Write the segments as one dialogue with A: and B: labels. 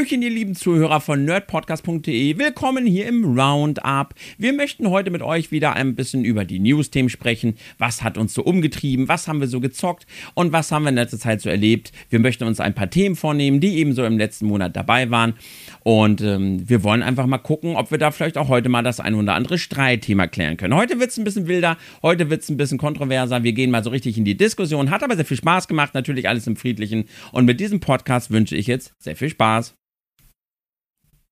A: Hallöchen, ihr lieben Zuhörer von nerdpodcast.de. Willkommen hier im Roundup. Wir möchten heute mit euch wieder ein bisschen über die News-Themen sprechen. Was hat uns so umgetrieben? Was haben wir so gezockt? Und was haben wir in letzter Zeit so erlebt? Wir möchten uns ein paar Themen vornehmen, die eben so im letzten Monat dabei waren. Und ähm, wir wollen einfach mal gucken, ob wir da vielleicht auch heute mal das ein oder andere Streitthema klären können. Heute wird es ein bisschen wilder, heute wird es ein bisschen kontroverser. Wir gehen mal so richtig in die Diskussion. Hat aber sehr viel Spaß gemacht, natürlich alles im Friedlichen. Und mit diesem Podcast wünsche ich jetzt sehr viel Spaß.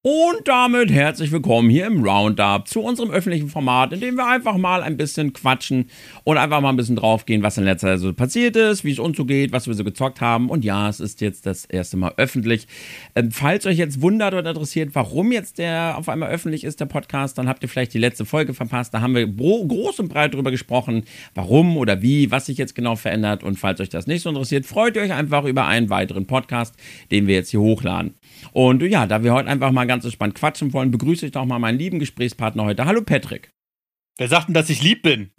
A: Und damit herzlich willkommen hier im Roundup zu unserem öffentlichen Format, in dem wir einfach mal ein bisschen quatschen und einfach mal ein bisschen draufgehen, was in letzter Zeit so passiert ist, wie es uns so geht, was wir so gezockt haben. Und ja, es ist jetzt das erste Mal öffentlich. Ähm, falls euch jetzt wundert oder interessiert, warum jetzt der auf einmal öffentlich ist, der Podcast, dann habt ihr vielleicht die letzte Folge verpasst. Da haben wir groß und breit darüber gesprochen, warum oder wie, was sich jetzt genau verändert. Und falls euch das nicht so interessiert, freut ihr euch einfach über einen weiteren Podcast, den wir jetzt hier hochladen. Und ja, da wir heute einfach mal ganz entspannt quatschen wollen, begrüße ich doch mal meinen lieben Gesprächspartner heute. Hallo Patrick.
B: Wer sagt denn, dass ich lieb bin?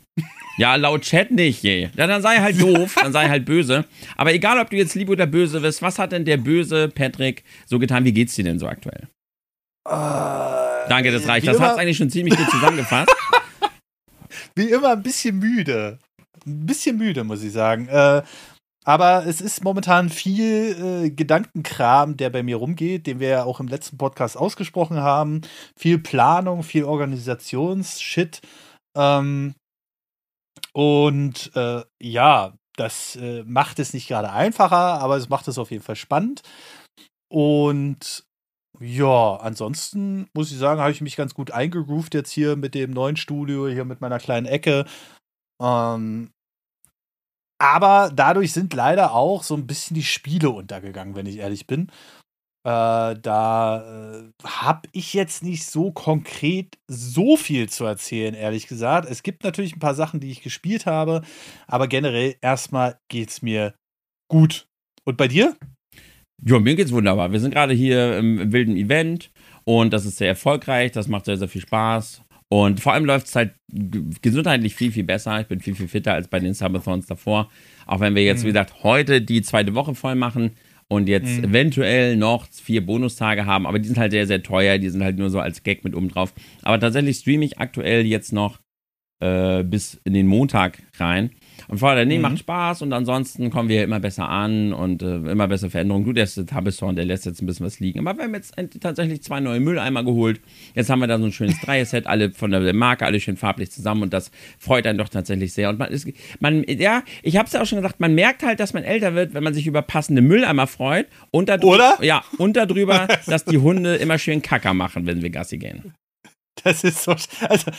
A: Ja, laut Chat nicht, je. Ja, dann sei halt doof, dann sei halt böse. Aber egal, ob du jetzt lieb oder böse bist, was hat denn der böse Patrick so getan? Wie geht's dir denn so aktuell?
B: Äh,
A: Danke, das reicht. Das hat's eigentlich schon ziemlich gut zusammengefasst.
B: Wie immer ein bisschen müde. Ein bisschen müde, muss ich sagen. Äh, aber es ist momentan viel äh, Gedankenkram, der bei mir rumgeht, den wir ja auch im letzten Podcast ausgesprochen haben. Viel Planung, viel Organisationsshit. Ähm, und äh, ja, das äh, macht es nicht gerade einfacher, aber es macht es auf jeden Fall spannend. Und ja, ansonsten muss ich sagen, habe ich mich ganz gut eingegroovt jetzt hier mit dem neuen Studio, hier mit meiner kleinen Ecke. Ähm, aber dadurch sind leider auch so ein bisschen die Spiele untergegangen, wenn ich ehrlich bin. Äh, da äh, habe ich jetzt nicht so konkret so viel zu erzählen, ehrlich gesagt. Es gibt natürlich ein paar Sachen, die ich gespielt habe, aber generell erstmal geht es mir gut. Und bei dir?
A: Ja, mir geht's wunderbar. Wir sind gerade hier im wilden Event und das ist sehr erfolgreich. Das macht sehr, sehr viel Spaß. Und vor allem läuft es halt gesundheitlich viel, viel besser. Ich bin viel, viel fitter als bei den Subathons davor. Auch wenn wir jetzt, mhm. wie gesagt, heute die zweite Woche voll machen und jetzt mhm. eventuell noch vier Bonustage haben, aber die sind halt sehr, sehr teuer. Die sind halt nur so als Gag mit oben drauf. Aber tatsächlich streame ich aktuell jetzt noch äh, bis in den Montag rein. Und vorher, nee, mhm. macht Spaß und ansonsten kommen wir immer besser an und äh, immer bessere Veränderungen. Gut, der ist Tabisson, der lässt jetzt ein bisschen was liegen. Aber wir haben jetzt tatsächlich zwei neue Mülleimer geholt. Jetzt haben wir da so ein schönes Dreier-Set, alle von der Marke, alle schön farblich zusammen und das freut einen doch tatsächlich sehr. Und man ist, man, ja, ich habe es ja auch schon gesagt, man merkt halt, dass man älter wird, wenn man sich über passende Mülleimer freut und darüber,
B: Oder?
A: Ja, und darüber, dass die Hunde immer schön Kacker machen, wenn wir Gassi gehen.
B: Das ist so. Also,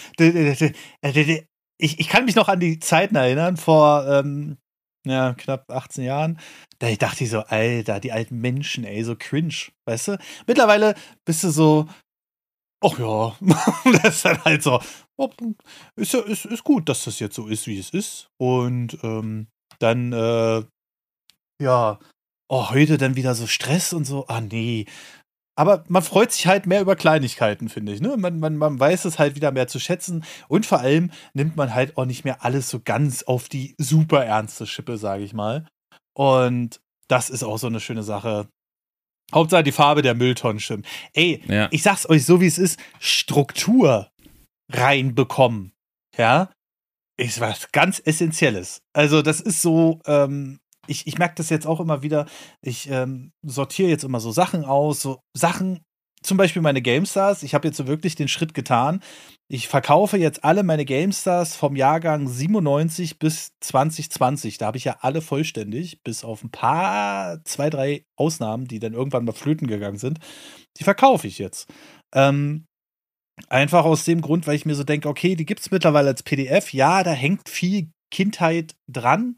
B: ich, ich kann mich noch an die Zeiten erinnern, vor ähm, ja, knapp 18 Jahren. Da ich dachte ich so, Alter, die alten Menschen, ey, so cringe, weißt du? Mittlerweile bist du so, ach ja, das ist dann halt so, ist, ja, ist, ist gut, dass das jetzt so ist, wie es ist. Und ähm, dann, äh, ja, oh, heute dann wieder so Stress und so, ah nee, aber man freut sich halt mehr über Kleinigkeiten, finde ich. Ne? Man, man, man weiß es halt wieder mehr zu schätzen. Und vor allem nimmt man halt auch nicht mehr alles so ganz auf die super ernste Schippe, sage ich mal. Und das ist auch so eine schöne Sache. Hauptsache die Farbe der Mülltonnen stimmt. Ey, ja. ich sag's euch so, wie es ist: Struktur reinbekommen. Ja, ist was ganz Essentielles. Also, das ist so, ähm, ich, ich merke das jetzt auch immer wieder. Ich ähm, sortiere jetzt immer so Sachen aus, so Sachen, zum Beispiel meine GameStars. Ich habe jetzt so wirklich den Schritt getan. Ich verkaufe jetzt alle meine GameStars vom Jahrgang 97 bis 2020. Da habe ich ja alle vollständig, bis auf ein paar, zwei, drei Ausnahmen, die dann irgendwann mal flöten gegangen sind. Die verkaufe ich jetzt. Ähm, einfach aus dem Grund, weil ich mir so denke, okay, die gibt es mittlerweile als PDF. Ja, da hängt viel Kindheit dran.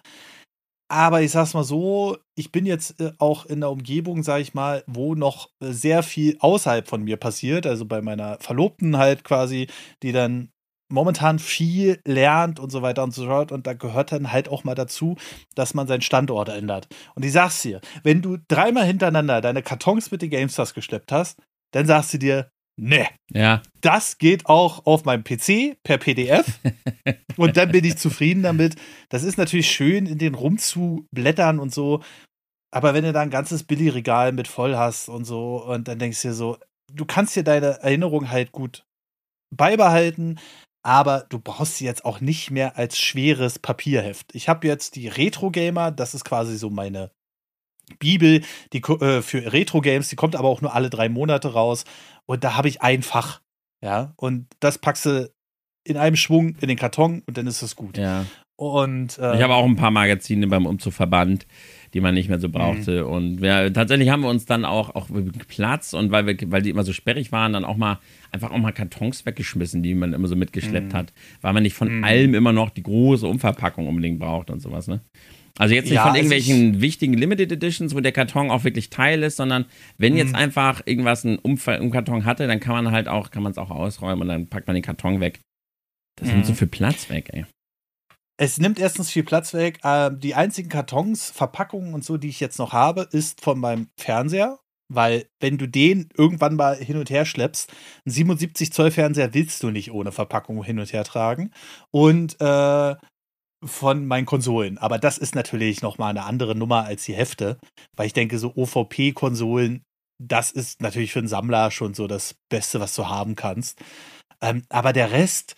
B: Aber ich sag's mal so, ich bin jetzt äh, auch in der Umgebung, sag ich mal, wo noch äh, sehr viel außerhalb von mir passiert. Also bei meiner Verlobten halt quasi, die dann momentan viel lernt und so weiter und so fort. Und da gehört dann halt auch mal dazu, dass man seinen Standort ändert. Und ich sag's dir, wenn du dreimal hintereinander deine Kartons mit den GameStars geschleppt hast, dann sagst du dir, ne.
A: Ja.
B: Das geht auch auf meinem PC per PDF. und dann bin ich zufrieden damit. Das ist natürlich schön, in den rumzublättern und so. aber wenn du da ein ganzes Billigregal mit voll hast und so, und dann denkst du dir so, du kannst dir deine Erinnerung halt gut beibehalten, aber du brauchst sie jetzt auch nicht mehr als schweres Papierheft. Ich habe jetzt die Retro Gamer, das ist quasi so meine Bibel die, äh, für Retro-Games, die kommt aber auch nur alle drei Monate raus. Und da habe ich ein Fach. Ja, und das packst du in einem Schwung in den Karton und dann ist es gut.
A: Ja.
B: Und äh,
A: ich habe auch ein paar Magazine beim Umzug verbannt, die man nicht mehr so brauchte. Mhm. Und wir, tatsächlich haben wir uns dann auch, auch Platz und weil, wir, weil die immer so sperrig waren, dann auch mal einfach auch mal Kartons weggeschmissen, die man immer so mitgeschleppt mhm. hat, weil man nicht von mhm. allem immer noch die große Umverpackung unbedingt braucht und sowas, ne? Also jetzt nicht ja, von irgendwelchen wichtigen Limited Editions, wo der Karton auch wirklich Teil ist, sondern wenn jetzt mhm. einfach irgendwas einen Umfall im Karton hatte, dann kann man halt auch, kann man es auch ausräumen und dann packt man den Karton weg. Das nimmt so mhm. viel Platz weg, ey.
B: Es nimmt erstens viel Platz weg. Ähm, die einzigen Kartons, Verpackungen und so, die ich jetzt noch habe, ist von meinem Fernseher. Weil, wenn du den irgendwann mal hin und her schleppst, einen 77 Zoll Fernseher willst du nicht ohne Verpackung hin und her tragen. Und äh, von meinen Konsolen. Aber das ist natürlich nochmal eine andere Nummer als die Hefte, weil ich denke, so OVP-Konsolen, das ist natürlich für einen Sammler schon so das Beste, was du haben kannst. Ähm, aber der Rest,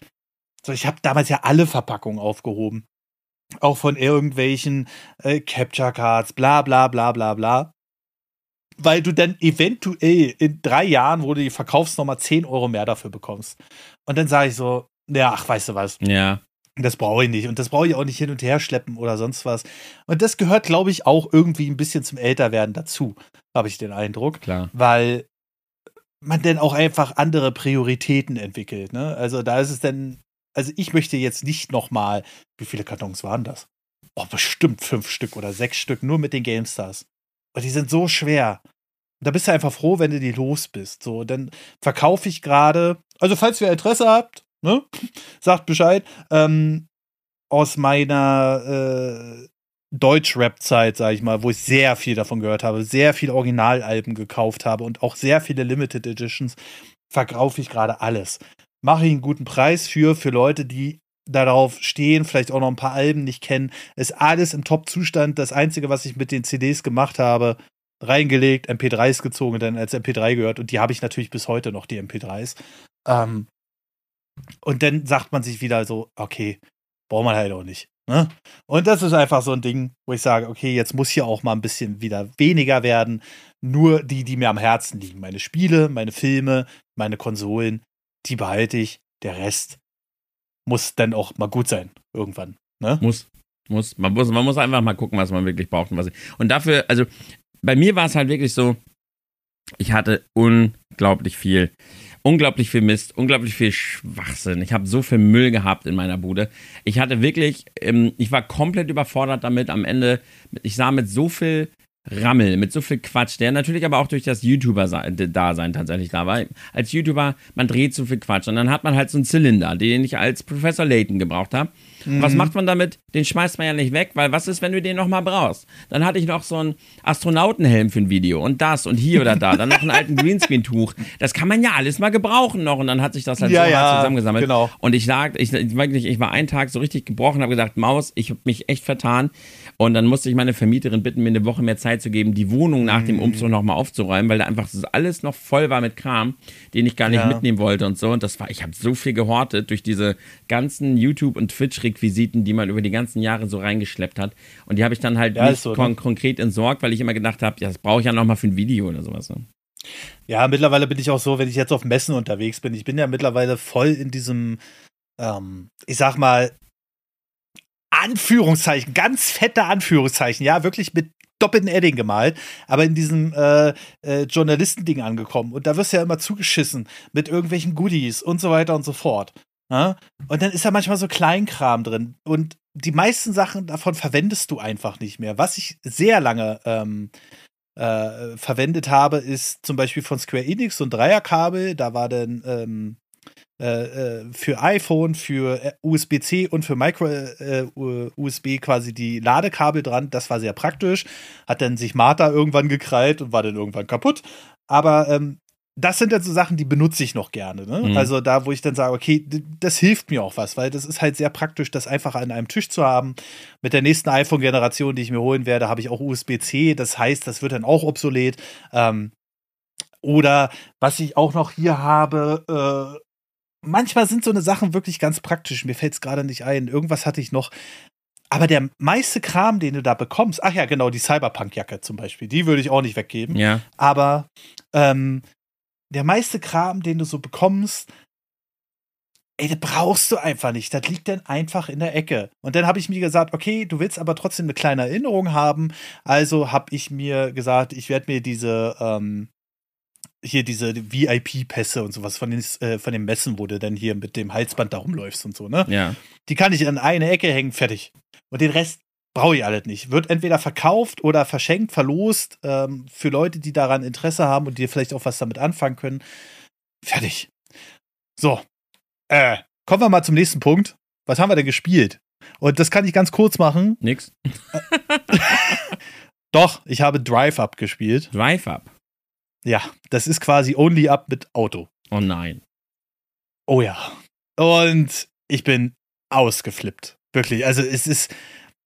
B: so ich habe damals ja alle Verpackungen aufgehoben. Auch von irgendwelchen äh, Capture Cards, bla bla bla bla bla. Weil du dann eventuell in drei Jahren, wo du die verkaufst, nochmal 10 Euro mehr dafür bekommst. Und dann sage ich so, ja, ach, weißt du was?
A: Ja.
B: Das brauche ich nicht. Und das brauche ich auch nicht hin und her schleppen oder sonst was. Und das gehört, glaube ich, auch irgendwie ein bisschen zum Älterwerden dazu, habe ich den Eindruck.
A: Klar.
B: Weil man dann auch einfach andere Prioritäten entwickelt. Ne? Also da ist es dann, also ich möchte jetzt nicht nochmal, wie viele Kartons waren das? Oh, bestimmt fünf Stück oder sechs Stück, nur mit den GameStars. Und die sind so schwer. da bist du einfach froh, wenn du die los bist. So, dann verkaufe ich gerade, also falls ihr Interesse habt, ne? Sagt Bescheid. Ähm, aus meiner äh, Deutsch-Rap-Zeit, sag ich mal, wo ich sehr viel davon gehört habe, sehr viele Originalalben gekauft habe und auch sehr viele Limited Editions, verkaufe ich gerade alles. Mache ich einen guten Preis für, für Leute, die darauf stehen, vielleicht auch noch ein paar Alben nicht kennen. Ist alles im Top-Zustand. Das Einzige, was ich mit den CDs gemacht habe, reingelegt, MP3s gezogen, dann als MP3 gehört. Und die habe ich natürlich bis heute noch, die MP3s. Ähm, und dann sagt man sich wieder so, okay, braucht man halt auch nicht. Ne? Und das ist einfach so ein Ding, wo ich sage, okay, jetzt muss hier auch mal ein bisschen wieder weniger werden. Nur die, die mir am Herzen liegen. Meine Spiele, meine Filme, meine Konsolen, die behalte ich. Der Rest muss dann auch mal gut sein, irgendwann. Ne?
A: Muss. Muss. Man, muss. man muss einfach mal gucken, was man wirklich braucht. Und, was ich, und dafür, also bei mir war es halt wirklich so, ich hatte unglaublich viel unglaublich viel Mist, unglaublich viel Schwachsinn. Ich habe so viel Müll gehabt in meiner Bude. Ich hatte wirklich, ähm, ich war komplett überfordert damit. Am Ende, ich sah mit so viel Rammel, mit so viel Quatsch, der natürlich aber auch durch das YouTuber-Dasein tatsächlich da war. Als YouTuber, man dreht so viel Quatsch und dann hat man halt so einen Zylinder, den ich als Professor Layton gebraucht habe. Mhm. Was macht man damit? Den schmeißt man ja nicht weg, weil was ist, wenn du den nochmal brauchst? Dann hatte ich noch so einen Astronautenhelm für ein Video und das und hier oder da. Dann noch einen alten Greenscreen-Tuch. Das kann man ja alles mal gebrauchen noch und dann hat sich das halt
B: ja,
A: so
B: ja,
A: zusammengesammelt.
B: Genau.
A: Und ich lag, ich, wirklich, ich war einen Tag so richtig gebrochen, habe gesagt, Maus, ich habe mich echt vertan. Und dann musste ich meine Vermieterin bitten, mir eine Woche mehr Zeit zu geben, die Wohnung nach dem mhm. Umzug nochmal aufzuräumen, weil da einfach alles noch voll war mit Kram, den ich gar nicht ja. mitnehmen wollte und so. Und das war, ich habe so viel gehortet durch diese ganzen YouTube- und Twitch-Requisiten, die man über die ganzen Jahre so reingeschleppt hat. Und die habe ich dann halt ja, nicht so, kon ne? konkret entsorgt, weil ich immer gedacht habe, ja, das brauche ich ja nochmal für ein Video oder sowas. Ne?
B: Ja, mittlerweile bin ich auch so, wenn ich jetzt auf Messen unterwegs bin, ich bin ja mittlerweile voll in diesem, ähm, ich sag mal, Anführungszeichen, ganz fette Anführungszeichen, ja, wirklich mit doppelten Edding gemalt, aber in diesem äh, äh, Journalistending angekommen. Und da wirst du ja immer zugeschissen mit irgendwelchen Goodies und so weiter und so fort. Ja? Und dann ist da manchmal so Kleinkram drin. Und die meisten Sachen davon verwendest du einfach nicht mehr. Was ich sehr lange ähm, äh, verwendet habe, ist zum Beispiel von Square Enix so ein Dreierkabel. Da war dann ähm, äh, äh, für iPhone, für äh, USB-C und für Micro-USB äh, quasi die Ladekabel dran. Das war sehr praktisch. Hat dann sich Martha irgendwann gekrallt und war dann irgendwann kaputt. Aber ähm, das sind dann so Sachen, die benutze ich noch gerne. Ne?
A: Mhm.
B: Also da, wo ich dann sage, okay, das hilft mir auch was, weil das ist halt sehr praktisch, das einfach an einem Tisch zu haben. Mit der nächsten iPhone-Generation, die ich mir holen werde, habe ich auch USB-C. Das heißt, das wird dann auch obsolet. Ähm, oder was ich auch noch hier habe, äh, manchmal sind so eine Sachen wirklich ganz praktisch. Mir fällt es gerade nicht ein. Irgendwas hatte ich noch. Aber der meiste Kram, den du da bekommst, ach ja, genau, die Cyberpunk-Jacke zum Beispiel, die würde ich auch nicht weggeben.
A: Ja.
B: Aber ähm, der meiste Kram, den du so bekommst, ey, das brauchst du einfach nicht. Das liegt dann einfach in der Ecke. Und dann habe ich mir gesagt, okay, du willst aber trotzdem eine kleine Erinnerung haben. Also habe ich mir gesagt, ich werde mir diese ähm, hier diese VIP-Pässe und sowas von den, äh, von den Messen, wo du dann hier mit dem Halsband da rumläufst und so, ne?
A: Ja.
B: Die kann ich an eine Ecke hängen, fertig. Und den Rest brauche ich alles nicht. Wird entweder verkauft oder verschenkt, verlost ähm, für Leute, die daran Interesse haben und die vielleicht auch was damit anfangen können. Fertig. So. Äh, kommen wir mal zum nächsten Punkt. Was haben wir denn gespielt? Und das kann ich ganz kurz machen.
A: Nix.
B: Doch, ich habe Drive Up gespielt.
A: Drive Up.
B: Ja, das ist quasi Only Up mit Auto.
A: Oh nein.
B: Oh ja. Und ich bin ausgeflippt. Wirklich. Also es ist,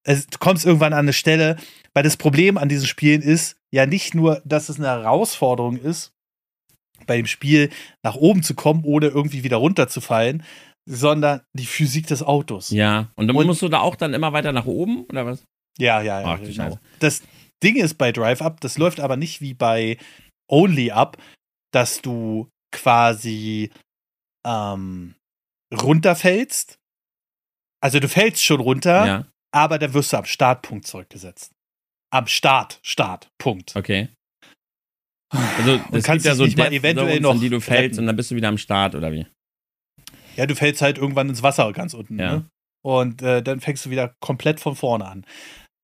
B: es, du kommst irgendwann an eine Stelle, weil das Problem an diesen Spielen ist ja nicht nur, dass es eine Herausforderung ist, bei dem Spiel nach oben zu kommen, ohne irgendwie wieder runterzufallen, sondern die Physik des Autos.
A: Ja. Und dann
B: Und-
A: musst du da auch dann immer weiter nach oben, oder was?
B: Ja, ja, ja.
A: Ach,
B: genau. Das Ding ist bei Drive Up, das läuft aber nicht wie bei Only Up, dass du quasi ähm, runterfällst. Also du fällst schon runter,
A: Ja.
B: Aber dann wirst du am Startpunkt zurückgesetzt. Am Start, Startpunkt.
A: Okay. Also, es gibt
B: kannst
A: ja so
B: nicht mal eventuell noch
A: an die du fällst
B: retten.
A: und dann bist du wieder am Start, oder wie?
B: Ja, du fällst halt irgendwann ins Wasser ganz unten.
A: Ja.
B: Ne? Und äh, dann fängst du wieder komplett von vorne an.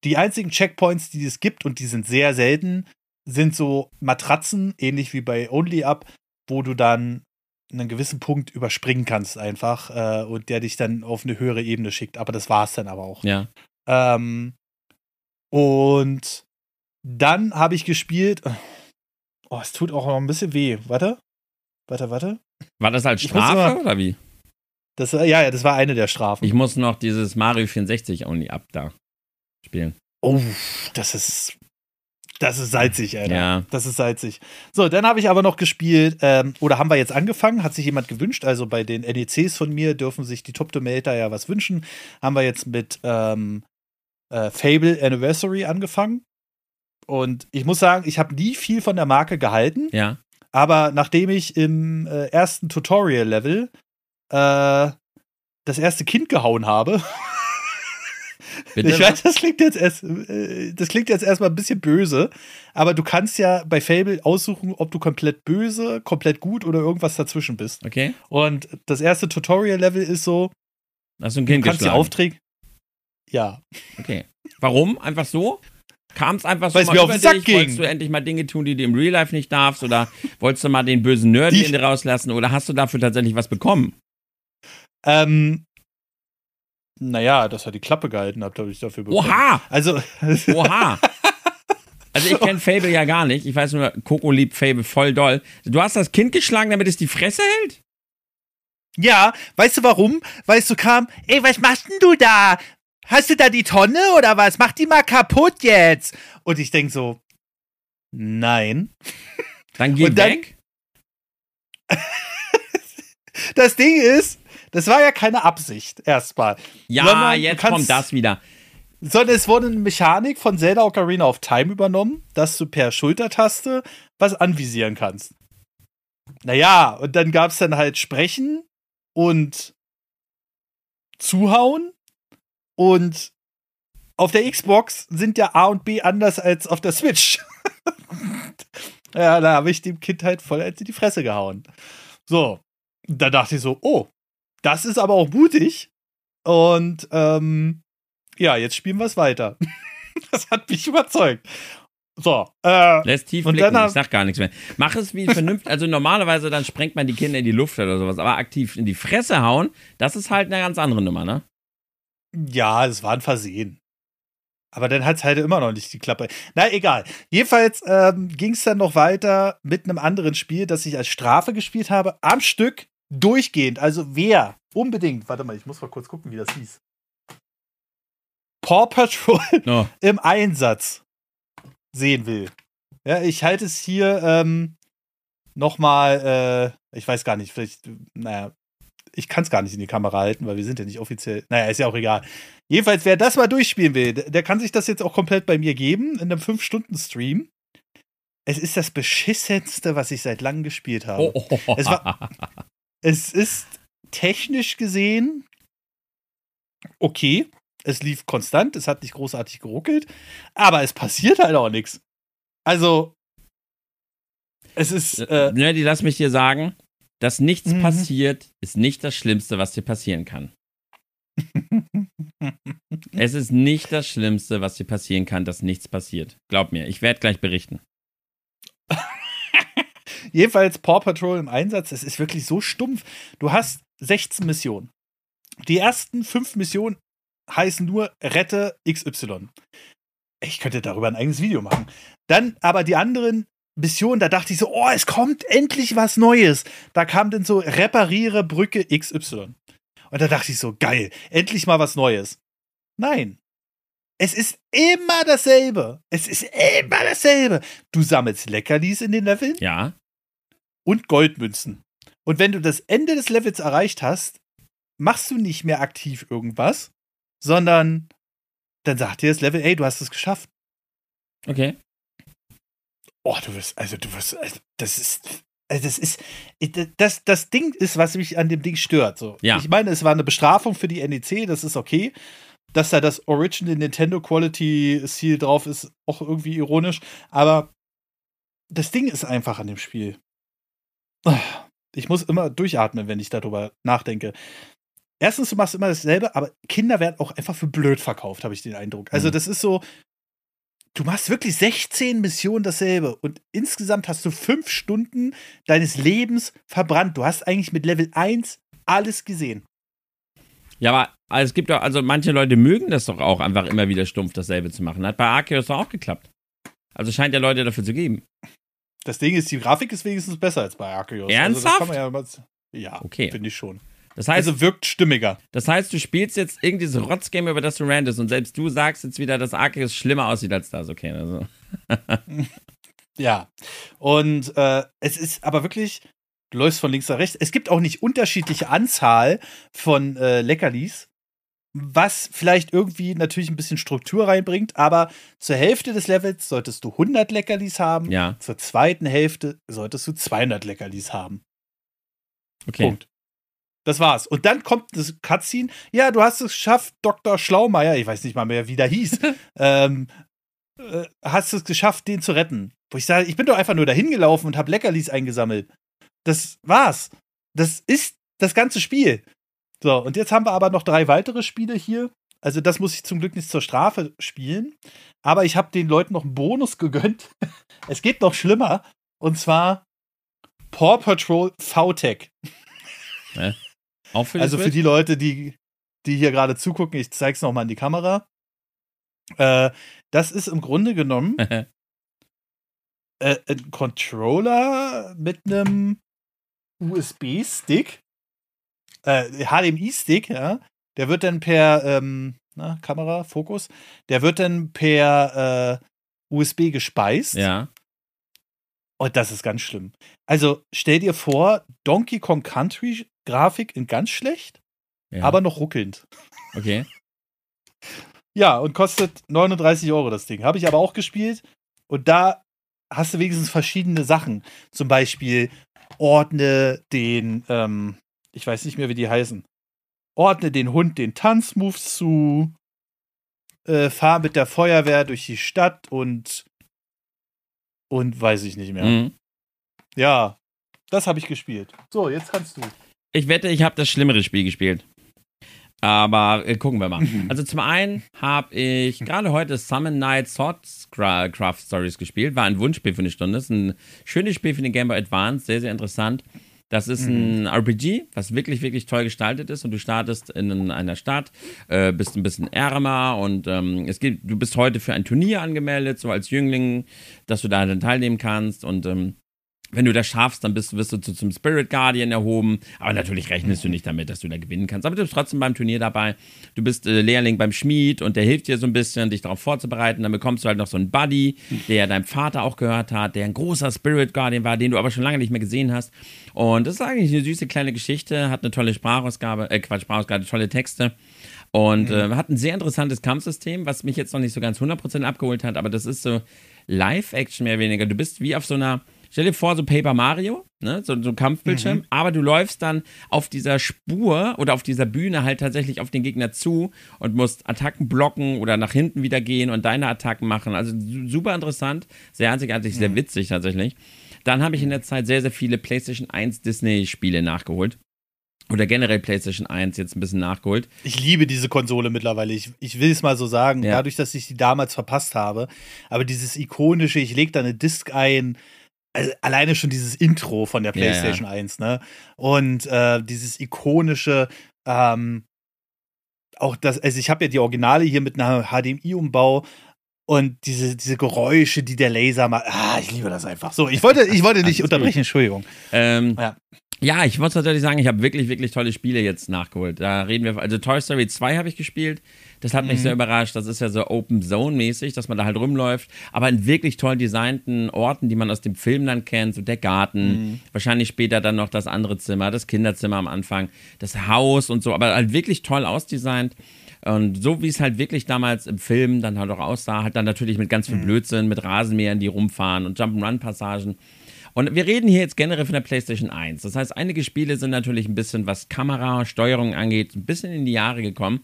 B: Die einzigen Checkpoints, die es gibt, und die sind sehr selten, sind so Matratzen, ähnlich wie bei Only Up, wo du dann einen gewissen Punkt überspringen kannst einfach äh, und der dich dann auf eine höhere Ebene schickt. Aber das war es dann aber auch.
A: Ja.
B: Ähm, und dann habe ich gespielt. Oh, es tut auch noch ein bisschen weh. Warte. Warte, warte.
A: War das als Strafe, oder wie?
B: Das, ja, ja, das war eine der Strafen.
A: Ich muss noch dieses Mario 64 Only Up da spielen.
B: Oh, das ist. Das ist salzig, Alter.
A: Ja.
B: Das ist salzig. So, dann habe ich aber noch gespielt, ähm, oder haben wir jetzt angefangen, hat sich jemand gewünscht. Also bei den NECs von mir dürfen sich die Top Tomater ja was wünschen. Haben wir jetzt mit ähm, äh, Fable Anniversary angefangen. Und ich muss sagen, ich habe nie viel von der Marke gehalten,
A: Ja.
B: aber nachdem ich im äh, ersten Tutorial-Level äh, das erste Kind gehauen habe,
A: Bitte?
B: ich weiß, das klingt jetzt erst, äh, das klingt jetzt erstmal ein bisschen böse, aber du kannst ja bei Fable aussuchen, ob du komplett böse, komplett gut oder irgendwas dazwischen bist.
A: Okay.
B: Und das erste Tutorial-Level ist so,
A: Hast du ein
B: du
A: Kind
B: kannst die
A: geschlagen?
B: Aufträge. Ja.
A: Okay. Warum? Einfach so? Kam es einfach so
B: Weil's
A: mal
B: mir auf
A: über
B: den Sack
A: dich?
B: ging.
A: Wolltest du endlich mal Dinge tun, die du im Real Life nicht darfst? Oder wolltest du mal den bösen Nerd
B: Die-
A: in dir rauslassen? Oder hast du dafür tatsächlich was bekommen?
B: Ähm, naja, dass er die Klappe gehalten hat, habe ich dafür bekommen.
A: Oha!
B: Also,
A: Oha! Also ich kenne Fable ja gar nicht. Ich weiß nur, Coco liebt Fable voll doll. Du hast das Kind geschlagen, damit es die Fresse hält?
B: ja, weißt du warum? Weißt du kam, ey, was machst denn du da? Hast du da die Tonne oder was? Mach die mal kaputt jetzt. Und ich denk so, nein.
A: Dann geh
B: Und dann-
A: weg.
B: Das Ding ist, das war ja keine Absicht, erstmal.
A: Ja,
B: Sondern
A: jetzt kommt das wieder.
B: Sondern es wurde eine Mechanik von Zelda Ocarina of Time übernommen, dass du per Schultertaste was anvisieren kannst. Naja, und dann gab es dann halt Sprechen und Zuhauen. Und auf der Xbox sind ja A und B anders als auf der Switch. ja, da habe ich dem Kind halt voll in die Fresse gehauen. So, da dachte ich so, oh, das ist aber auch mutig. Und ähm, ja, jetzt spielen wir es weiter. das hat mich überzeugt. So, äh,
A: Lässt tief
B: Und
A: blicken, ich sag gar nichts mehr. Mach es wie vernünftig, also normalerweise dann sprengt man die Kinder in die Luft oder sowas, aber aktiv in die Fresse hauen, das ist halt eine ganz andere Nummer, ne?
B: ja, es war ein Versehen. Aber dann hat es halt immer noch nicht die Klappe. Na, egal. Jedenfalls ähm, ging es dann noch weiter mit einem anderen Spiel, das ich als Strafe gespielt habe. Am Stück durchgehend. Also wer unbedingt, warte mal, ich muss mal kurz gucken, wie das hieß. Paw Patrol
A: Oh.
B: im Einsatz sehen will. Ja, ich halte es hier ähm, nochmal, äh, ich weiß gar nicht, vielleicht, naja, ich kann es gar nicht in die Kamera halten, weil wir sind ja nicht offiziell. Naja, ist ja auch egal. Jedenfalls, wer das mal durchspielen will, der, der kann sich das jetzt auch komplett bei mir geben, in einem 5-Stunden-Stream. Es ist das beschissenste, was ich seit langem gespielt habe.
A: Oh, oh, oh.
B: Es war- Es ist technisch gesehen okay. Es lief konstant, es hat nicht großartig geruckelt, aber es passiert halt auch nichts. Also, es ist. Äh,
A: Nerdy, lass mich dir sagen, dass nichts
B: Mhm.
A: passiert, ist nicht das Schlimmste, was dir passieren kann. Es ist nicht das Schlimmste, was dir passieren kann, dass nichts passiert. Glaub mir, ich werde gleich berichten.
B: Jedenfalls Paw Patrol im Einsatz, es ist wirklich so stumpf. Du hast 16 Missionen. Die ersten fünf Missionen heißen nur Rette XY. Ich könnte darüber ein eigenes Video machen. Dann aber die anderen Missionen, da dachte ich so, oh, es kommt endlich was Neues. Da kam dann so Repariere Brücke XY. Und da dachte ich so, geil, endlich mal was Neues. Nein. Es ist immer dasselbe. Es ist immer dasselbe. Du sammelst Leckerlis in den Leveln
A: Ja?
B: Und Goldmünzen. Und wenn du das Ende des Levels erreicht hast, machst du nicht mehr aktiv irgendwas, sondern dann sagt dir das Level, ey, du hast es geschafft.
A: Okay.
B: Oh, du wirst, also du wirst, also das ist, also das ist, das, das Ding ist, was mich an dem Ding stört. So.
A: Ja.
B: Ich meine, es war eine Bestrafung für die NEC, das ist okay. Dass da das Original Nintendo Quality Seal drauf ist, auch irgendwie ironisch. Aber das Ding ist einfach an dem Spiel. Ich muss immer durchatmen, wenn ich darüber nachdenke. Erstens, du machst immer dasselbe, aber Kinder werden auch einfach für blöd verkauft, habe ich den Eindruck. Also,
A: Mhm.
B: das ist so, du machst wirklich 16 Missionen dasselbe und insgesamt hast du fünf Stunden deines Lebens verbrannt. Du hast eigentlich mit Level 1 alles gesehen.
A: Ja, aber also es gibt doch, also manche Leute mögen das doch auch, einfach immer wieder stumpf dasselbe zu machen. Hat bei Arceus doch auch geklappt. Also scheint ja Leute dafür zu geben.
B: Das Ding ist, die Grafik ist wenigstens besser als bei Arceus.
A: Ernsthaft?
B: Also kann man ja, ja
A: Okay.
B: finde ich schon.
A: Das heißt,
B: Also wirkt stimmiger.
A: das heißt, du spielst jetzt irgendwie so Rotzgame, über das du randest und selbst du sagst jetzt wieder, dass Arceus schlimmer aussieht als das. Okay, also.
B: Ja. Und äh, es ist aber wirklich, du läufst von links nach rechts. Es gibt auch nicht unterschiedliche Anzahl von äh, Leckerlis, was vielleicht irgendwie natürlich ein bisschen Struktur reinbringt, aber zur Hälfte des Levels solltest du 100 Leckerlis haben,
A: Ja,
B: zur zweiten Hälfte solltest du 200 Leckerlis haben.
A: okay.
B: Punkt. Das war's. Und dann kommt das Cutscene. Ja, du hast es geschafft, Dr. Schlaumeier, ich weiß nicht mal mehr, wie der hieß, ähm, äh, hast es geschafft, den zu retten. Wo ich sage, ich bin doch einfach nur dahin gelaufen und habe Leckerlis eingesammelt. Das war's. Das ist das ganze Spiel. So, und jetzt haben wir aber noch drei weitere Spiele hier. Also, das muss ich zum Glück nicht zur Strafe spielen. Aber ich habe den Leuten noch einen Bonus gegönnt. es geht noch schlimmer. Und zwar Paw Patrol VTech.
A: Auch für
B: Also für die Leute, die, die hier gerade zugucken, ich zeige es nochmal in die Kamera. Äh, das ist im Grunde genommen äh, ein Controller mit einem USB-Stick, äh, HDMI-Stick, ja. Der wird dann per ähm, na, Kamera, Fokus, der wird dann per äh, USB gespeist.
A: ja.
B: Und das ist ganz schlimm. Also stell dir vor, Donkey Kong Country Grafik in ganz schlecht,
A: ja.
B: aber noch ruckelnd.
A: Okay.
B: Ja, und kostet 39 Euro das Ding. Habe ich aber auch gespielt. Und da hast du wenigstens verschiedene Sachen. Zum Beispiel ordne den, ähm, ich weiß nicht mehr, wie die heißen. Ordne den Hund den Tanzmoves zu. Äh, fahr mit der Feuerwehr durch die Stadt und und weiß ich nicht mehr.
A: Mhm.
B: Ja, das habe ich gespielt. So, jetzt kannst du.
A: Ich wette, ich habe das schlimmere Spiel gespielt. Aber äh, gucken wir mal. Also zum einen habe ich gerade heute Summon Night Swordcraft Stories gespielt. War ein Wunschspiel für eine Stunde. Ist ein schönes Spiel für den Game Boy Advance. Sehr, sehr interessant. Das ist ein RPG, was wirklich, wirklich toll gestaltet ist. Und du startest in einer Stadt, äh, bist ein bisschen ärmer und ähm, es gibt, du bist heute für ein Turnier angemeldet, so als Jüngling, dass du da dann teilnehmen kannst. Und ähm, wenn du das schaffst, dann bist, wirst du zum Spirit Guardian erhoben. Aber natürlich rechnest du nicht damit, dass du da gewinnen kannst. Aber du bist trotzdem beim Turnier dabei. Du bist äh, Lehrling beim Schmied und der hilft dir so ein bisschen, dich darauf vorzubereiten. Dann bekommst du halt noch so einen Buddy, der deinem Vater auch gehört hat, der ein großer Spirit Guardian war, den du aber schon lange nicht mehr gesehen hast. Und das ist eigentlich eine süße kleine Geschichte, hat eine tolle Sprachausgabe, äh Quatsch, Sprachausgabe, tolle Texte. Und äh, hat ein sehr interessantes Kampfsystem, was mich jetzt noch nicht so ganz 100% abgeholt hat, aber das ist so Live-Action mehr oder weniger. Du bist wie auf so einer Stell dir vor, so Paper Mario, ne? so, so ein Kampfbildschirm, mhm. aber du läufst dann auf dieser Spur oder auf dieser Bühne halt tatsächlich auf den Gegner zu und musst Attacken blocken oder nach hinten wieder gehen und deine Attacken machen. Also super interessant, sehr einzigartig, sehr mhm. witzig tatsächlich. Dann habe ich in der Zeit sehr, sehr viele PlayStation 1 Disney-Spiele nachgeholt oder generell PlayStation 1 jetzt ein bisschen nachgeholt.
B: Ich liebe diese Konsole mittlerweile. Ich, ich will es mal so sagen, ja. dadurch, dass ich die damals verpasst habe. Aber dieses ikonische, ich lege da eine Disc ein, also alleine schon dieses Intro von der PlayStation ja, ja. 1, ne? Und äh, dieses ikonische, ähm, auch das, also ich habe ja die Originale hier mit einem HDMI-Umbau und diese, diese Geräusche, die der Laser macht. Ah, ich liebe das einfach. So, ich wollte, ich wollte nicht unterbrechen, Entschuldigung.
A: Ähm, ja. ja. ich muss tatsächlich sagen, ich habe wirklich, wirklich tolle Spiele jetzt nachgeholt. Da reden wir, also Toy Story 2 habe ich gespielt. Das hat mich mhm. sehr überrascht. Das ist ja so Open Zone mäßig, dass man da halt rumläuft, aber in wirklich toll designten Orten, die man aus dem Film dann kennt, so der Garten, mhm. wahrscheinlich später dann noch das andere Zimmer, das Kinderzimmer am Anfang, das Haus und so, aber halt wirklich toll ausdesignt. Und so wie es halt wirklich damals im Film dann halt auch aussah, halt dann natürlich mit ganz viel mhm. Blödsinn, mit Rasenmähern, die rumfahren und Jump'n'Run-Passagen. Und wir reden hier jetzt generell von der PlayStation 1. Das heißt, einige Spiele sind natürlich ein bisschen, was Kamera, Steuerung angeht, ein bisschen in die Jahre gekommen.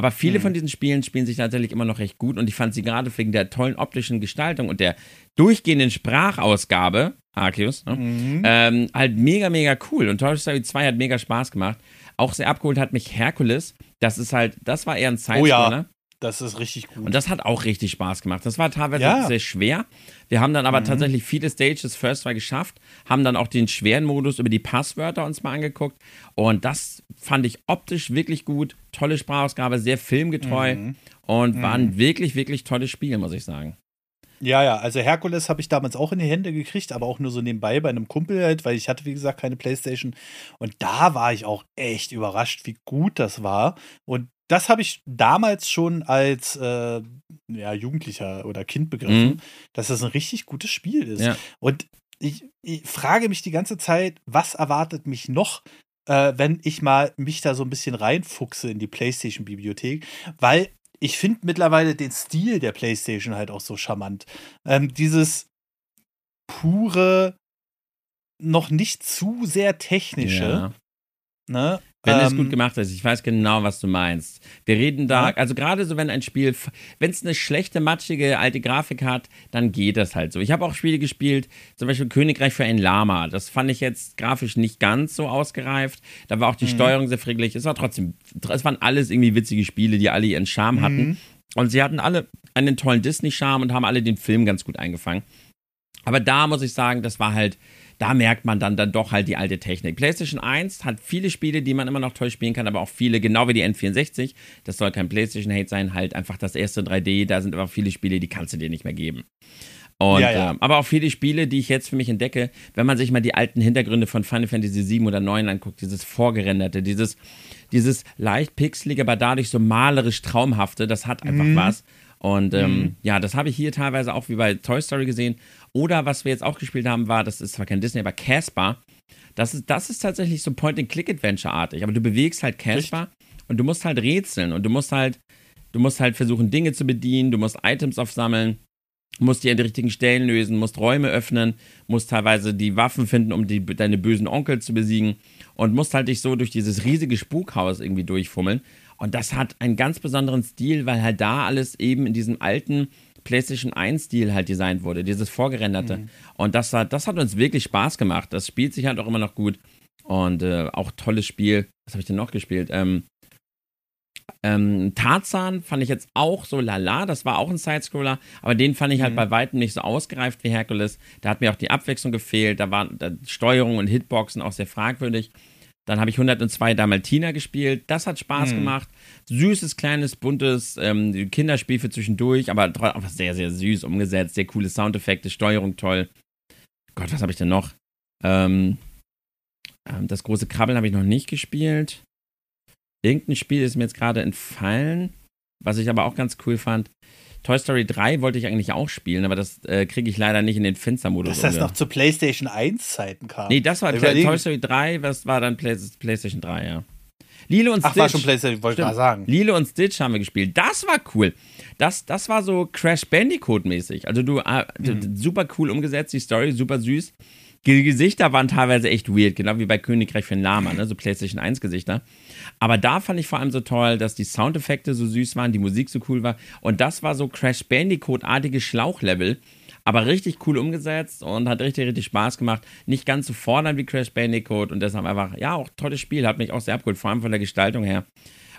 A: Aber viele mhm. von diesen Spielen spielen sich tatsächlich immer noch recht gut. Und ich fand sie gerade wegen der tollen optischen Gestaltung und der durchgehenden Sprachausgabe, Arceus, ne? mhm. ähm, halt mega, mega cool. Und Toy Story 2 hat mega Spaß gemacht. Auch sehr abgeholt hat mich Hercules. Das ist halt, das war eher ein Sidescroller. Oh ja.
B: Das ist richtig gut.
A: Und das hat auch richtig Spaß gemacht. Das war teilweise ja. sehr schwer. Wir haben dann aber mhm. tatsächlich viele Stages First Try geschafft, haben dann auch den schweren Modus über die Passwörter uns mal angeguckt. Und das fand ich optisch wirklich gut. Tolle Sprachausgabe, sehr filmgetreu mhm. und mhm. war ein wirklich, wirklich tolles Spiel, muss ich sagen.
B: Ja, ja, also Herkules habe ich damals auch in die Hände gekriegt, aber auch nur so nebenbei bei einem Kumpel halt, weil ich hatte, wie gesagt, keine Playstation. Und da war ich auch echt überrascht, wie gut das war. Und das habe ich damals schon als äh, ja, Jugendlicher oder Kind begriffen, mhm. dass das ein richtig gutes Spiel ist. Ja. Und ich, ich, frage mich die ganze Zeit, was erwartet mich noch, äh, wenn ich mal mich da so ein bisschen reinfuchse in die PlayStation-Bibliothek, weil ich finde mittlerweile den Stil der PlayStation halt auch so charmant. Ähm, dieses pure, noch nicht zu sehr technische. Ja.
A: Ne? Wenn ähm, es gut gemacht ist, ich weiß genau, was du meinst. Wir reden da, ja. also gerade so, wenn ein Spiel, wenn es eine schlechte, matschige, alte Grafik hat, dann geht das halt so. Ich habe auch Spiele gespielt, zum Beispiel Königreich für ein Lama. Das fand ich jetzt grafisch nicht ganz so ausgereift. Da war auch die mhm. Steuerung sehr fricklich. Es war trotzdem, es waren alles irgendwie witzige Spiele, die alle ihren Charme hatten. Mhm. Und sie hatten alle einen tollen Disney-Charme und haben alle den Film ganz gut eingefangen. Aber da muss ich sagen, das war halt, da merkt man dann, dann doch halt die alte Technik. PlayStation 1 hat viele Spiele, die man immer noch toll spielen kann, aber auch viele, genau wie die N64. Das soll kein PlayStation-Hate sein, halt einfach das erste 3D. Da sind aber viele Spiele, die kannst du dir nicht mehr geben. Und, ja, ja. Äh, aber auch viele Spiele, die ich jetzt für mich entdecke, wenn man sich mal die alten Hintergründe von Final Fantasy 7 oder 9 anguckt, dieses vorgerenderte, dieses, dieses leicht pixelige, aber dadurch so malerisch traumhafte, das hat einfach mhm. was. Und ähm, mhm. ja, das habe ich hier teilweise auch wie bei Toy Story gesehen. Oder was wir jetzt auch gespielt haben, war, das ist zwar kein Disney, aber Casper. Das ist, das ist tatsächlich so Point-and-Click-Adventure-artig. Aber du bewegst halt Casper und du musst halt rätseln und du musst halt, du musst halt versuchen, Dinge zu bedienen, du musst Items aufsammeln, musst die an die richtigen Stellen lösen, musst Räume öffnen, musst teilweise die Waffen finden, um die, deine bösen Onkel zu besiegen und musst halt dich so durch dieses riesige Spukhaus irgendwie durchfummeln. Und das hat einen ganz besonderen Stil, weil halt da alles eben in diesem alten PlayStation 1-Stil halt designt wurde, dieses vorgerenderte. Mhm. Und das hat, das hat uns wirklich Spaß gemacht. Das spielt sich halt auch immer noch gut. Und äh, auch tolles Spiel. Was habe ich denn noch gespielt? Ähm, Ähm, Tarzan fand ich jetzt auch so lala, das war auch ein Sidescroller, aber den fand ich halt mhm. bei weitem nicht so ausgereift wie Hercules. Da hat mir auch die Abwechslung gefehlt, da waren Steuerung und Hitboxen auch sehr fragwürdig. Dann habe ich 102 Dalmatiner gespielt. Das hat Spaß mhm. gemacht. Süßes, kleines, buntes ähm, Kinderspiel für zwischendurch, aber einfach sehr, sehr süß umgesetzt. Sehr coole Soundeffekte, Steuerung toll. Gott, was habe ich denn noch? Ähm, ähm, das große Krabbeln habe ich noch nicht gespielt. Irgendein Spiel ist mir jetzt gerade entfallen, was ich aber auch ganz cool fand. Toy Story 3 wollte ich eigentlich auch spielen, aber das äh, kriege ich leider nicht in den Fenstermodus.
B: Dass das noch zu PlayStation 1 Zeiten kam.
A: Nee, das war Überlegen. Toy Story 3, was war dann Play PlayStation 3, ja. Lilo und Ach, Stitch. war schon PlayStation, wollte ich mal sagen. Lilo und Stitch haben wir gespielt. Das war cool. Das, das war so Crash Bandicoot-mäßig. Also du, äh, mhm. super cool umgesetzt, die Story, super süß. Die Gesichter waren teilweise echt weird, genau wie bei Königreich für Lama, ne? so PlayStation 1 Gesichter. Aber da fand ich vor allem so toll, dass die Soundeffekte so süß waren, die Musik so cool war. Und das war so Crash Bandicoot-artige Schlauchlevel. Aber richtig cool umgesetzt und hat richtig, richtig Spaß gemacht. Nicht ganz so fordernd wie Crash Bandicoot und deshalb einfach, ja, auch tolles Spiel. Hat mich auch sehr abgeholt, vor allem von der Gestaltung her.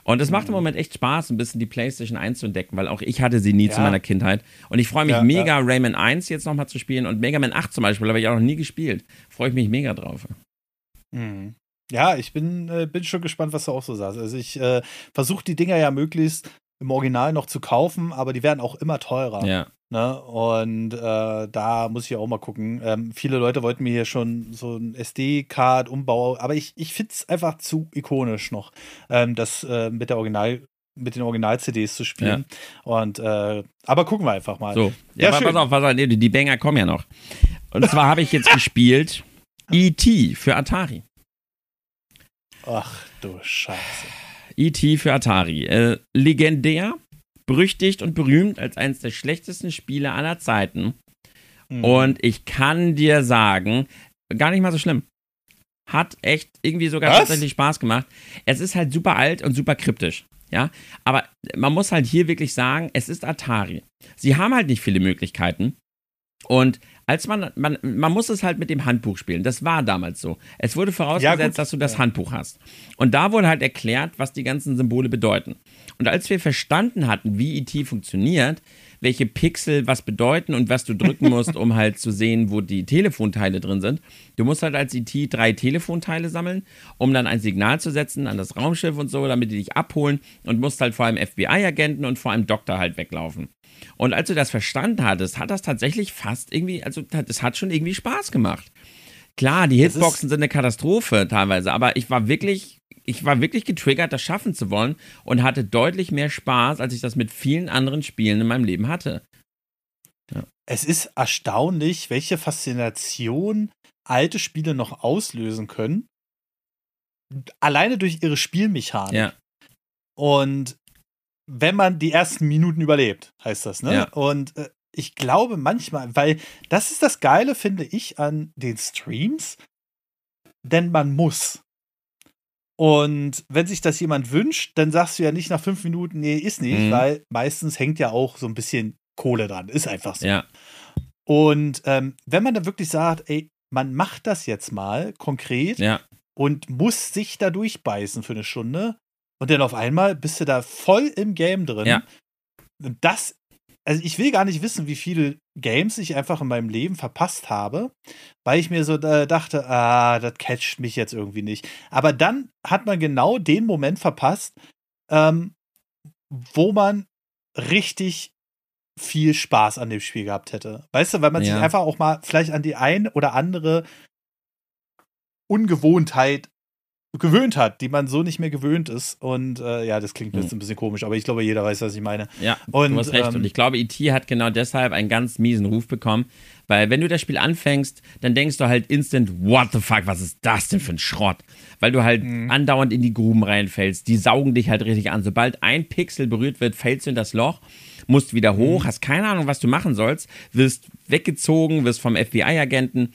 A: Und es macht im Moment echt Spaß, ein bisschen die PlayStation 1 zu entdecken, weil auch ich hatte sie nie ja. zu meiner Kindheit. Und ich freue mich ja, mega, ja. Rayman 1 jetzt nochmal zu spielen und Mega Man 8 zum Beispiel, habe ich auch noch nie gespielt. Freue ich mich mega drauf.
B: Mhm. Ja, ich bin, äh, bin schon gespannt, was du auch so sagst. Also ich äh, versuche die Dinger ja möglichst im Original noch zu kaufen, aber die werden auch immer teurer. Ja. Ne? Und äh, da muss ich auch mal gucken. Ähm, viele Leute wollten mir hier schon so ein SD-Card-Umbau, aber ich, ich finde es einfach zu ikonisch noch, ähm, das äh, mit der Original mit den Original-CDs zu spielen. Ja. Und äh, aber gucken wir einfach mal.
A: So, ja, ja pass auf, pass auf, die Banger kommen ja noch. Und zwar habe ich jetzt gespielt E.T. für Atari.
B: Ach du Scheiße.
A: E.T. für Atari. Äh, legendär, berüchtigt und berühmt als eines der schlechtesten Spiele aller Zeiten. Mhm. Und ich kann dir sagen, gar nicht mal so schlimm. Hat echt irgendwie sogar Was? tatsächlich Spaß gemacht. Es ist halt super alt und super kryptisch. Ja, aber man muss halt hier wirklich sagen, es ist Atari. Sie haben halt nicht viele Möglichkeiten. Und als man, man, man muss es halt mit dem Handbuch spielen. Das war damals so. Es wurde vorausgesetzt, ja, dass du das Handbuch hast. Und da wurde halt erklärt, was die ganzen Symbole bedeuten. Und als wir verstanden hatten, wie IT funktioniert, welche Pixel was bedeuten und was du drücken musst, um halt zu sehen, wo die Telefonteile drin sind. Du musst halt als IT drei Telefonteile sammeln, um dann ein Signal zu setzen an das Raumschiff und so, damit die dich abholen und musst halt vor allem FBI-Agenten und vor allem Doktor halt weglaufen. Und als du das verstanden hattest, hat das tatsächlich fast irgendwie, also das hat schon irgendwie Spaß gemacht. Klar, die Hitboxen sind eine Katastrophe teilweise, aber ich war wirklich, ich war wirklich getriggert, das schaffen zu wollen und hatte deutlich mehr Spaß, als ich das mit vielen anderen Spielen in meinem Leben hatte.
B: Ja. Es ist erstaunlich, welche Faszination alte Spiele noch auslösen können. Alleine durch ihre Spielmechanik. Ja. Und wenn man die ersten Minuten überlebt, heißt das, ne? Ja. Und äh, ich glaube manchmal, weil das ist das Geile, finde ich, an den Streams, denn man muss. Und wenn sich das jemand wünscht, dann sagst du ja nicht nach fünf Minuten, nee, ist nicht, mhm. weil meistens hängt ja auch so ein bisschen Kohle dran. Ist einfach so.
A: Ja.
B: Und ähm, wenn man dann wirklich sagt, ey, man macht das jetzt mal konkret
A: ja.
B: und muss sich da durchbeißen für eine Stunde, und dann auf einmal bist du da voll im Game drin.
A: Ja.
B: Und das, also ich will gar nicht wissen, wie viele Games ich einfach in meinem Leben verpasst habe, weil ich mir so äh, dachte, ah, das catcht mich jetzt irgendwie nicht. Aber dann hat man genau den Moment verpasst, ähm, wo man richtig viel Spaß an dem Spiel gehabt hätte. Weißt du, weil man ja. sich einfach auch mal vielleicht an die ein oder andere Ungewohnheit gewöhnt hat, die man so nicht mehr gewöhnt ist. Und äh, ja, das klingt jetzt hm. ein bisschen komisch, aber ich glaube, jeder weiß, was ich meine.
A: Ja, und, du hast recht. Ähm, und ich glaube, E.T. hat genau deshalb einen ganz miesen Ruf bekommen, weil wenn du das Spiel anfängst, dann denkst du halt instant, what the fuck, was ist das denn für ein Schrott? Weil du halt mhm. andauernd in die Gruben reinfällst. Die saugen dich halt richtig an. Sobald ein Pixel berührt wird, fällst du in das Loch, musst wieder hoch, mhm. hast keine Ahnung, was du machen sollst, wirst weggezogen, wirst vom FBI-Agenten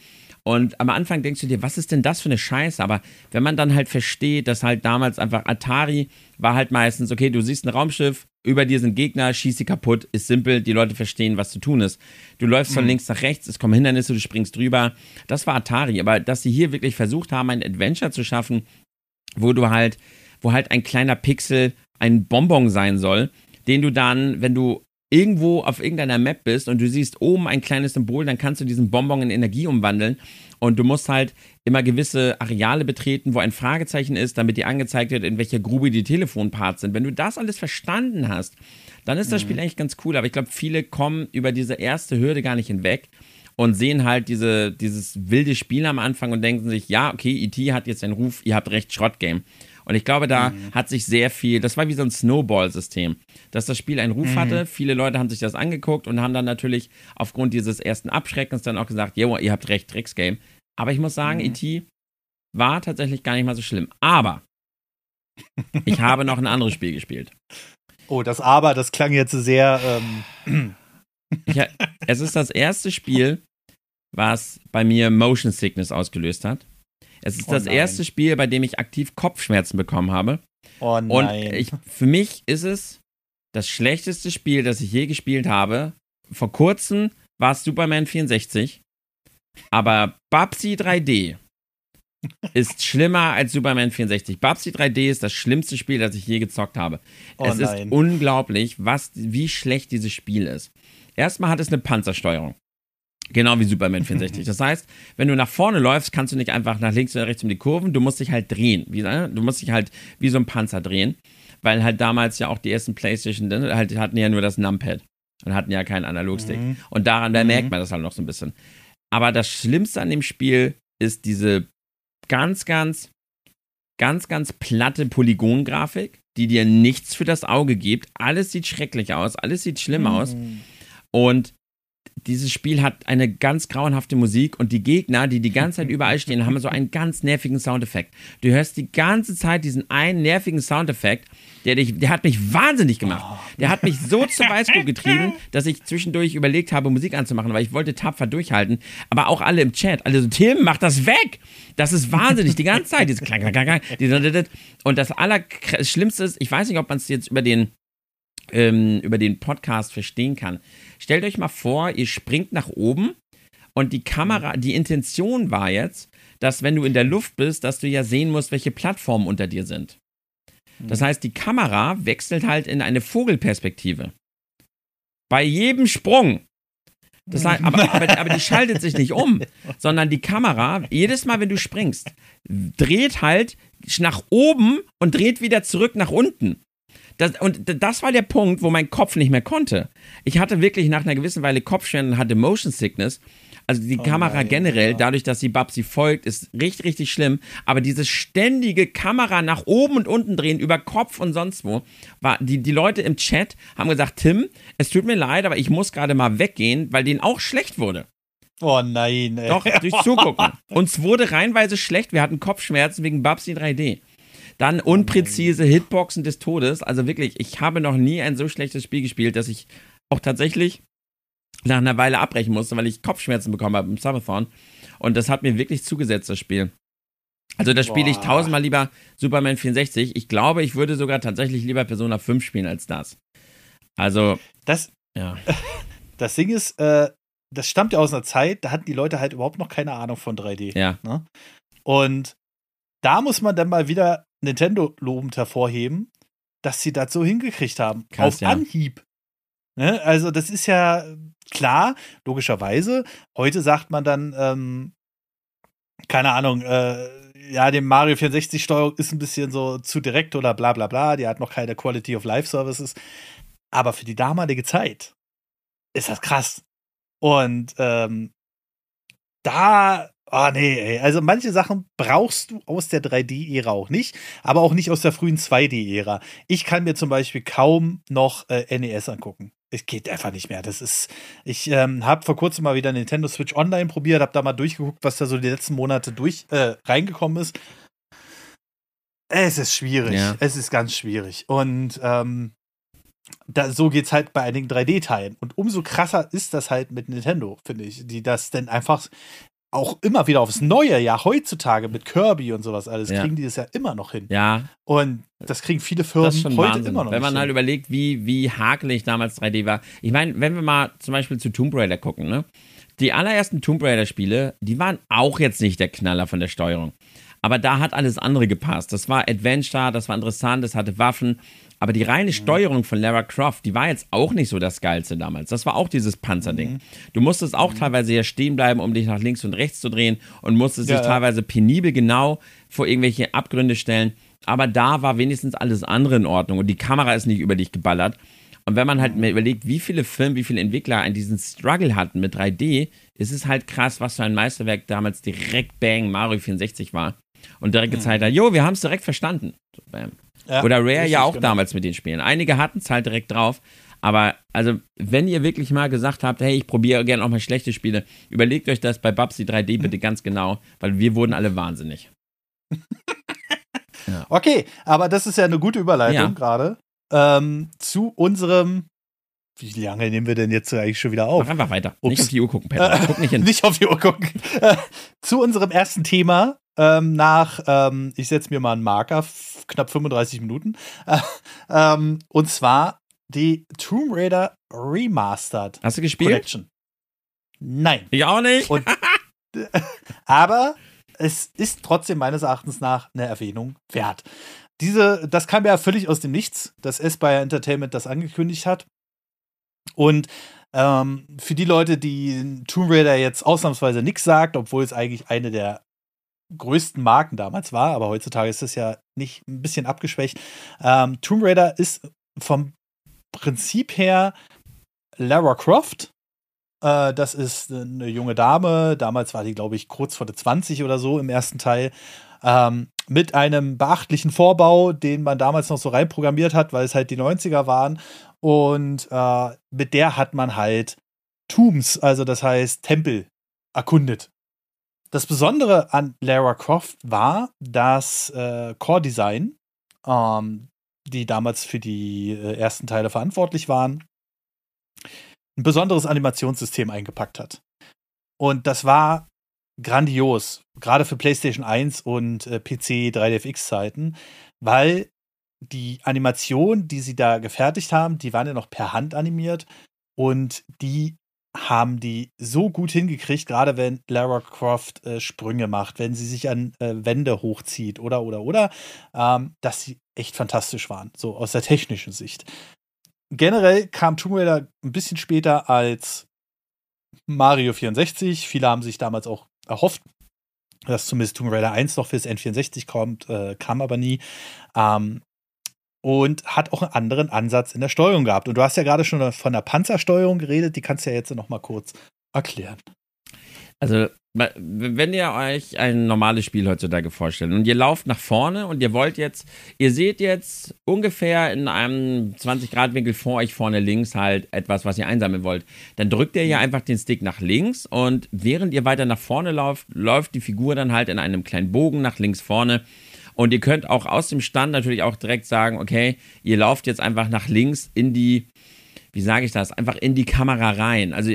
A: und am Anfang denkst du dir, was ist denn das für eine Scheiße? Aber wenn man dann halt versteht, dass halt damals einfach Atari war halt meistens, okay, du siehst ein Raumschiff, über dir sind Gegner, schieß sie kaputt, ist simpel, die Leute verstehen, was zu tun ist. Du läufst von mhm. links nach rechts, es kommen Hindernisse, du springst drüber. Das war Atari. Aber dass sie hier wirklich versucht haben, ein Adventure zu schaffen, wo du halt, wo halt ein kleiner Pixel ein Bonbon sein soll, den du dann, wenn du irgendwo auf irgendeiner Map bist und du siehst oben ein kleines Symbol, dann kannst du diesen Bonbon in Energie umwandeln und du musst halt immer gewisse Areale betreten, wo ein Fragezeichen ist, damit dir angezeigt wird, in welcher Grube die Telefonparts sind. Wenn du das alles verstanden hast, dann ist das mhm. Spiel eigentlich ganz cool. Aber ich glaube, viele kommen über diese erste Hürde gar nicht hinweg und sehen halt diese, dieses wilde Spiel am Anfang und denken sich, ja, okay, E.T. hat jetzt einen Ruf, ihr habt recht, Schrottgame. Und ich glaube, da mhm. hat sich sehr viel, das war wie so ein Snowball-System, dass das Spiel einen Ruf mhm. hatte. Viele Leute haben sich das angeguckt und haben dann natürlich aufgrund dieses ersten Abschreckens dann auch gesagt, jo, ihr habt recht, Drecksgame. Aber ich muss sagen, mhm. E.T. war tatsächlich gar nicht mal so schlimm. Aber ich habe noch ein anderes Spiel gespielt.
B: Oh, das Aber, das klang jetzt sehr.
A: Ähm ich, es ist das erste Spiel, was bei mir Motion Sickness ausgelöst hat. Es ist oh das nein. erste Spiel, bei dem ich aktiv Kopfschmerzen bekommen habe.
B: Oh nein.
A: Und ich, für mich ist es das schlechteste Spiel, das ich je gespielt habe. Vor kurzem war es Superman 64. Aber Babsy 3D ist schlimmer als Superman 64. Babsy 3D ist das schlimmste Spiel, das ich je gezockt habe. Oh es nein. ist unglaublich, was, wie schlecht dieses Spiel ist. Erstmal hat es eine Panzersteuerung. Genau wie Superman 64. Das heißt, wenn du nach vorne läufst, kannst du nicht einfach nach links oder rechts um die Kurven, du musst dich halt drehen. Wie, ne? du musst dich halt wie so ein Panzer drehen, weil halt damals ja auch die ersten Playstation ne, halt hatten ja nur das Numpad und hatten ja keinen Analogstick. Mhm. Und daran, da mhm. merkt man das halt noch so ein bisschen. Aber das Schlimmste an dem Spiel ist diese ganz, ganz, ganz, ganz platte Polygongrafik, die dir nichts für das Auge gibt. Alles sieht schrecklich aus, alles sieht schlimm mhm. aus. Und dieses Spiel hat eine ganz grauenhafte Musik und die Gegner, die die ganze Zeit überall stehen, haben so einen ganz nervigen Soundeffekt. Du hörst die ganze Zeit diesen einen nervigen Soundeffekt, der, dich, der hat mich wahnsinnig gemacht. Der hat mich so zur Weißglut getrieben, dass ich zwischendurch überlegt habe, Musik anzumachen, weil ich wollte tapfer durchhalten. Aber auch alle im Chat, alle so, Tim, mach das weg! Das ist wahnsinnig, die ganze Zeit. Diese klang, klang, klang, klang. Und das Allerschlimmste ist, ich weiß nicht, ob man es jetzt über den ähm, über den Podcast verstehen kann. Stellt euch mal vor, ihr springt nach oben und die Kamera, die Intention war jetzt, dass wenn du in der Luft bist, dass du ja sehen musst, welche Plattformen unter dir sind. Das heißt, die Kamera wechselt halt in eine Vogelperspektive. Bei jedem Sprung. Das heißt, aber, aber, aber die schaltet sich nicht um, sondern die Kamera, jedes Mal, wenn du springst, dreht halt nach oben und dreht wieder zurück nach unten. Das, und das war der Punkt, wo mein Kopf nicht mehr konnte. Ich hatte wirklich nach einer gewissen Weile Kopfschmerzen und hatte Motion Sickness. Also die oh Kamera nein, generell, ja. dadurch, dass sie Babsi folgt, ist richtig, richtig schlimm. Aber dieses ständige Kamera nach oben und unten drehen, über Kopf und sonst wo, war, die, die Leute im Chat haben gesagt, Tim, es tut mir leid, aber ich muss gerade mal weggehen, weil denen auch schlecht wurde.
B: Oh nein,
A: ey. Doch, durch Zugucken. Uns wurde reinweise schlecht, wir hatten Kopfschmerzen wegen Babsi 3D. Dann unpräzise Hitboxen des Todes. Also wirklich, ich habe noch nie ein so schlechtes Spiel gespielt, dass ich auch tatsächlich nach einer Weile abbrechen musste, weil ich Kopfschmerzen bekommen habe im Subathon. Und das hat mir wirklich zugesetzt, das Spiel. Also da spiele ich tausendmal lieber Superman 64. Ich glaube, ich würde sogar tatsächlich lieber Persona 5 spielen als das. Also.
B: Das, ja. das Ding ist, äh, das stammt ja aus einer Zeit, da hatten die Leute halt überhaupt noch keine Ahnung von 3D.
A: Ja.
B: Ne? Und da muss man dann mal wieder Nintendo lobend hervorheben, dass sie das so hingekriegt haben. Krass, auf ja. Anhieb. Ne? Also, das ist ja klar, logischerweise. Heute sagt man dann, ähm, keine Ahnung, äh, ja, dem Mario 64-Steuerung ist ein bisschen so zu direkt oder bla bla bla, die hat noch keine Quality of Life Services. Aber für die damalige Zeit ist das krass. Und ähm, da Ah, oh, nee, ey. Also manche Sachen brauchst du aus der 3D-Ära auch nicht, aber auch nicht aus der frühen 2D-Ära. Ich kann mir zum Beispiel kaum noch äh, NES angucken. Es geht einfach nicht mehr. Das ist. Ich ähm, habe vor kurzem mal wieder Nintendo Switch Online probiert, habe da mal durchgeguckt, was da so die letzten Monate durch äh, reingekommen ist. Es ist schwierig. Ja. Es ist ganz schwierig. Und ähm, da, so geht's halt bei einigen 3D-Teilen. Und umso krasser ist das halt mit Nintendo, finde ich, die das denn einfach auch immer wieder aufs Neue, ja, heutzutage mit Kirby und sowas alles, ja. kriegen die das ja immer noch hin.
A: Ja.
B: Und das kriegen viele Firmen heute Wahnsinn. immer noch
A: Wenn man
B: hin.
A: halt überlegt, wie, wie hakelig damals 3D war. Ich meine, wenn wir mal zum Beispiel zu Tomb Raider gucken, ne? Die allerersten Tomb Raider-Spiele, die waren auch jetzt nicht der Knaller von der Steuerung. Aber da hat alles andere gepasst. Das war Adventure, das war interessant, das hatte Waffen. Aber die reine Steuerung von Lara Croft, die war jetzt auch nicht so das Geilste damals. Das war auch dieses Panzerding. Mhm. Du musstest auch mhm. teilweise hier stehen bleiben, um dich nach links und rechts zu drehen und musstest ja, dich ja. teilweise penibel genau vor irgendwelche Abgründe stellen. Aber da war wenigstens alles andere in Ordnung und die Kamera ist nicht über dich geballert. Und wenn man halt mir überlegt, wie viele Filme, wie viele Entwickler an diesen Struggle hatten mit 3D, ist es halt krass, was für ein Meisterwerk damals direkt Bang Mario 64 war. Und direkt mhm. gezeigt hat, jo, wir haben es direkt verstanden. bam. Ja, Oder Rare ja auch genau. damals mit den Spielen. Einige hatten es halt direkt drauf. Aber also, wenn ihr wirklich mal gesagt habt, hey, ich probiere gerne auch mal schlechte Spiele, überlegt euch das bei Babsi 3D bitte ganz genau, weil wir wurden alle wahnsinnig.
B: ja. Okay, aber das ist ja eine gute Überleitung ja. gerade ähm, zu unserem. Wie lange nehmen wir denn jetzt eigentlich schon wieder auf?
A: Mach einfach weiter. Ups. Nicht auf die Uhr gucken, Peter. Guck nicht hin.
B: nicht auf die Uhr gucken. zu unserem ersten Thema, ähm, nach, ähm, ich setze mir mal einen Marker, knapp 35 Minuten. Äh, ähm, und zwar die Tomb Raider Remastered.
A: Hast du gespielt? Collection.
B: Nein.
A: Ich auch nicht. Und,
B: aber es ist trotzdem meines Erachtens nach eine Erwähnung wert. Diese, das kam ja völlig aus dem Nichts, dass Aspire Entertainment das angekündigt hat. Und ähm, für die Leute, die Tomb Raider jetzt ausnahmsweise nichts sagt, obwohl es eigentlich eine der größten Marken damals war, aber heutzutage ist es ja nicht ein bisschen abgeschwächt. Ähm, Tomb Raider ist vom Prinzip her Lara Croft. Äh, das ist eine junge Dame. Damals war die, glaube ich, kurz vor der 20 oder so im ersten Teil. Ähm, mit einem beachtlichen Vorbau, den man damals noch so reinprogrammiert hat, weil es halt die 90er waren. Und äh, mit der hat man halt Tombs, also das heißt Tempel, erkundet. Das Besondere an Lara Croft war das äh, Core-Design, ähm, die damals für die äh, ersten Teile verantwortlich waren, ein besonderes Animationssystem eingepackt hat. Und das war grandios, gerade für PlayStation 1 und äh, PC 3DFX-Zeiten, weil die Animation, die sie da gefertigt haben, die waren ja noch per Hand animiert und die haben die so gut hingekriegt, gerade wenn Lara Croft äh, Sprünge macht, wenn sie sich an äh, Wände hochzieht oder oder oder, ähm, dass sie echt fantastisch waren, so aus der technischen Sicht. Generell kam Tomb Raider ein bisschen später als Mario 64. Viele haben sich damals auch erhofft, dass zumindest Tomb Raider 1 noch fürs N64 kommt, äh, kam aber nie. Ähm, und hat auch einen anderen Ansatz in der Steuerung gehabt. Und du hast ja gerade schon von der Panzersteuerung geredet, die kannst du ja jetzt noch mal kurz erklären.
A: Also, wenn ihr euch ein normales Spiel heutzutage vorstellt und ihr lauft nach vorne und ihr wollt jetzt, ihr seht jetzt ungefähr in einem 20-Grad-Winkel vor euch vorne links halt etwas, was ihr einsammeln wollt, dann drückt ihr ja einfach den Stick nach links und während ihr weiter nach vorne lauft, läuft die Figur dann halt in einem kleinen Bogen nach links vorne und ihr könnt auch aus dem Stand natürlich auch direkt sagen, okay, ihr lauft jetzt einfach nach links in die, wie sage ich das, einfach in die Kamera rein. Also,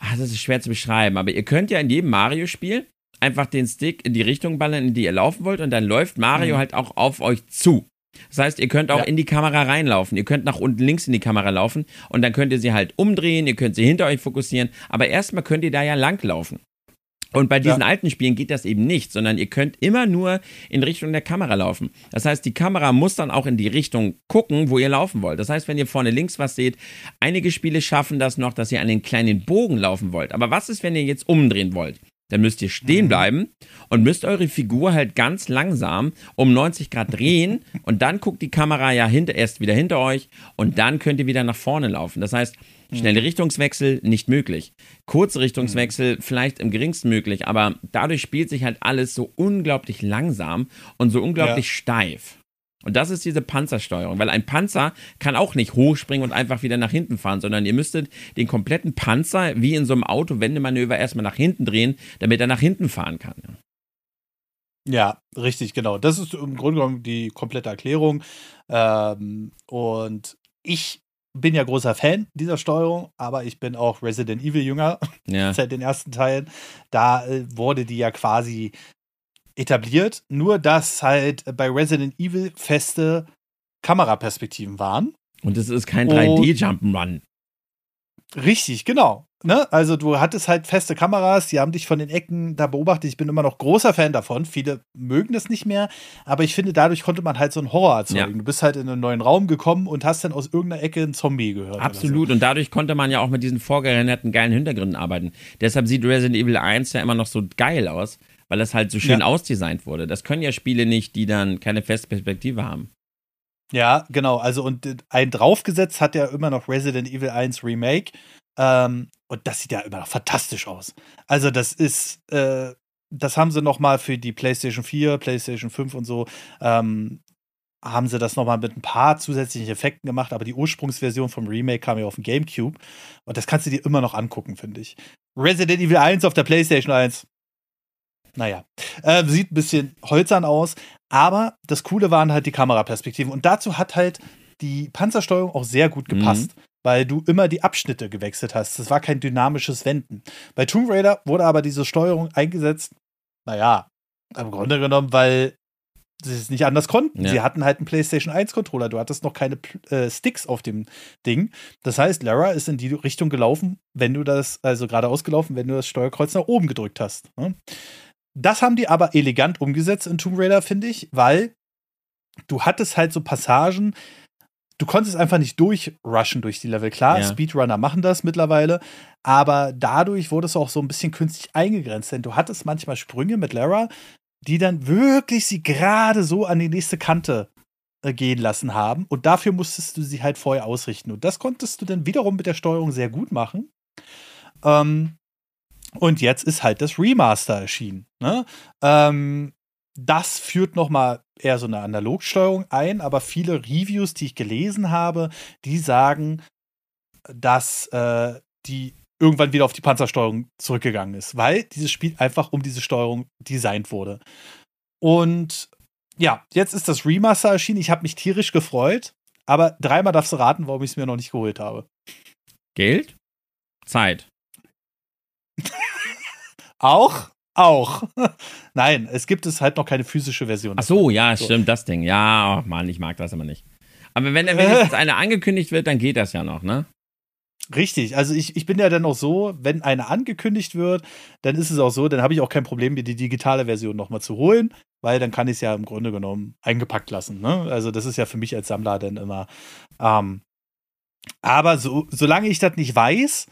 A: ach, das ist schwer zu beschreiben, aber ihr könnt ja in jedem Mario-Spiel einfach den Stick in die Richtung ballern, in die ihr laufen wollt und dann läuft Mario mhm. halt auch auf euch zu. Das heißt, ihr könnt auch ja. in die Kamera reinlaufen. Ihr könnt nach unten links in die Kamera laufen und dann könnt ihr sie halt umdrehen, ihr könnt sie hinter euch fokussieren, aber erstmal könnt ihr da ja langlaufen. Und bei diesen ja. alten Spielen geht das eben nicht, sondern ihr könnt immer nur in Richtung der Kamera laufen. Das heißt, die Kamera muss dann auch in die Richtung gucken, wo ihr laufen wollt. Das heißt, wenn ihr vorne links was seht, einige Spiele schaffen das noch, dass ihr einen kleinen Bogen laufen wollt. Aber was ist, wenn ihr jetzt umdrehen wollt? Dann müsst ihr stehen mhm. bleiben und müsst eure Figur halt ganz langsam um 90 Grad drehen und dann guckt die Kamera ja hinter, erst wieder hinter euch und dann könnt ihr wieder nach vorne laufen. Das heißt, Schnelle Richtungswechsel nicht möglich. Kurze Richtungswechsel mhm. vielleicht im geringsten möglich, aber dadurch spielt sich halt alles so unglaublich langsam und so unglaublich ja. steif. Und das ist diese Panzersteuerung, weil ein Panzer kann auch nicht hochspringen und einfach wieder nach hinten fahren, sondern ihr müsstet den kompletten Panzer wie in so einem Auto-Wendemanöver erstmal nach hinten drehen, damit er nach hinten fahren kann.
B: Ja, richtig, genau. Das ist im Grunde genommen die komplette Erklärung. Ähm, und ich bin ja großer Fan dieser Steuerung, aber ich bin auch Resident Evil Jünger ja. seit den ersten Teilen. Da äh, wurde die ja quasi etabliert, nur dass halt bei Resident Evil feste Kameraperspektiven waren.
A: Und es ist kein 3D-Jump'n'Run.
B: Richtig, genau. Ne? Also du hattest halt feste Kameras, die haben dich von den Ecken da beobachtet. Ich bin immer noch großer Fan davon. Viele mögen das nicht mehr, aber ich finde, dadurch konnte man halt so einen Horror erzeugen. Ja. Du bist halt in einen neuen Raum gekommen und hast dann aus irgendeiner Ecke einen Zombie gehört.
A: Absolut. So. Und dadurch konnte man ja auch mit diesen vorgerenderten geilen Hintergründen arbeiten. Deshalb sieht Resident Evil 1 ja immer noch so geil aus, weil das halt so schön ja. ausdesignt wurde. Das können ja Spiele nicht, die dann keine feste Perspektive haben.
B: Ja, genau. Also und äh, ein draufgesetzt hat ja immer noch Resident Evil 1 Remake. Ähm, und das sieht ja immer noch fantastisch aus. Also, das ist, äh, das haben sie noch mal für die PlayStation 4, PlayStation 5 und so, ähm, haben sie das noch mal mit ein paar zusätzlichen Effekten gemacht, aber die Ursprungsversion vom Remake kam ja auf dem GameCube. Und das kannst du dir immer noch angucken, finde ich. Resident Evil 1 auf der PlayStation 1. Naja, äh, sieht ein bisschen holzern aus, aber das Coole waren halt die Kameraperspektiven. Und dazu hat halt die Panzersteuerung auch sehr gut gepasst. Mhm weil du immer die Abschnitte gewechselt hast. Das war kein dynamisches Wenden. Bei Tomb Raider wurde aber diese Steuerung eingesetzt, naja, im Grunde genommen, weil sie es nicht anders konnten. Ja. Sie hatten halt einen PlayStation 1 Controller. Du hattest noch keine äh, Sticks auf dem Ding. Das heißt, Lara ist in die Richtung gelaufen, wenn du das, also geradeaus gelaufen, wenn du das Steuerkreuz nach oben gedrückt hast. Ne? Das haben die aber elegant umgesetzt in Tomb Raider, finde ich, weil du hattest halt so Passagen, du konntest einfach nicht durchrushen durch die Level. Klar, ja. Speedrunner machen das mittlerweile, aber dadurch wurde es auch so ein bisschen künstlich eingegrenzt, denn du hattest manchmal Sprünge mit Lara, die dann wirklich sie gerade so an die nächste Kante äh, gehen lassen haben und dafür musstest du sie halt vorher ausrichten und das konntest du dann wiederum mit der Steuerung sehr gut machen. Ähm, und jetzt ist halt das Remaster erschienen. Ne? Ähm, das führt nochmal eher so eine Analogsteuerung ein, aber viele Reviews, die ich gelesen habe, die sagen, dass äh, die irgendwann wieder auf die Panzersteuerung zurückgegangen ist, weil dieses Spiel einfach um diese Steuerung designt wurde. Und ja, jetzt ist das Remaster erschienen. Ich habe mich tierisch gefreut, aber dreimal darfst du raten, warum ich es mir noch nicht geholt habe.
A: Geld? Zeit.
B: Auch? auch. Nein, es gibt es halt noch keine physische Version.
A: Ach so, ja, so. stimmt, das Ding. Ja, oh Mann, ich mag das immer nicht. Aber wenn, wenn jetzt eine angekündigt wird, dann geht das ja noch, ne?
B: Richtig, also ich, ich bin ja dann auch so, wenn eine angekündigt wird, dann ist es auch so, dann habe ich auch kein Problem, mir die digitale Version nochmal zu holen, weil dann kann ich es ja im Grunde genommen eingepackt lassen. Ne? Also das ist ja für mich als Sammler dann immer. Ähm, aber so, solange ich das nicht weiß,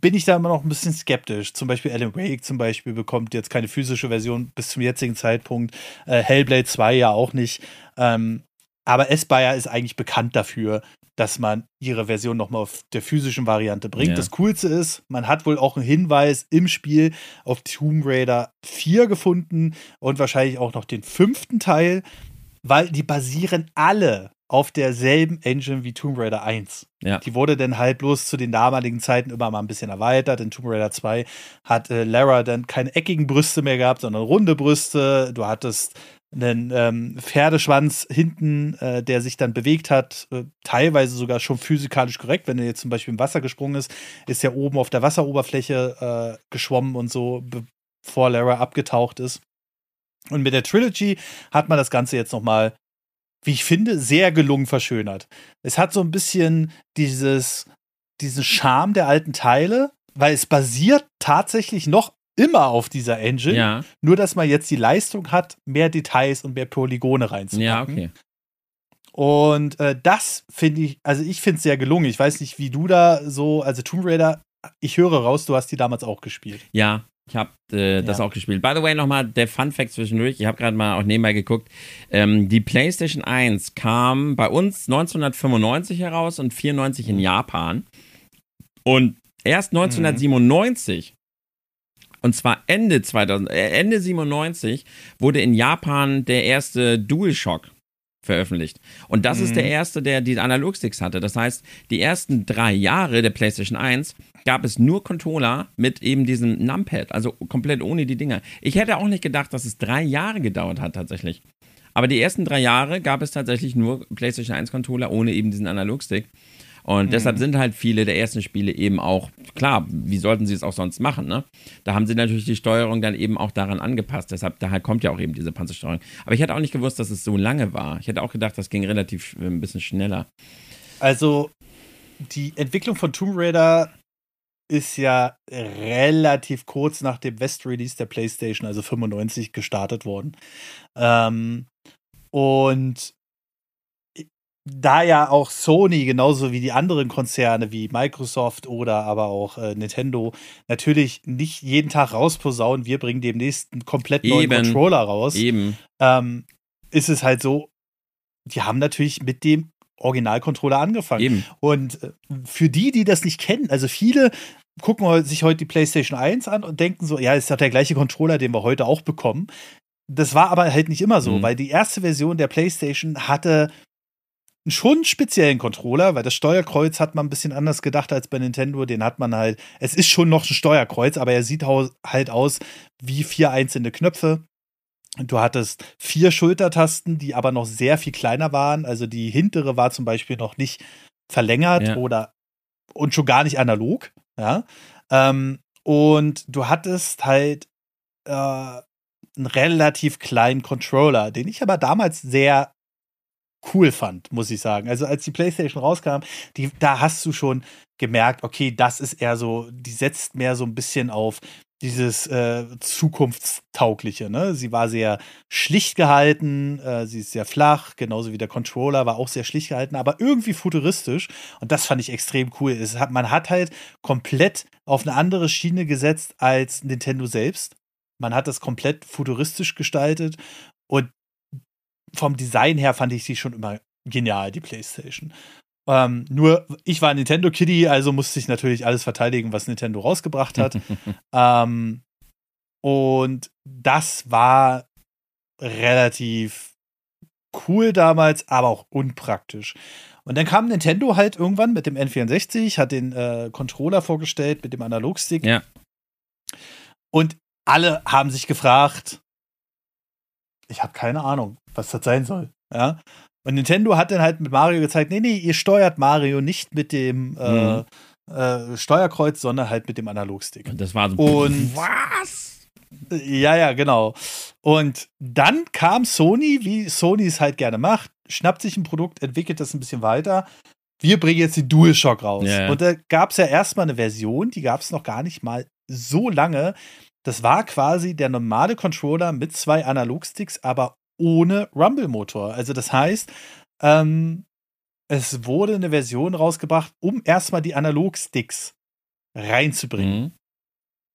B: bin ich da immer noch ein bisschen skeptisch. Zum Beispiel Alan Wake zum Beispiel bekommt jetzt keine physische Version bis zum jetzigen Zeitpunkt. Äh, Hellblade 2 ja auch nicht. Ähm, aber Espire ist eigentlich bekannt dafür, dass man ihre Version nochmal auf der physischen Variante bringt. Ja. Das Coolste ist, man hat wohl auch einen Hinweis im Spiel auf Tomb Raider 4 gefunden und wahrscheinlich auch noch den fünften Teil, weil die basieren alle auf derselben Engine wie Tomb Raider 1. Ja. Die wurde dann halt bloß zu den damaligen Zeiten immer mal ein bisschen erweitert. In Tomb Raider 2 hat äh, Lara dann keine eckigen Brüste mehr gehabt, sondern runde Brüste. Du hattest einen ähm, Pferdeschwanz hinten, äh, der sich dann bewegt hat, äh, teilweise sogar schon physikalisch korrekt. Wenn er jetzt zum Beispiel im Wasser gesprungen ist, ist er oben auf der Wasseroberfläche äh, geschwommen und so, bevor Lara abgetaucht ist. Und mit der Trilogy hat man das Ganze jetzt noch mal wie ich finde, sehr gelungen verschönert. Es hat so ein bisschen dieses, diesen Charme der alten Teile, weil es basiert tatsächlich noch immer auf dieser Engine. Ja. Nur, dass man jetzt die Leistung hat, mehr Details und mehr Polygone reinzupacken. Ja, okay. Und äh, das finde ich, also ich finde es sehr gelungen. Ich weiß nicht, wie du da so, also Tomb Raider, ich höre raus, du hast die damals auch gespielt.
A: Ja, ich habe äh, das ja. auch gespielt. By the way, nochmal der Fun Fact zwischendurch. Ich habe gerade mal auch nebenbei geguckt. Ähm, die PlayStation 1 kam bei uns 1995 heraus und 94 in Japan. Und erst 1997, mhm. und zwar Ende 2000, äh, Ende 97, wurde in Japan der erste DualShock veröffentlicht. Und das mhm. ist der mhm. erste, der die Analogsticks hatte. Das heißt, die ersten drei Jahre der PlayStation 1 gab es nur Controller mit eben diesem Numpad, also komplett ohne die Dinger. Ich hätte auch nicht gedacht, dass es drei Jahre gedauert hat tatsächlich. Aber die ersten drei Jahre gab es tatsächlich nur PlayStation 1 Controller ohne eben diesen Analogstick. Und mhm. deshalb sind halt viele der ersten Spiele eben auch, klar, wie sollten sie es auch sonst machen, ne? Da haben sie natürlich die Steuerung dann eben auch daran angepasst. Deshalb, daher kommt ja auch eben diese Panzersteuerung. Aber ich hätte auch nicht gewusst, dass es so lange war. Ich hätte auch gedacht, das ging relativ äh, ein bisschen schneller.
B: Also, die Entwicklung von Tomb Raider ist ja relativ kurz nach dem West-Release der PlayStation, also 95, gestartet worden. Ähm, und da ja auch Sony genauso wie die anderen Konzerne wie Microsoft oder aber auch äh, Nintendo natürlich nicht jeden Tag rausposaunen, wir bringen demnächst einen komplett neuen
A: Eben.
B: Controller raus,
A: Eben.
B: ähm, ist es halt so, die haben natürlich mit dem Original-Controller angefangen.
A: Eben.
B: Und äh, für die, die das nicht kennen, also viele gucken sich heute die PlayStation 1 an und denken so, ja, ist doch der gleiche Controller, den wir heute auch bekommen. Das war aber halt nicht immer so,
A: Mhm.
B: weil die erste Version der PlayStation hatte schon einen speziellen Controller, weil das Steuerkreuz hat man ein bisschen anders gedacht als bei Nintendo. Den hat man halt, es ist schon noch ein Steuerkreuz, aber er sieht halt aus wie vier einzelne Knöpfe. Du hattest vier Schultertasten, die aber noch sehr viel kleiner waren. Also die hintere war zum Beispiel noch nicht verlängert
A: Ja.
B: oder und schon gar nicht analog. Ja. Ähm, und du hattest halt äh, einen relativ kleinen Controller, den ich aber damals sehr cool fand, muss ich sagen. Also als die PlayStation rauskam, die, da hast du schon gemerkt, okay, das ist eher so, die setzt mehr so ein bisschen auf dieses äh, zukunftstaugliche. Ne? Sie war sehr schlicht gehalten, äh, sie ist sehr flach, genauso wie der Controller war auch sehr schlicht gehalten, aber irgendwie futuristisch. Und das fand ich extrem cool. Es hat, man hat halt komplett auf eine andere Schiene gesetzt als Nintendo selbst. Man hat das komplett futuristisch gestaltet und vom Design her fand ich sie schon immer genial, die PlayStation. Ähm, nur, ich war Nintendo Kitty, also musste ich natürlich alles verteidigen, was Nintendo rausgebracht hat. ähm, und das war relativ cool damals, aber auch unpraktisch. Und dann kam Nintendo halt irgendwann mit dem N64, hat den äh, Controller vorgestellt mit dem Analogstick.
A: Ja.
B: Und alle haben sich gefragt, ich habe keine Ahnung, was das sein soll. Ja. Und Nintendo hat dann halt mit Mario gezeigt, nee, nee, ihr steuert Mario nicht mit dem äh,
A: Mhm.
B: äh, Steuerkreuz, sondern halt mit dem Analogstick.
A: Und das war so.
B: Und-
A: was?
B: Ja, ja, genau. Und dann kam Sony, wie Sony es halt gerne macht, schnappt sich ein Produkt, entwickelt das ein bisschen weiter. Wir bringen jetzt die DualShock raus.
A: Ja.
B: Und da gab es ja erstmal eine Version, die gab es noch gar nicht mal so lange. Das war quasi der normale Controller mit zwei Analogsticks, aber ohne Rumble-Motor. Also das heißt, ähm, es wurde eine Version rausgebracht, um erstmal die Analogsticks reinzubringen.
A: Mhm.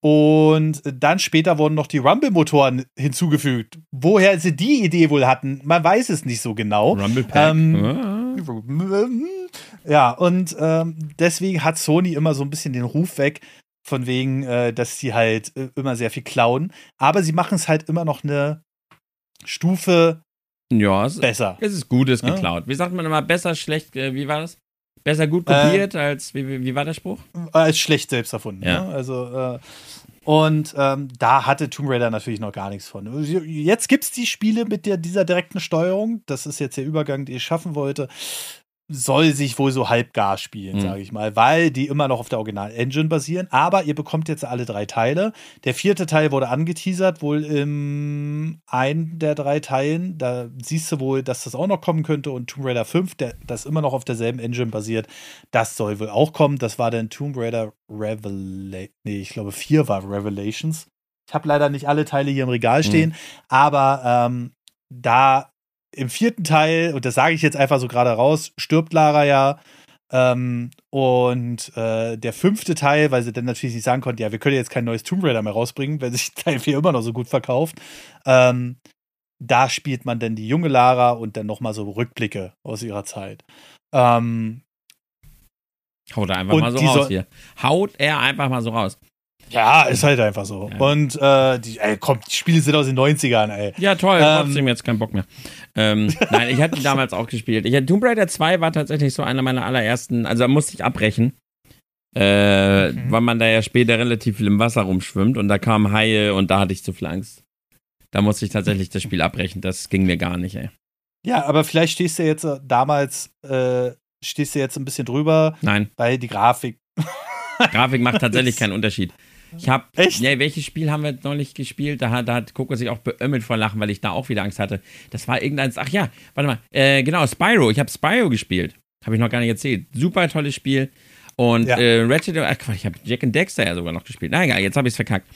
B: Und dann später wurden noch die Rumble-Motoren hinzugefügt. Woher sie die Idee wohl hatten, man weiß es nicht so genau.
A: Rumble Pack.
B: Ähm,
A: Ah.
B: Ja, und ähm, deswegen hat Sony immer so ein bisschen den Ruf weg, von wegen, äh, dass sie halt äh, immer sehr viel klauen. Aber sie machen es halt immer noch eine Stufe
A: Ja, es,
B: besser.
A: es ist gut, es ist
B: Ja.
A: geklaut. Wie sagt man immer, besser, schlecht, äh, wie war das? Besser gut
B: Äh,
A: kopiert als, wie, wie, wie war der Spruch?
B: Als schlecht selbst erfunden.
A: Ja.
B: Ne? Also, äh, und ähm, da hatte Tomb Raider natürlich noch gar nichts von. Jetzt gibt es die Spiele mit der, dieser direkten Steuerung. Das ist jetzt der Übergang, den ich schaffen wollte. Soll sich wohl so halbgar spielen,
A: Mhm.
B: sage ich mal, weil die immer noch auf der Original-Engine basieren. Aber ihr bekommt jetzt alle drei Teile. Der vierte Teil wurde angeteasert, wohl in einem der drei Teilen. Da siehst du wohl, dass das auch noch kommen könnte. Und Tomb Raider 5, der, das immer noch auf derselben Engine basiert, das soll wohl auch kommen. Das war dann Tomb Raider Revelation. Nee, ich glaube, 4 war Revelations. Ich habe leider nicht alle Teile hier im Regal stehen, aber ähm, da im vierten Teil, und das sage ich jetzt einfach so gerade raus, stirbt Lara ja. Ähm, und äh, der fünfte Teil, weil sie dann natürlich nicht sagen konnten, ja, wir können jetzt kein neues Tomb Raider mehr rausbringen, weil sich Teil 4 immer noch so gut verkauft. Ähm, da spielt man dann die junge Lara und dann nochmal so Rückblicke aus ihrer Zeit. Ähm,
A: Haut er einfach mal so raus hier. Haut er einfach mal so raus.
B: ja, ist halt einfach so.
A: Ja.
B: Und äh, die, ey, komm, die Spiele sind aus den 90ern, ey.
A: Ja, toll,
B: Ähm,
A: trotzdem jetzt keinen Bock mehr. Ähm, nein, ich hatte die damals auch gespielt. Ich hatte, Tomb Raider 2 war tatsächlich so einer meiner allerersten, also da musste ich abbrechen. Äh,
B: Mhm.
A: Weil man da ja später relativ viel im Wasser rumschwimmt und da kamen Haie und da hatte ich zu viel Angst. Da musste ich tatsächlich das Spiel abbrechen. Das ging mir gar nicht, ey.
B: Ja, aber vielleicht stehst du jetzt äh, damals, äh, stehst du jetzt ein bisschen drüber,
A: Nein,
B: weil die Grafik.
A: Grafik macht tatsächlich keinen Unterschied. Ich hab,
B: Echt?
A: Ja, welches Spiel haben wir neulich gespielt? Da hat, da hat Coco sich auch beömmelt vor Lachen, weil ich da auch wieder Angst hatte. Das war irgendeins. Ach ja, warte mal. Äh, genau, Spyro. Ich habe Spyro gespielt. Habe ich noch gar nicht erzählt. Super tolles Spiel. Und
B: Ja.
A: äh, Ratchet, ach Quatsch, ich habe Jack and Dexter ja sogar noch gespielt. Na egal, jetzt habe ich es verkackt.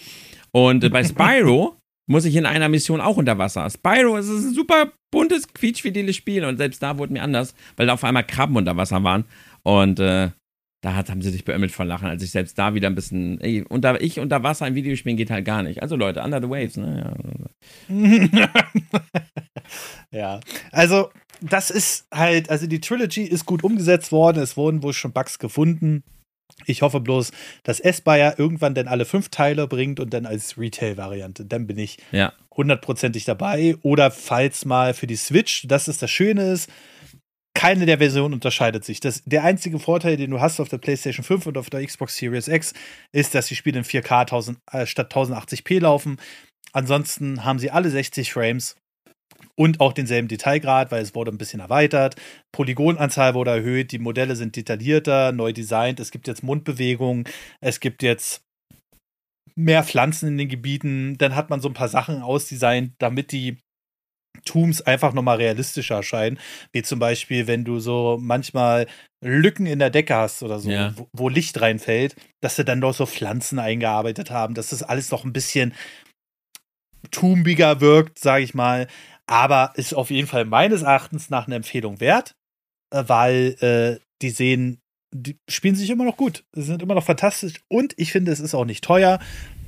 A: Und äh, bei Spyro muss ich in einer Mission auch unter Wasser. Spyro ist ein super buntes, quietschfideles Spiel und selbst da wurde mir anders, weil da auf einmal Krabben unter Wasser waren. Und äh, da hat, haben sie sich beömmelt vor Lachen, als ich selbst da wieder ein bisschen, ey, unter, ich unter Wasser in Videospielen geht halt gar nicht. Also Leute, Under the Waves, ne? Ja.
B: ja, also das ist halt, also die Trilogy ist gut umgesetzt worden, es wurden wohl schon Bugs gefunden. Ich hoffe bloß, dass Esbire irgendwann dann alle fünf Teile bringt und dann als Retail-Variante. Dann bin ich
A: ja.
B: hundertprozentig dabei. Oder falls mal für die Switch, das ist das Schöne ist, keine der Versionen unterscheidet sich. Das, der einzige Vorteil, den du hast auf der PlayStation 5 und auf der Xbox Series X, ist, dass die Spiele in 4K 1000, äh, statt 1080p laufen. Ansonsten haben sie alle 60 Frames und auch denselben Detailgrad, weil es wurde ein bisschen erweitert. Polygonanzahl wurde erhöht, die Modelle sind detaillierter, neu designt. Es gibt jetzt Mundbewegungen, es gibt jetzt mehr Pflanzen in den Gebieten. Dann hat man so ein paar Sachen ausdesignt, damit die Tombs einfach nochmal realistischer erscheinen. Wie zum Beispiel, wenn du so manchmal Lücken in der Decke hast oder so,
A: Ja.
B: wo, wo Licht reinfällt, dass sie dann noch so Pflanzen eingearbeitet haben, dass das alles noch ein bisschen tumbiger wirkt, sage ich mal. Aber ist auf jeden Fall meines Erachtens nach eine Empfehlung wert, äh, weil äh, die sehen, die spielen sich immer noch gut. Sie sind immer noch fantastisch und ich finde, es ist auch nicht teuer.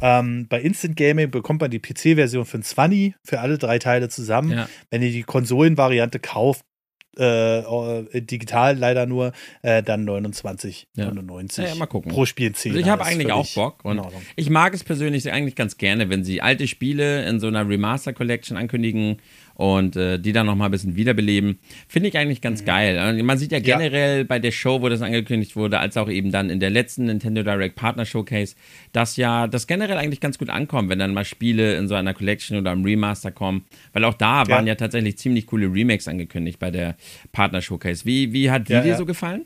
B: Ähm, bei Instant Gaming bekommt man die PC-Version für ein 20 für alle drei Teile zusammen.
A: Ja.
B: Wenn ihr die Konsolenvariante kauft, äh, äh, digital leider nur, äh, dann 29,99
A: Ja. Ja, mal gucken.
B: pro Spiel 10.
A: Also ich habe eigentlich auch Bock und ich mag es persönlich eigentlich ganz gerne, wenn sie alte Spiele in so einer Remaster Collection ankündigen und äh, die dann nochmal ein bisschen wiederbeleben. Finde ich eigentlich ganz geil. Und Man sieht ja
B: Ja.
A: generell bei der Show, wo das angekündigt wurde, als auch eben dann in der letzten Nintendo Direct Partner Showcase, dass ja das generell eigentlich ganz gut ankommt, wenn dann mal Spiele in so einer Collection oder einem Remaster kommen. Weil auch da waren ja tatsächlich ziemlich coole Remakes angekündigt bei der Partner Showcase. Wie, wie hat die
B: Ja,
A: dir
B: ja.
A: so gefallen?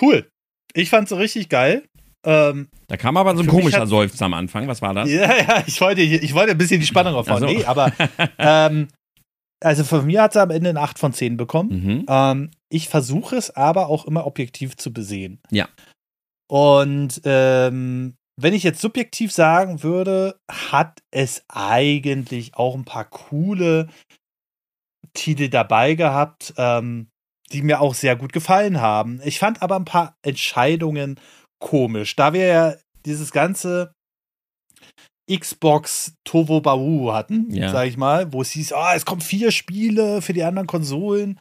B: Cool. Ich fand's so richtig geil. Ähm,
A: Da kam aber so ein komischer Seufzer am Anfang. Was war das?
B: Ja, ja, ich wollte, ich wollte ein bisschen die Spannung aufbauen.
A: So.
B: Nee, aber ähm, also von mir hat sie am Ende eine 8 von 10 bekommen.
A: Mhm.
B: Ähm, ich versuche es aber auch immer objektiv zu besehen.
A: Ja.
B: Und ähm, wenn ich jetzt subjektiv sagen würde, hat es eigentlich auch ein paar coole Titel dabei gehabt, ähm, die mir auch sehr gut gefallen haben. Ich fand aber ein paar Entscheidungen komisch. Da wir ja dieses ganze Xbox Tovo Baru hatten,
A: Ja.
B: sag ich mal, wo es hieß, ah, es kommen vier Spiele für die anderen Konsolen.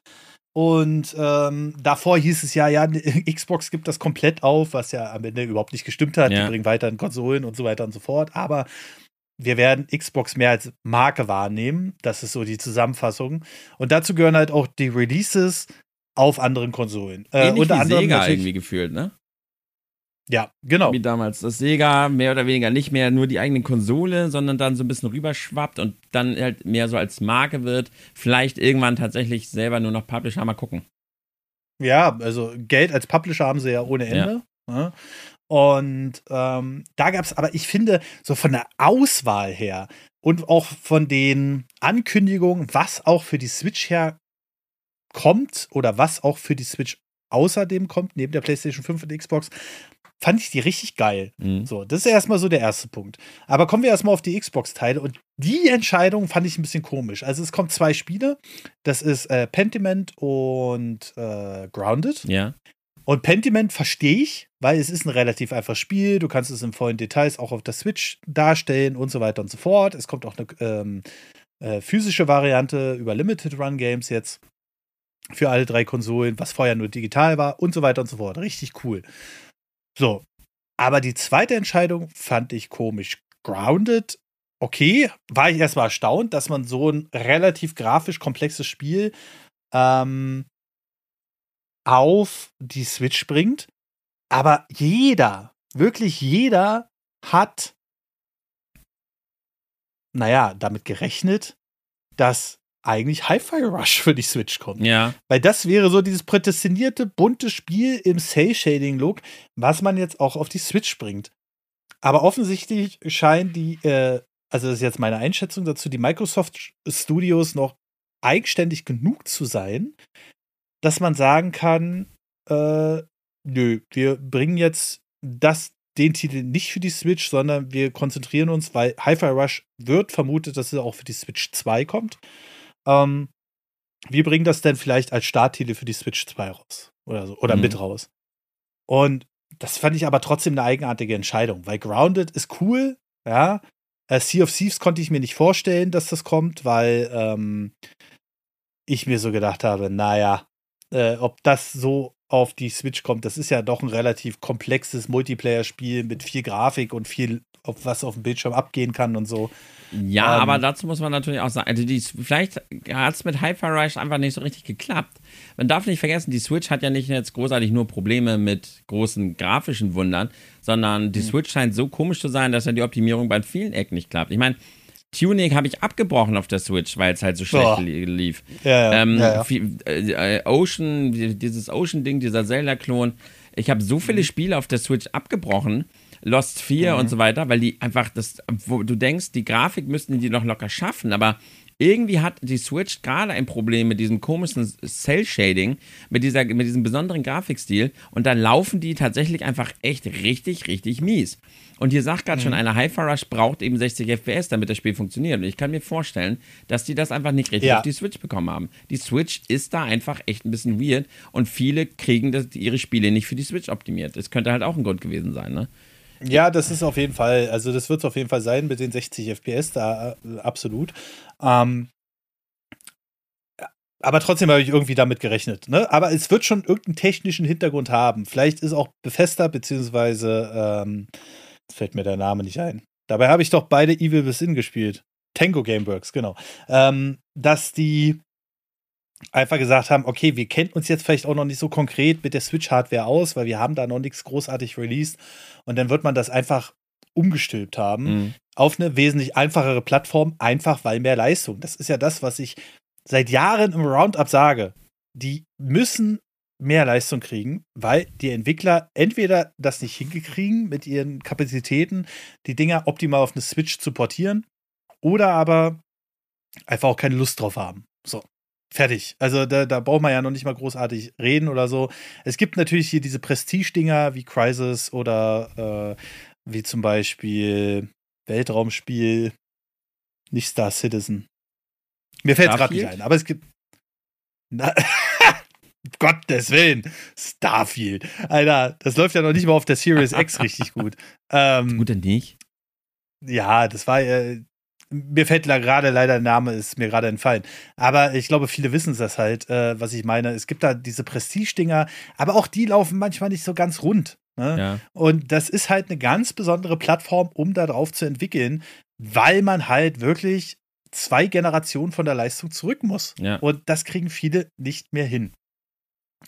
B: Und ähm, davor hieß es ja, ja, Xbox gibt das komplett auf, was ja am Ende überhaupt nicht gestimmt hat.
A: Ja.
B: Die bringen weiterhin Konsolen und so weiter und so fort. Aber wir werden Xbox mehr als Marke wahrnehmen. Das ist so die Zusammenfassung. Und dazu gehören halt auch die Releases auf anderen Konsolen. Äh, unter anderem
A: Sega irgendwie gefühlt, ne?
B: Ja, genau.
A: Wie damals. Das Sega mehr oder weniger nicht mehr nur die eigene Konsole, sondern dann so ein bisschen rüberschwappt und dann halt mehr so als Marke wird. Vielleicht irgendwann tatsächlich selber nur noch Publisher mal gucken.
B: Ja, also Geld als Publisher haben sie ja ohne Ende. Ja. Und ähm, da gab es aber, ich finde, so von der Auswahl her und auch von den Ankündigungen, was auch für die Switch her kommt oder was auch für die Switch außerdem kommt, neben der PlayStation 5 und Xbox, fand ich die richtig geil.
A: Mhm.
B: So, das ist erstmal so der erste Punkt. Aber kommen wir erstmal auf die Xbox-Teile und die Entscheidung fand ich ein bisschen komisch. Also es kommen zwei Spiele, das ist äh, Pentiment und äh, Grounded.
A: Ja.
B: Und Pentiment verstehe ich, weil es ist ein relativ einfaches Spiel. Du kannst es in vollen Details auch auf der Switch darstellen und so weiter und so fort. Es kommt auch eine ähm, äh, physische Variante über Limited Run Games jetzt für alle drei Konsolen, was vorher nur digital war und so weiter und so fort. Richtig cool. So. Aber die zweite Entscheidung fand ich komisch. Grounded, okay, war ich erstmal erstaunt, dass man so ein relativ grafisch komplexes Spiel ähm, auf die Switch bringt. Aber jeder, wirklich jeder hat, naja, damit gerechnet, dass eigentlich Hi-Fi Rush für die Switch kommt.
A: Ja.
B: Weil das wäre so dieses prädestinierte, bunte Spiel im Cell-Shading-Look, was man jetzt auch auf die Switch bringt. Aber offensichtlich scheinen die, äh, also das ist jetzt meine Einschätzung dazu, die Microsoft Studios noch eigenständig genug zu sein, dass man sagen kann, äh, nö, wir bringen jetzt das, den Titel nicht für die Switch, sondern wir konzentrieren uns, weil Hi-Fi Rush wird vermutet, dass es auch für die Switch 2 kommt. Ähm, wir bringen das dann vielleicht als Starttitel für die Switch 2 raus oder so oder mhm. mit raus. Und das fand ich aber trotzdem eine eigenartige Entscheidung, weil Grounded ist cool, ja. Äh, sea of Thieves konnte ich mir nicht vorstellen, dass das kommt, weil ähm, ich mir so gedacht habe, naja, äh, ob das so auf die Switch kommt, das ist ja doch ein relativ komplexes Multiplayer-Spiel mit viel Grafik und viel, was auf dem Bildschirm abgehen kann und so.
A: Ja, ähm, aber dazu muss man natürlich auch sagen, also die, vielleicht hat es mit Hyper Rush einfach nicht so richtig geklappt. Man darf nicht vergessen, die Switch hat ja nicht jetzt großartig nur Probleme mit großen grafischen Wundern, sondern die mhm. Switch scheint so komisch zu sein, dass ja die Optimierung bei vielen Ecken nicht klappt. Ich meine, Tuning habe ich abgebrochen auf der Switch, weil es halt so schlecht Boah. lief. Ja, ja, ähm, ja, äh, Ocean, dieses Ocean-Ding, dieser Zelda-Klon. Ich habe so viele mhm. Spiele auf der Switch abgebrochen, Lost 4 mhm. und so weiter, weil die einfach das, wo du denkst, die Grafik müssten die noch locker schaffen, aber irgendwie hat die Switch gerade ein Problem mit diesem komischen Cell-Shading, mit, mit diesem besonderen Grafikstil und da laufen die tatsächlich einfach echt richtig, richtig mies. Und hier sagt gerade mhm. schon, eine Hi-Fi Rush braucht eben 60 FPS, damit das Spiel funktioniert. Und ich kann mir vorstellen, dass die das einfach nicht richtig ja. auf die Switch bekommen haben. Die Switch ist da einfach echt ein bisschen weird und viele kriegen das, ihre Spiele nicht für die Switch optimiert. Das könnte halt auch ein Grund gewesen sein, ne?
B: Ja, das ist auf jeden Fall, also das wird es auf jeden Fall sein mit den 60 FPS, da äh, absolut. Ähm, aber trotzdem habe ich irgendwie damit gerechnet. Ne? Aber es wird schon irgendeinen technischen Hintergrund haben. Vielleicht ist auch Bethesda, beziehungsweise, ähm, jetzt fällt mir der Name nicht ein. Dabei habe ich doch beide Evil Within gespielt. Tango Gameworks, genau. Ähm, dass die einfach gesagt haben, okay, wir kennen uns jetzt vielleicht auch noch nicht so konkret mit der Switch-Hardware aus, weil wir haben da noch nichts großartig released. Und dann wird man das einfach umgestülpt haben mhm. auf eine wesentlich einfachere Plattform, einfach weil mehr Leistung. Das ist ja das, was ich seit Jahren im Roundup sage. Die müssen mehr Leistung kriegen, weil die Entwickler entweder das nicht hingekriegen mit ihren Kapazitäten, die Dinger optimal auf eine Switch zu portieren, oder aber einfach auch keine Lust drauf haben. So. Fertig. Also da, da braucht man ja noch nicht mal großartig reden oder so. Es gibt natürlich hier diese Prestige-Dinger wie Crisis oder äh, wie zum Beispiel Weltraumspiel, nicht Star Citizen. Mir fällt es gerade nicht ein, aber es gibt. Na, Gottes Willen, Starfield. Alter, das läuft ja noch nicht mal auf der Series X richtig gut.
A: Ähm, gut denn nicht?
B: Ja, das war äh, mir fällt da gerade leider der Name, ist mir gerade entfallen. Aber ich glaube, viele wissen das halt, äh, was ich meine. Es gibt da diese Prestige-Dinger, aber auch die laufen manchmal nicht so ganz rund. Ne? Ja. Und das ist halt eine ganz besondere Plattform, um da drauf zu entwickeln, weil man halt wirklich zwei Generationen von der Leistung zurück muss. Ja. Und das kriegen viele nicht mehr hin.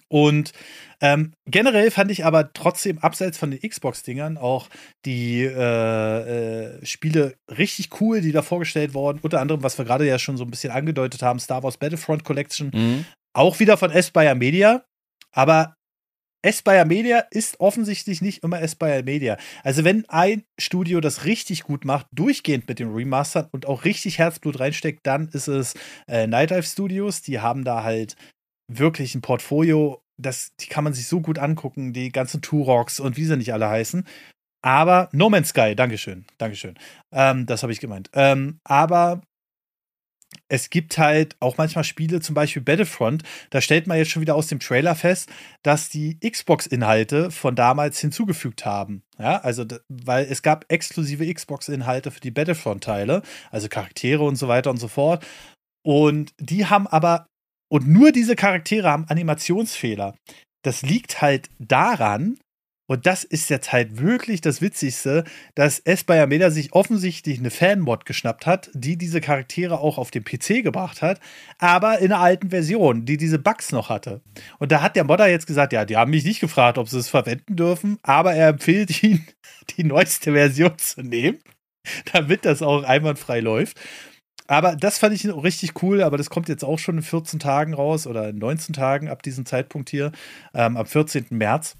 B: Und ähm, generell fand ich aber trotzdem, abseits von den Xbox-Dingern, auch die äh, äh, Spiele richtig cool, die da vorgestellt wurden. Unter anderem, was wir gerade ja schon so ein bisschen angedeutet haben, Star Wars Battlefront Collection. Mhm. Auch wieder von Aspire Media. Aber Aspire Media ist offensichtlich nicht immer Aspire Media. Also, wenn ein Studio das richtig gut macht, durchgehend mit dem Remastern und auch richtig Herzblut reinsteckt, dann ist es äh, Night Dive Studios. Die haben da halt wirklich ein Portfolio, das, die kann man sich so gut angucken, die ganzen Turoks und wie sie nicht alle heißen. Aber No Man's Sky, Dankeschön, Dankeschön. Ähm, das habe ich gemeint. Ähm, aber es gibt halt auch manchmal Spiele, zum Beispiel Battlefront, da stellt man jetzt schon wieder aus dem Trailer fest, dass die Xbox-Inhalte von damals hinzugefügt haben. Ja, also, weil es gab exklusive Xbox-Inhalte für die Battlefront-Teile, also Charaktere und so weiter und so fort. Und die haben aber und nur diese Charaktere haben Animationsfehler. Das liegt halt daran, und das ist jetzt halt wirklich das Witzigste, dass Espire Meda sich offensichtlich eine Fanmod geschnappt hat, die diese Charaktere auch auf den PC gebracht hat, aber in einer alten Version, die diese Bugs noch hatte. Und da hat der Modder jetzt gesagt, ja, die haben mich nicht gefragt, ob sie es verwenden dürfen, aber er empfiehlt ihnen, die neueste Version zu nehmen, damit das auch einwandfrei läuft. Aber das fand ich richtig cool, aber das kommt jetzt auch schon in 14 Tagen raus oder in 19 Tagen ab diesem Zeitpunkt hier, ähm, am 14. März.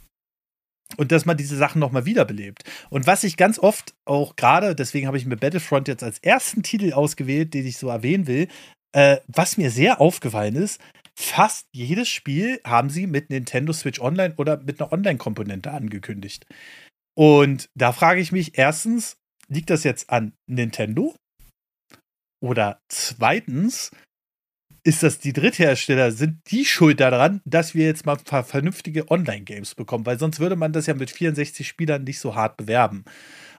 B: Und dass man diese Sachen nochmal wiederbelebt. Und was ich ganz oft auch gerade, deswegen habe ich mir Battlefront jetzt als ersten Titel ausgewählt, den ich so erwähnen will, äh, was mir sehr aufgefallen ist, fast jedes Spiel haben sie mit Nintendo Switch Online oder mit einer Online-Komponente angekündigt. Und da frage ich mich erstens, liegt das jetzt an Nintendo? Oder zweitens, ist das die Dritthersteller, sind die schuld daran, dass wir jetzt mal vernünftige Online-Games bekommen, weil sonst würde man das ja mit 64 Spielern nicht so hart bewerben.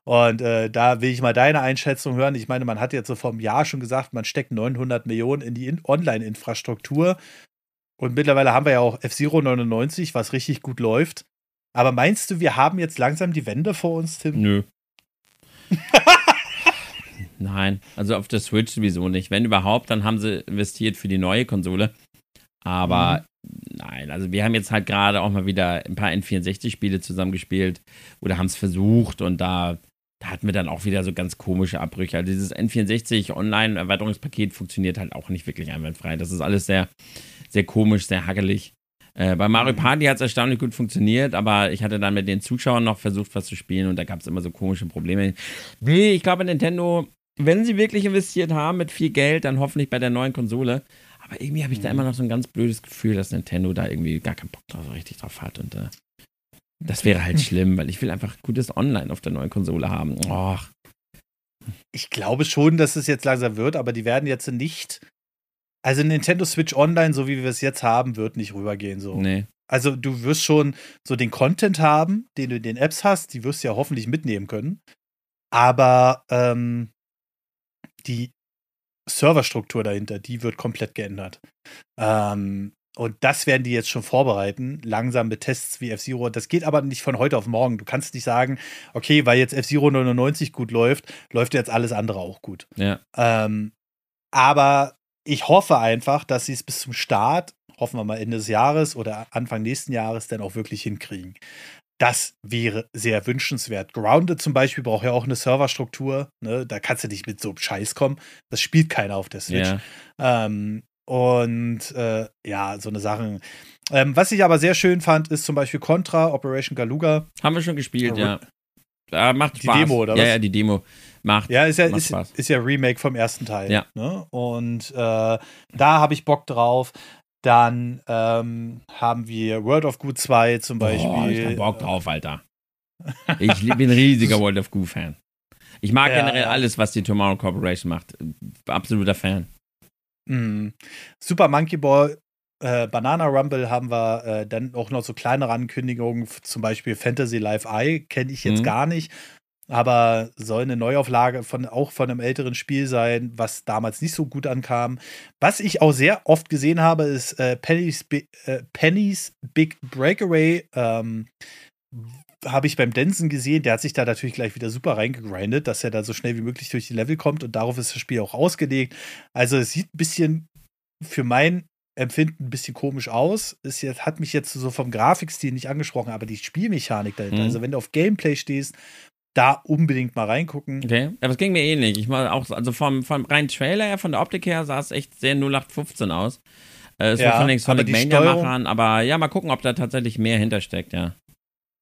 B: Und äh, da will ich mal deine Einschätzung hören. Ich meine, man hat jetzt so vor einem Jahr schon gesagt, man steckt 900 Millionen in die in Online-Infrastruktur. Und mittlerweile haben wir ja auch F-Zero 99, was richtig gut läuft. Aber meinst du, wir haben jetzt langsam die Wende vor uns, Tim?
A: Nö. Nein, also auf der Switch sowieso nicht. Wenn überhaupt, dann haben sie investiert für die neue Konsole. Aber mhm. nein, also wir haben jetzt halt gerade auch mal wieder ein paar N64-Spiele zusammengespielt oder haben es versucht und da, da hatten wir dann auch wieder so ganz komische Abbrüche. Also dieses N64 Online-Erweiterungspaket funktioniert halt auch nicht wirklich einwandfrei. Das ist alles sehr, sehr komisch, sehr hackelig. Äh, bei Mario mhm. Party hat es erstaunlich gut funktioniert, aber ich hatte dann mit den Zuschauern noch versucht, was zu spielen und da gab es immer so komische Probleme. Nee, ich glaube, Nintendo wenn sie wirklich investiert haben mit viel Geld, dann hoffentlich bei der neuen Konsole. Aber irgendwie habe ich da mhm. immer noch so ein ganz blödes Gefühl, dass Nintendo da irgendwie gar keinen Bock drauf, richtig drauf hat. Und äh, das wäre halt schlimm, weil ich will einfach gutes Online auf der neuen Konsole haben. Och.
B: Ich glaube schon, dass es jetzt langsam wird, aber die werden jetzt nicht. Also Nintendo Switch Online, so wie wir es jetzt haben, wird nicht rübergehen. So.
A: Nee.
B: Also du wirst schon so den Content haben, den du in den Apps hast, die wirst du ja hoffentlich mitnehmen können. Aber ähm, die Serverstruktur dahinter, die wird komplett geändert. Ähm, und das werden die jetzt schon vorbereiten, langsam mit Tests wie F-Zero. Das geht aber nicht von heute auf morgen. Du kannst nicht sagen, okay, weil jetzt F-Zero 99 gut läuft, läuft jetzt alles andere auch gut.
A: Ja.
B: Ähm, aber ich hoffe einfach, dass sie es bis zum Start, hoffen wir mal Ende des Jahres oder Anfang nächsten Jahres, dann auch wirklich hinkriegen. Das wäre sehr wünschenswert. Grounded zum Beispiel braucht ja auch eine Serverstruktur. Ne? Da kannst du nicht mit so einem Scheiß kommen. Das spielt keiner auf der Switch. Ja. Ähm, und äh, ja, so eine Sache. Ähm, was ich aber sehr schön fand, ist zum Beispiel Contra, Operation Galuga.
A: Haben wir schon gespielt, ja. ja. macht
B: Spaß. Die Demo, oder
A: was? Ja, ja, die Demo macht.
B: Ja, ist ja, ist, ist, ja Remake vom ersten Teil.
A: Ja.
B: Ne? Und äh, da habe ich Bock drauf. Dann ähm, haben wir World of Goo 2 zum Beispiel. Oh,
A: ich hab Bock drauf, Alter. Ich bin ein riesiger World of Goo-Fan. Ich mag ja, generell alles, was die Tomorrow Corporation macht. Absoluter Fan.
B: Mhm. Super Monkey Ball, äh, Banana Rumble haben wir äh, dann auch noch so kleinere Ankündigungen, zum Beispiel Fantasy Live Eye, kenne ich jetzt mhm. gar nicht aber soll eine Neuauflage von auch von einem älteren Spiel sein, was damals nicht so gut ankam. Was ich auch sehr oft gesehen habe, ist äh, Penny's, äh, Penny's Big Breakaway. Ähm, habe ich beim Denson gesehen, der hat sich da natürlich gleich wieder super reingegrindet, dass er da so schnell wie möglich durch die Level kommt und darauf ist das Spiel auch ausgelegt. Also es sieht ein bisschen für mein Empfinden ein bisschen komisch aus. Es hat mich jetzt so vom Grafikstil nicht angesprochen, aber die Spielmechanik dahinter. Mhm. Also wenn du auf Gameplay stehst da unbedingt mal reingucken.
A: Okay, aber es ging mir ähnlich. Ich mal auch, also vom, vom reinen Trailer her, von der Optik her, sah es echt sehr 0815 aus. Äh, es ja, war von den Sonic Mania-Machern, aber ja, mal gucken, ob da tatsächlich mehr hintersteckt, ja.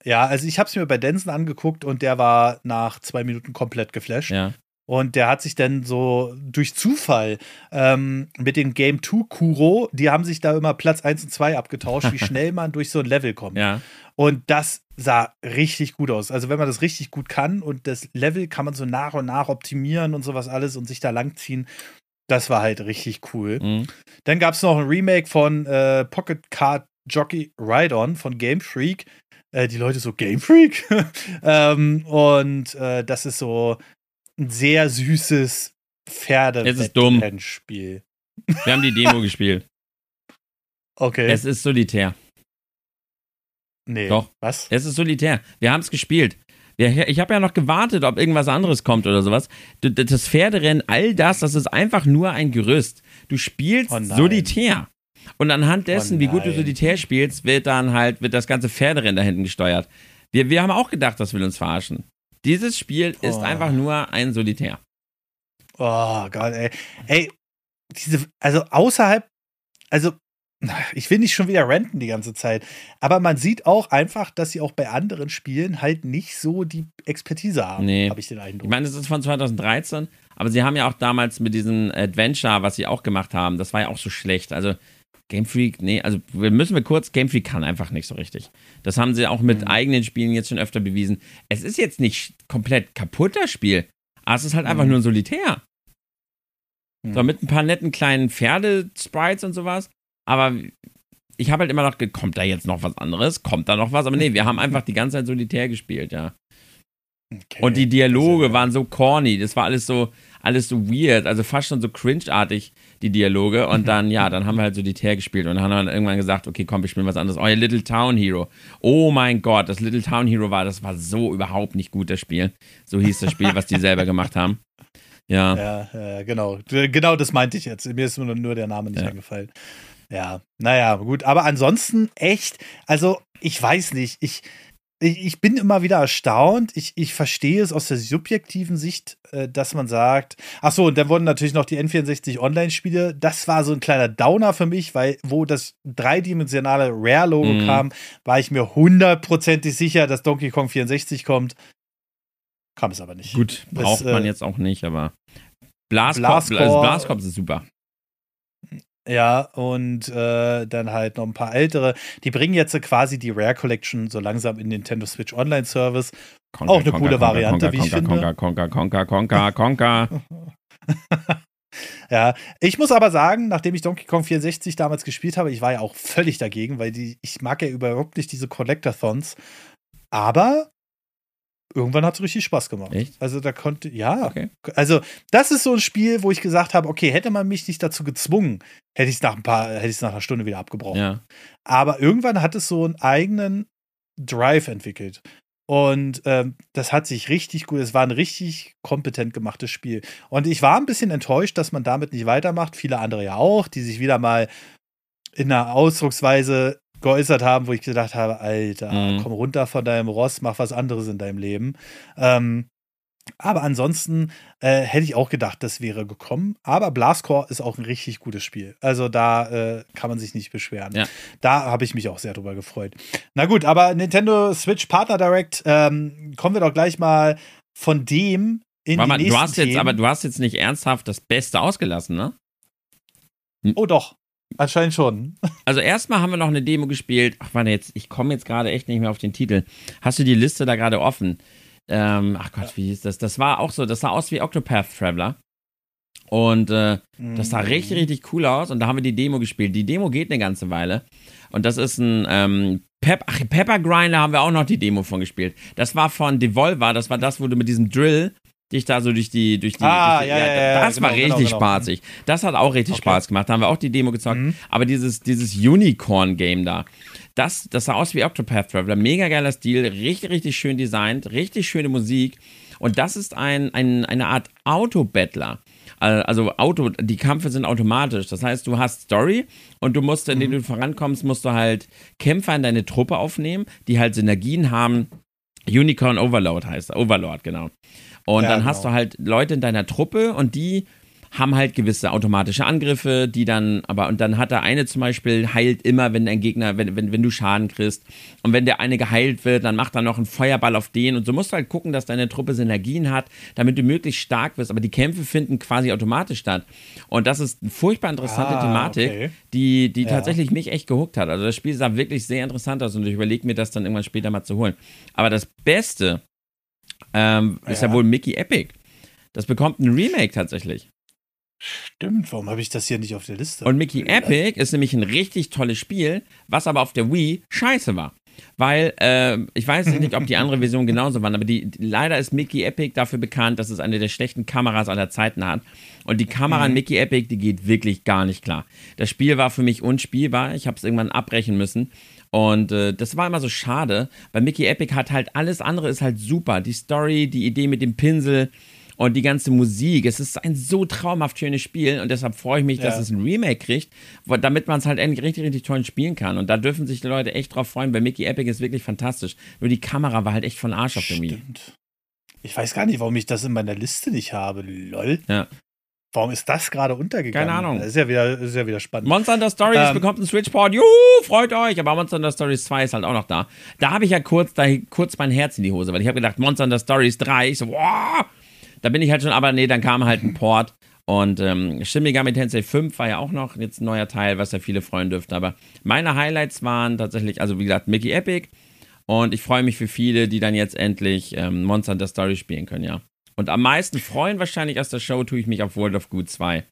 B: Ja, also ich habe es mir bei Denson angeguckt und der war nach zwei Minuten komplett geflasht.
A: Ja.
B: Und der hat sich dann so durch Zufall ähm, mit dem Game 2 Kuro, die haben sich da immer Platz 1 und 2 abgetauscht, wie schnell man durch so ein Level kommt.
A: Ja.
B: Und das sah richtig gut aus. Also wenn man das richtig gut kann und das Level kann man so nach und nach optimieren und sowas alles und sich da langziehen. Das war halt richtig cool. Mhm. Dann gab es noch ein Remake von äh, Pocket Card Jockey Ride-On von Game Freak. Äh, die Leute so, Game Freak? ähm, und äh, das ist so ein sehr süßes Pferde-Spiel.
A: Wir haben die Demo gespielt.
B: Okay.
A: Es ist solitär.
B: Nee.
A: Doch.
B: Was?
A: Es ist solitär. Wir haben es gespielt. Ich habe ja noch gewartet, ob irgendwas anderes kommt oder sowas. Das Pferderennen, all das, das ist einfach nur ein Gerüst. Du spielst oh solitär. Und anhand dessen, oh wie gut du solitär spielst, wird dann halt, wird das ganze Pferderennen da hinten gesteuert. Wir, wir haben auch gedacht, das will uns verarschen. Dieses Spiel ist oh. einfach nur ein Solitär.
B: Oh Gott, ey. Ey, diese, also außerhalb, also ich will nicht schon wieder renten die ganze Zeit, aber man sieht auch einfach, dass sie auch bei anderen Spielen halt nicht so die Expertise haben,
A: Nee.
B: habe ich den Eindruck.
A: Ich meine, das ist von 2013, aber sie haben ja auch damals mit diesem Adventure, was sie auch gemacht haben, das war ja auch so schlecht. Also Game Freak, nee, also wir müssen wir kurz, Game Freak kann einfach nicht so richtig. Das haben sie auch mit
B: Mhm.
A: eigenen Spielen jetzt schon öfter bewiesen. Es ist jetzt nicht komplett kaputt, das Spiel, aber es ist halt einfach
B: Mhm.
A: nur ein Solitär.
B: Mhm.
A: So, mit ein paar netten kleinen Pferde-Sprites und sowas. Aber ich habe halt immer noch, kommt da jetzt noch was anderes? Kommt da noch was? Aber nee, wir haben einfach die ganze Zeit Solitär gespielt, ja.
B: Okay.
A: Und die Dialoge waren so corny, das war alles so, alles so weird, also fast schon so cringe-artig, die Dialoge. Und dann, ja, dann haben wir halt Solitär gespielt und dann haben wir irgendwann gesagt, okay, komm, wir spielen was anderes. Oh, ja, Little Town Hero. Oh mein Gott, das Little Town Hero war, das war so überhaupt nicht gut, das Spiel. So hieß das Spiel, was die selber gemacht haben. Ja.
B: Ja, genau. Genau das meinte ich jetzt. Mir ist nur, nur der Name nicht
A: Ja.
B: eingefallen. Ja, naja, gut. Aber ansonsten echt, also ich weiß nicht, ich, ich, ich bin immer wieder erstaunt. Ich, ich verstehe es aus der subjektiven Sicht, äh, dass man sagt, ach so, und dann wurden natürlich noch die N64 Online-Spiele. Das war so ein kleiner Downer für mich, weil wo das dreidimensionale Rare-Logo
A: Mhm.
B: kam, war ich mir hundertprozentig sicher, dass Donkey Kong 64 kommt. Kam es aber nicht.
A: Gut,
B: Das,
A: braucht man
B: äh,
A: jetzt auch nicht, aber Blascorp,
B: Blascorp-
A: also Blascorp ist super.
B: Ja, und äh, dann halt noch ein paar ältere. Die bringen jetzt quasi die Rare Collection so langsam in Nintendo Switch Online Service.
A: Conker,
B: Auch eine coole Variante,
A: Conker,
B: wie ich finde.
A: Conker, Conker, Conker, Conker, Conker.
B: Ja, ich muss aber sagen, nachdem ich Donkey Kong 64 damals gespielt habe, ich war ja auch völlig dagegen, weil die, ich mag ja überhaupt nicht diese Collectathons. Aber irgendwann hat es richtig Spaß gemacht.
A: Echt?
B: Also da konnte, ja.
A: Okay.
B: Also, das ist so ein Spiel, wo ich gesagt habe, okay, hätte man mich nicht dazu gezwungen, hätte ich es nach ein paar, hätte ich es nach einer Stunde wieder abgebrochen.
A: Ja.
B: Aber irgendwann hat es so einen eigenen Drive entwickelt. Und ähm, das hat sich richtig gut, es war ein richtig kompetent gemachtes Spiel. Und ich war ein bisschen enttäuscht, dass man damit nicht weitermacht. Viele andere ja auch, die sich wieder mal in einer Ausdrucksweise geäußert haben, wo ich gedacht habe, Alter,
A: Mhm.
B: komm runter von deinem Ross, mach was anderes in deinem Leben. Ähm, aber ansonsten äh, hätte ich auch gedacht, das wäre gekommen. Aber Blastcore ist auch ein richtig gutes Spiel. Also da äh, kann man sich nicht beschweren.
A: Ja.
B: Da habe ich mich auch sehr drüber gefreut. Na gut, aber Nintendo Switch Partner Direct, ähm, kommen wir doch gleich mal von dem in
A: Warte mal,
B: die
A: du
B: nächsten
A: hast jetzt, aber du hast jetzt nicht ernsthaft das Beste ausgelassen, ne?
B: Oh doch, anscheinend schon.
A: Also erstmal haben wir noch eine Demo gespielt. Ach warte, jetzt, ich komme jetzt gerade echt nicht mehr auf den Titel. Hast du die Liste da gerade offen? Ähm, ach Gott, wie hieß das? Das war auch so, das sah aus wie Octopath Traveler. Und äh, das sah
B: Mhm.
A: richtig, richtig cool aus. Und da haben wir die Demo gespielt. Die Demo geht eine ganze Weile. Und das ist ein ähm, Pep ach, Pepper Grinder haben wir auch noch die Demo von gespielt. Das war von Devolver. Das war das, wo du mit diesem Drill dich da so durch die, durch die,
B: Ah,
A: durch die
B: ja, ja, ja,
A: das war
B: genau,
A: richtig
B: genau, genau.
A: spaßig. Das hat auch richtig
B: Okay.
A: Spaß gemacht. Da haben wir auch die Demo gezockt.
B: Mhm.
A: Aber dieses, dieses Unicorn-Game da, das, das sah aus wie Octopath Traveler. Mega geiler Stil, richtig, richtig schön designt, richtig schöne Musik. Und das ist ein, ein, eine Art Auto-Battler. Äh, Also Auto, die Kämpfe sind automatisch. Das heißt, du hast Story und du musst, indem du vorankommst, musst du halt Kämpfer in deine Truppe aufnehmen, die halt Synergien haben. Unicorn Overload heißt er. Overlord, genau. Und
B: Ja,
A: dann hast
B: genau.
A: du halt Leute in deiner Truppe und die haben halt gewisse automatische Angriffe, die dann, aber, und dann hat der eine zum Beispiel, heilt immer, wenn dein Gegner, wenn, wenn, wenn du Schaden kriegst. Und wenn der eine geheilt wird, dann macht er noch einen Feuerball auf den. Und so musst du halt gucken, dass deine Truppe Synergien hat, damit du möglichst stark wirst. Aber die Kämpfe finden quasi automatisch statt. Und das ist eine furchtbar interessante
B: Ah,
A: Thematik,
B: okay.
A: die, die
B: Ja.
A: tatsächlich mich echt gehuckt hat. Also das Spiel sah wirklich sehr interessant aus und ich überlege mir das dann irgendwann später mal zu holen. Aber das Beste ähm, ist ja wohl Mickey Epic. Das bekommt ein Remake tatsächlich.
B: Stimmt, warum habe ich das hier nicht auf der Liste?
A: Und Mickey Epic ist nämlich ein richtig tolles Spiel, was aber auf der Wii scheiße war. Weil, äh, ich weiß nicht, ob die andere Version genauso waren, aber die, leider ist Mickey Epic dafür bekannt, dass es eine der schlechten Kameras aller Zeiten hat. Und die Kamera in Mickey Epic, die geht wirklich gar nicht klar. Das Spiel war für mich unspielbar. Ich habe es irgendwann abbrechen müssen. Und äh, das war immer so schade, weil Mickey Epic hat halt alles andere ist halt super. Die Story, die Idee mit dem Pinsel und die ganze Musik. Es ist ein so traumhaft schönes Spiel und deshalb freue ich mich, dass
B: Ja.
A: es ein Remake kriegt, damit man es halt endlich richtig, richtig toll spielen kann. Und da dürfen sich die Leute echt drauf freuen, weil Mickey Epic ist wirklich fantastisch. Nur die Kamera war halt echt von Arsch auf Wii.
B: Stimmt. Ich weiß gar nicht, warum ich das in meiner Liste nicht habe. Lol.
A: Ja.
B: Warum ist das gerade untergegangen?
A: Keine Ahnung.
B: Das ist ja wieder, ist ja wieder spannend.
A: Monster Hunter Stories
B: Ähm.
A: bekommt einen Switchport. Juhu, freut euch. Aber Monster Hunter Stories 2 ist halt auch noch da. Da habe ich ja kurz, da, kurz mein Herz in die Hose, weil ich habe gedacht, Monster Hunter Stories 3. Ich so, wow. Da bin ich halt schon, aber nee, dann kam halt ein Port. Und ähm, Shin Megami Tensei 5 war ja auch noch jetzt ein neuer Teil, was ja viele freuen dürften. Aber meine Highlights waren tatsächlich, also wie gesagt, Mickey Epic. Und ich freue mich für viele, die dann jetzt endlich ähm, Monster Hunter Story spielen können, ja. Und am meisten freuen wahrscheinlich aus der Show tue ich mich auf World of Good 2.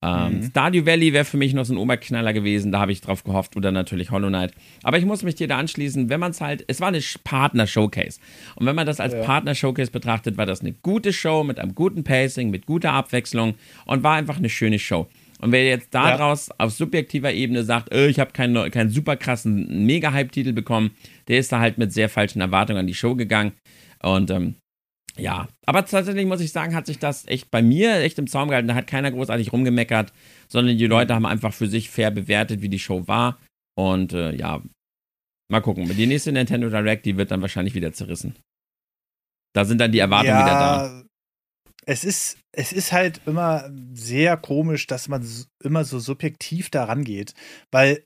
A: Ähm, Stardew Valley wäre für mich noch so ein Oberknaller gewesen, da habe ich drauf gehofft. Oder natürlich Hollow Knight. Aber ich muss mich dir da anschließen, wenn man es halt, es war eine Partner-Showcase. Und wenn man das als
B: Ja.
A: Partner-Showcase betrachtet, war das eine gute Show mit einem guten Pacing, mit guter Abwechslung und war einfach eine schöne Show. Und wer jetzt daraus auf subjektiver Ebene sagt, äh, ich habe keinen, keinen super krassen Mega-Hype-Titel bekommen, der ist da halt mit sehr falschen Erwartungen an die Show gegangen. Und ähm, ja, aber tatsächlich muss ich sagen, hat sich das echt bei mir echt im Zaum gehalten. Da hat keiner großartig rumgemeckert, sondern die Leute haben einfach für sich fair bewertet, wie die Show war. Und äh, ja, mal gucken. Die nächste Nintendo Direct, die wird dann wahrscheinlich wieder zerrissen. Da sind dann die Erwartungen wieder da.
B: Es ist, es ist halt immer sehr komisch, dass man immer so subjektiv daran geht, weil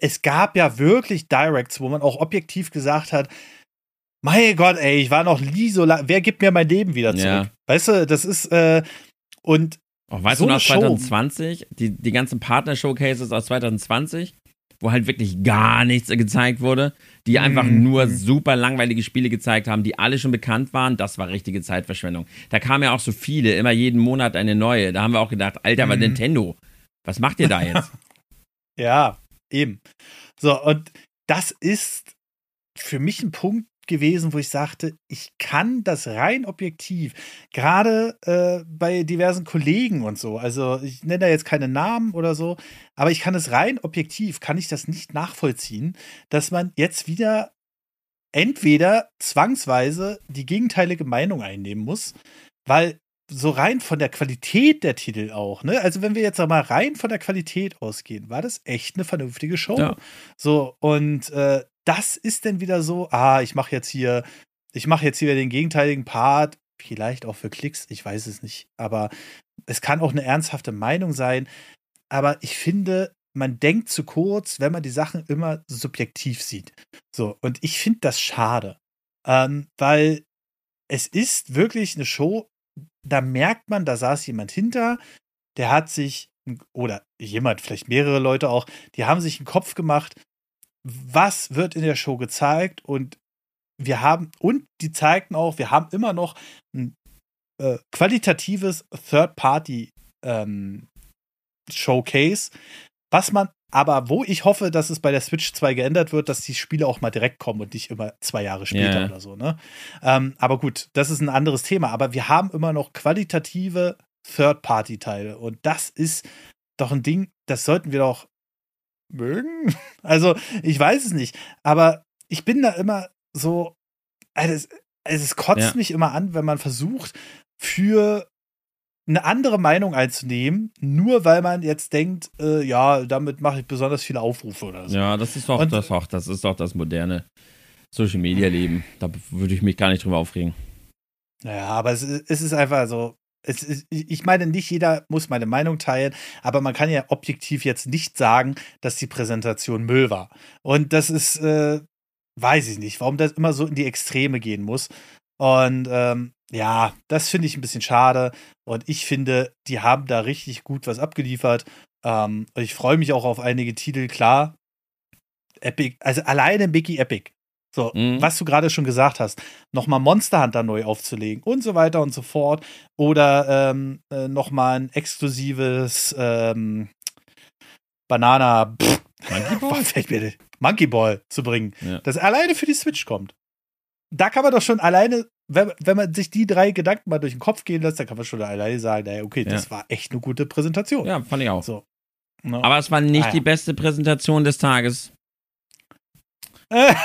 B: es gab ja wirklich Directs, wo man auch objektiv gesagt hat, mein Gott, ey, ich war noch nie so lange, wer gibt mir mein Leben wieder zurück?
A: Ja.
B: Weißt du, das ist, äh, und
A: Auch weißt
B: so
A: du noch
B: eine Show.
A: 2020, die, die ganzen Partner-Showcases aus 2020, wo halt wirklich gar nichts gezeigt wurde, die einfach
B: Mhm.
A: nur super langweilige Spiele gezeigt haben, die alle schon bekannt waren, das war richtige Zeitverschwendung. Da kamen ja auch so viele, immer jeden Monat eine neue. Da haben wir auch gedacht, Alter, was
B: Mhm.
A: Nintendo? Was macht ihr da jetzt?
B: Ja, eben. So, und das ist für mich ein Punkt gewesen, wo ich sagte, ich kann das rein objektiv, gerade äh, bei diversen Kollegen und so, also ich nenne da jetzt keine Namen oder so, aber ich kann es rein objektiv, kann ich das nicht nachvollziehen, dass man jetzt wieder entweder zwangsweise die gegenteilige Meinung einnehmen muss, weil so rein von der Qualität der Titel auch, ne? Also wenn wir jetzt mal rein von der Qualität ausgehen, war das echt eine vernünftige Show.
A: Ja.
B: So, und äh, das ist dann wieder so, ah, ich mache jetzt hier, ich mache jetzt hier den gegenteiligen Part, vielleicht auch für Klicks, ich weiß es nicht, aber es kann auch eine ernsthafte Meinung sein. Aber ich finde, man denkt zu kurz, wenn man die Sachen immer subjektiv sieht. So, und ich finde das schade. Ähm, weil es ist wirklich eine Show, da merkt man, da saß jemand hinter, der hat sich, oder jemand, vielleicht mehrere Leute auch, die haben sich einen Kopf gemacht, was wird in der Show gezeigt und wir haben, und die zeigten auch, wir haben immer noch ein äh, qualitatives Third-Party ähm, Showcase, was man aber, wo ich hoffe, dass es bei der Switch 2 geändert wird, dass die Spiele auch mal direkt kommen und nicht immer zwei Jahre später
A: Ja.
B: oder so, ne? Ähm, aber gut, das ist ein anderes Thema. Aber wir haben immer noch qualitative Third-Party-Teile und das ist doch ein Ding, das sollten wir doch mögen. Also, ich weiß es nicht, aber ich bin da immer so, also es, also es kotzt
A: Ja.
B: mich immer an, wenn man versucht, für eine andere Meinung einzunehmen, nur weil man jetzt denkt, äh, ja, damit mache ich besonders viele Aufrufe oder so.
A: ja, das ist doch
B: Und-
A: das, auch, das ist doch das moderne Social Media Leben. Da würde ich mich gar nicht drüber aufregen.
B: Naja, aber es, es ist einfach so. Ist, ich meine, nicht jeder muss meine Meinung teilen, aber man kann ja objektiv jetzt nicht sagen, dass die Präsentation Müll war. Und das ist, äh, weiß ich nicht, warum das immer so in die Extreme gehen muss. Und ähm, ja, das finde ich ein bisschen schade. Und ich finde, die haben da richtig gut was abgeliefert. Ähm, ich freue mich auch auf einige Titel, klar. Epic, also alleine Mickey Epic. So,
A: Mhm.
B: was du gerade schon gesagt hast, nochmal Monster Hunter neu aufzulegen und so weiter und so fort. Oder ähm, äh, nochmal ein exklusives ähm, Banana pff,
A: Monkey Ball?
B: Monkey Ball zu bringen,
A: Ja.
B: das alleine für die Switch kommt. Da kann man doch schon alleine, wenn, wenn man sich die drei Gedanken mal durch den Kopf gehen lässt, dann kann man schon alleine sagen, naja, okay, das
A: Ja.
B: war echt eine gute Präsentation.
A: Ja, fand ich auch.
B: So. Ne?
A: Aber es war nicht
B: Ah, ja.
A: die beste Präsentation des Tages.
B: Äh,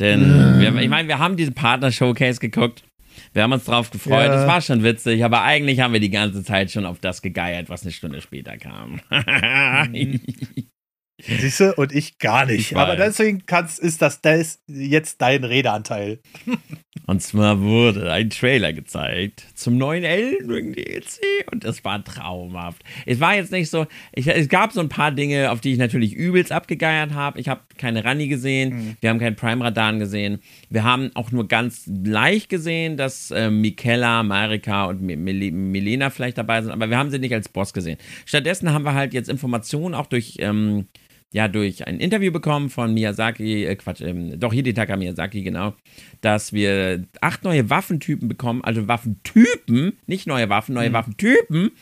A: Denn, wir, ich meine, wir haben diesen Partner-Showcase geguckt. Wir haben uns drauf gefreut.
B: Ja.
A: Es war schon witzig, aber eigentlich haben wir die ganze Zeit schon auf das gegeiert, was eine Stunde später kam.
B: Siehst du? Und ich gar nicht.
A: Ich
B: Aber deswegen kannst, ist das, das jetzt dein Redeanteil.
A: Und zwar wurde ein Trailer gezeigt zum neuen Elden Ring DLC und das war traumhaft. Es war jetzt nicht so, ich, es gab so ein paar Dinge, auf die ich natürlich übelst abgegeiert habe. Ich habe keine Rani gesehen, wir haben keinen Prime Radan gesehen. Wir haben auch nur ganz leicht gesehen, dass äh, Mikella, Marika und Mil Milena vielleicht dabei sind, aber wir haben sie nicht als Boss gesehen. Stattdessen haben wir halt jetzt Informationen auch durch ähm, ja durch ein Interview bekommen von Miyazaki, äh, Quatsch, ähm, doch Hidetaka Miyazaki, genau, dass wir acht neue Waffentypen bekommen, also Waffentypen, nicht neue Waffen, neue Waffentypen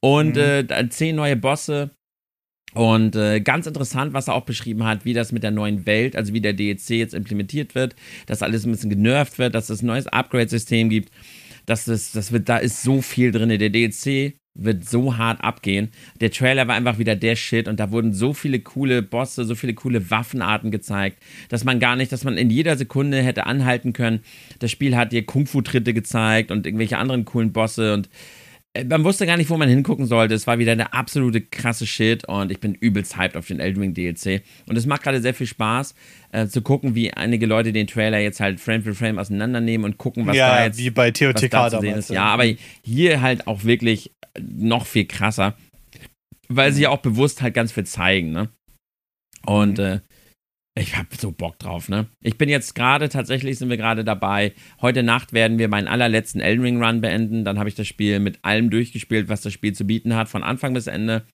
A: und äh, dann zehn neue Bosse. Und äh, ganz interessant, was er auch beschrieben hat, wie das mit der neuen Welt, also wie der DLC jetzt implementiert wird, dass alles ein bisschen genervt wird, dass es ein neues Upgrade-System gibt, dass es, das wird, da ist so viel drin. Der DLC wird so hart abgehen. Der Trailer war einfach wieder der Shit und da wurden so viele coole Bosse, so viele coole Waffenarten gezeigt, dass man gar nicht, dass man in jeder Sekunde hätte anhalten können. Das Spiel hat dir Kung-Fu-Tritte gezeigt und irgendwelche anderen coolen Bosse und man wusste gar nicht, wo man hingucken sollte. Es war wieder eine absolute krasse Shit und ich bin übelst hyped auf den Elden Ring DLC. Und es macht gerade sehr viel Spaß, äh, zu gucken, wie einige Leute den Trailer jetzt halt Frame für Frame auseinandernehmen und gucken, was
B: ja,
A: da jetzt
B: wie bei TOTK
A: da
B: damals.
A: ist. Ja, aber hier halt auch wirklich noch viel krasser, weil sie ja auch bewusst halt ganz viel zeigen, ne? Und äh, ich hab so Bock drauf, ne? Ich bin jetzt gerade, tatsächlich sind wir gerade dabei. Heute Nacht werden wir meinen allerletzten Elden Ring Run beenden. Dann habe ich das Spiel mit allem durchgespielt, was das Spiel zu bieten hat, von Anfang bis Ende.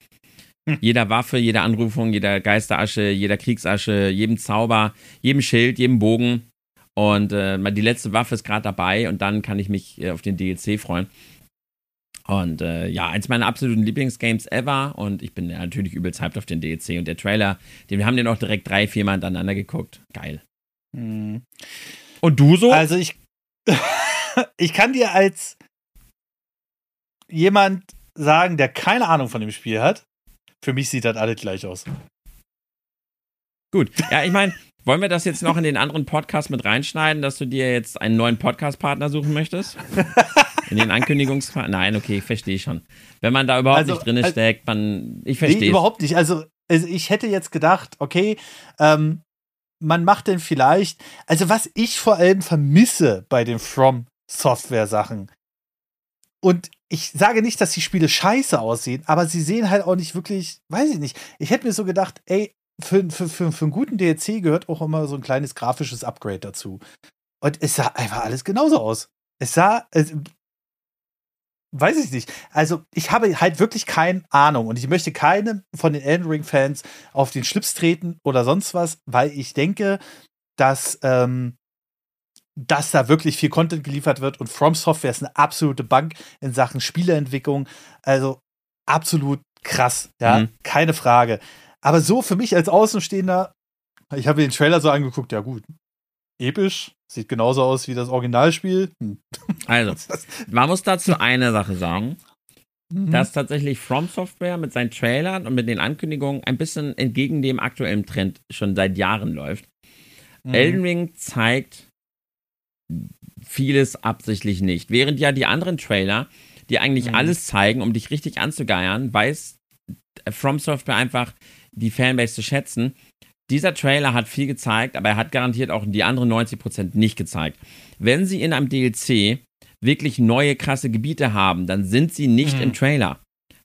B: Hm.
A: Jeder Waffe, jeder Anrufung, jeder Geisterasche, jeder Kriegsasche, jedem Zauber, jedem Schild, jedem Bogen. Und äh, die letzte Waffe ist gerade dabei und dann kann ich mich äh, auf den DLC freuen. Und äh, ja, eins meiner absoluten Lieblingsgames ever. Und ich bin natürlich übelst hyped auf den DLC. Und der Trailer, den, wir haben den auch direkt drei, vier Mal hintereinander geguckt. Geil.
B: Mhm.
A: Und du so?
B: Also ich, ich kann dir als jemand sagen, der keine Ahnung von dem Spiel hat, für mich sieht das alles gleich aus.
A: Gut. Ja, ich meine, wollen wir das jetzt noch in den anderen Podcast mit reinschneiden, dass du dir jetzt einen neuen Podcast-Partner suchen möchtest? In den Ankündigungs... Nein, okay, verstehe ich schon. Wenn man da überhaupt
B: Also,
A: nicht drin
B: also-
A: steckt, man... Ich
B: Nee,
A: verstehe
B: überhaupt nicht. Also, also ich hätte jetzt gedacht, okay, ähm, man macht denn vielleicht, also was ich vor allem vermisse bei den From Software Sachen. Und ich sage nicht, dass die Spiele scheiße aussehen, aber sie sehen halt auch nicht wirklich, weiß ich nicht. Ich hätte mir so gedacht, ey, für, für, für, für einen guten DLC gehört auch immer so ein kleines grafisches Upgrade dazu. Und es sah einfach alles genauso aus. Es sah, es, weiß ich nicht. Also, ich habe halt wirklich keine Ahnung und ich möchte keinem von den Elden Ring-Fans auf den Schlips treten oder sonst was, weil ich denke, dass, ähm, dass da wirklich viel Content geliefert wird und From Software ist eine absolute Bank in Sachen Spieleentwicklung. Also absolut krass, ja,
A: Mhm.
B: keine Frage. Aber so für mich als Außenstehender, ich habe mir den Trailer so angeguckt, ja gut, episch, sieht genauso aus wie das Originalspiel. Hm.
A: Also, man muss dazu eine Sache sagen.
B: Mhm.
A: dass tatsächlich From Software mit seinen Trailern und mit den Ankündigungen ein bisschen entgegen dem aktuellen Trend schon seit Jahren läuft.
B: Mhm.
A: Elden Ring zeigt vieles absichtlich nicht. Während ja die anderen Trailer, die eigentlich
B: Mhm.
A: alles zeigen, um dich richtig anzugeiern, weiß From Software einfach die Fanbase zu schätzen. Dieser Trailer hat viel gezeigt, aber er hat garantiert auch die anderen 90% nicht gezeigt. Wenn sie in einem DLC wirklich neue krasse Gebiete haben, dann sind sie nicht
B: Mhm.
A: im Trailer.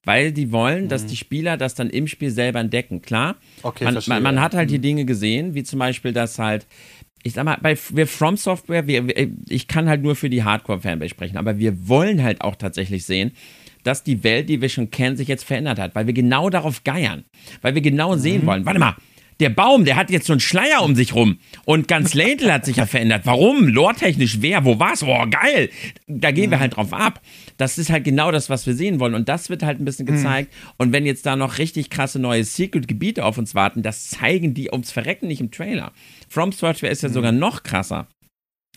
A: Weil die wollen, dass
B: Mhm.
A: die Spieler das dann im Spiel selber entdecken. Klar,
B: Okay,
A: man, man, man hat halt hier
B: Mhm.
A: Dinge gesehen, wie zum Beispiel, dass halt, ich sag mal, bei wir From Software, wir, ich kann halt nur für die Hardcore-Fanbase sprechen, aber wir wollen halt auch tatsächlich sehen, dass die Welt, die wir schon kennen, sich jetzt verändert hat, weil wir genau darauf geiern, weil wir genau
B: Mhm.
A: sehen wollen. Warte mal, der Baum, der hat jetzt so einen Schleier um sich rum und ganz Ladle hat sich ja verändert. Warum? Lore-technisch, wer, wo war's? Oh, geil! Da gehen wir halt drauf ab. Das ist halt genau das, was wir sehen wollen und das wird halt ein bisschen
B: Mhm.
A: gezeigt. Und wenn jetzt da noch richtig krasse neue Secret-Gebiete auf uns warten, das zeigen die ums Verrecken nicht im Trailer. From Software ist ja sogar noch krasser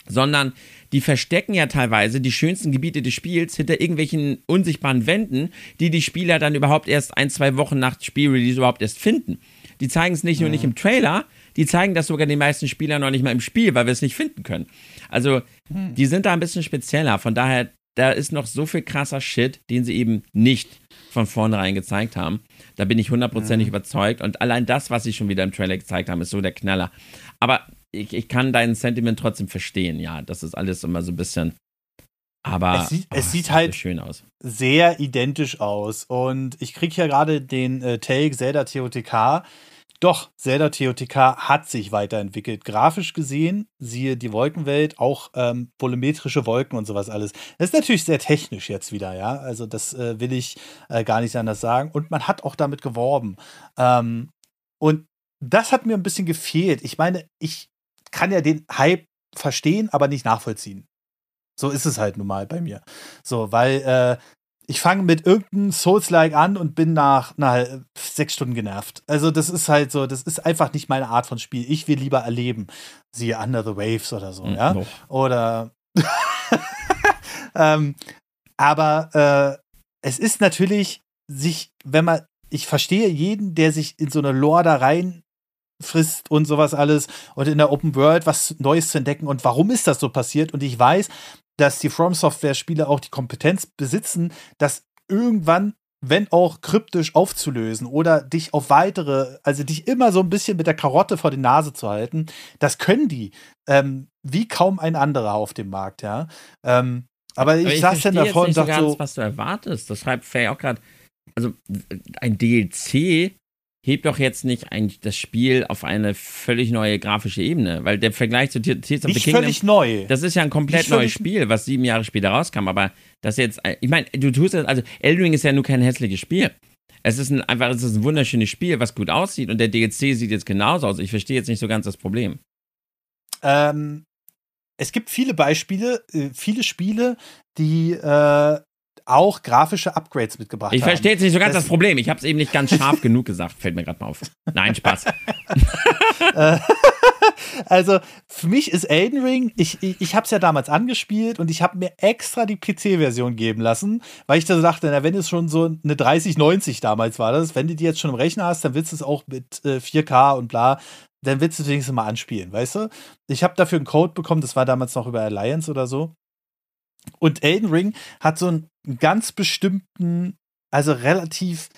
A: sondern die verstecken ja teilweise die schönsten Gebiete des Spiels hinter irgendwelchen unsichtbaren Wänden, die die Spieler dann überhaupt erst ein, zwei Wochen nach Spielrelease überhaupt erst finden. Die zeigen es nicht nur nicht im Trailer, die zeigen das sogar den meisten Spielern noch nicht mal im Spiel, weil wir es nicht finden können. Also, die sind da ein bisschen spezieller. Von daher da ist noch so viel krasser Shit, den sie eben nicht von vornherein gezeigt haben. Da bin ich hundertprozentig mhm. überzeugt. Und allein das, was sie schon wieder im Trailer gezeigt haben, ist so der Knaller. Aber ich, ich kann dein Sentiment trotzdem verstehen, ja. Das ist alles immer so ein bisschen. Aber
B: es sieht, oh, es sieht halt schön aus. sehr identisch aus. Und ich kriege hier gerade den äh, Take Zelda TOTK doch, Zelda TOTK hat sich weiterentwickelt. Grafisch gesehen, siehe die Wolkenwelt, auch ähm, volumetrische Wolken und sowas alles. Das ist natürlich sehr technisch jetzt wieder, ja. Also, das äh, will ich äh, gar nicht anders sagen. Und man hat auch damit geworben. Ähm, und das hat mir ein bisschen gefehlt. Ich meine, ich kann ja den Hype verstehen, aber nicht nachvollziehen. So ist es halt nun mal bei mir. So, weil äh, ich fange mit irgendeinem Souls-like an und bin nach na, sechs Stunden genervt. Also, das ist halt so, das ist einfach nicht meine Art von Spiel. Ich will lieber erleben. Siehe Under the Waves oder so, mhm, ja. Noch. Oder. ähm, aber äh, es ist natürlich sich, wenn man, ich verstehe jeden, der sich in so eine Lore da rein frisst und sowas alles und in der Open World was Neues zu entdecken und warum ist das so passiert und ich weiß, dass die From Software Spiele auch die Kompetenz besitzen, das irgendwann wenn auch kryptisch aufzulösen oder dich auf weitere, also dich immer so ein bisschen mit der Karotte vor die Nase zu halten, das können die ähm, wie kaum ein anderer auf dem Markt, ja. Ähm, aber ich, aber ich saß dann davor und dachte so,
A: was du erwartest. Das schreibt Faye auch gerade. Also ein DLC hebt doch jetzt nicht ein, das Spiel auf eine völlig neue grafische Ebene, weil der Vergleich zu Tears
B: of the Kingdom, völlig neu.
A: Das ist ja ein komplett neues Spiel, was sieben Jahre später rauskam, aber das jetzt, ich meine, du tust das, also Eldring ist ja nur kein hässliches Spiel. Es ist ein, einfach, es ist ein wunderschönes Spiel, was gut aussieht und der DLC sieht jetzt genauso aus. Ich verstehe jetzt nicht so ganz das Problem.
B: Ähm, es gibt viele Beispiele, äh, viele Spiele, die äh, auch grafische Upgrades mitgebracht
A: ich verstehe jetzt nicht so ganz das, das Problem. Ich habe es eben nicht ganz scharf genug gesagt. Fällt mir gerade mal auf. Nein, Spaß.
B: Äh, also für mich ist Elden Ring, ich, ich, ich habe es ja damals angespielt und ich habe mir extra die PC-Version geben lassen, weil ich da dachte, na, wenn es schon so eine 3090 damals war, das, wenn du die jetzt schon im Rechner hast, dann willst du es auch mit äh, 4K und bla, dann willst du es wenigstens mal anspielen, weißt du? Ich habe dafür einen Code bekommen, das war damals noch über Alliance oder so. Und Elden Ring hat so ganz bestimmten, also relativ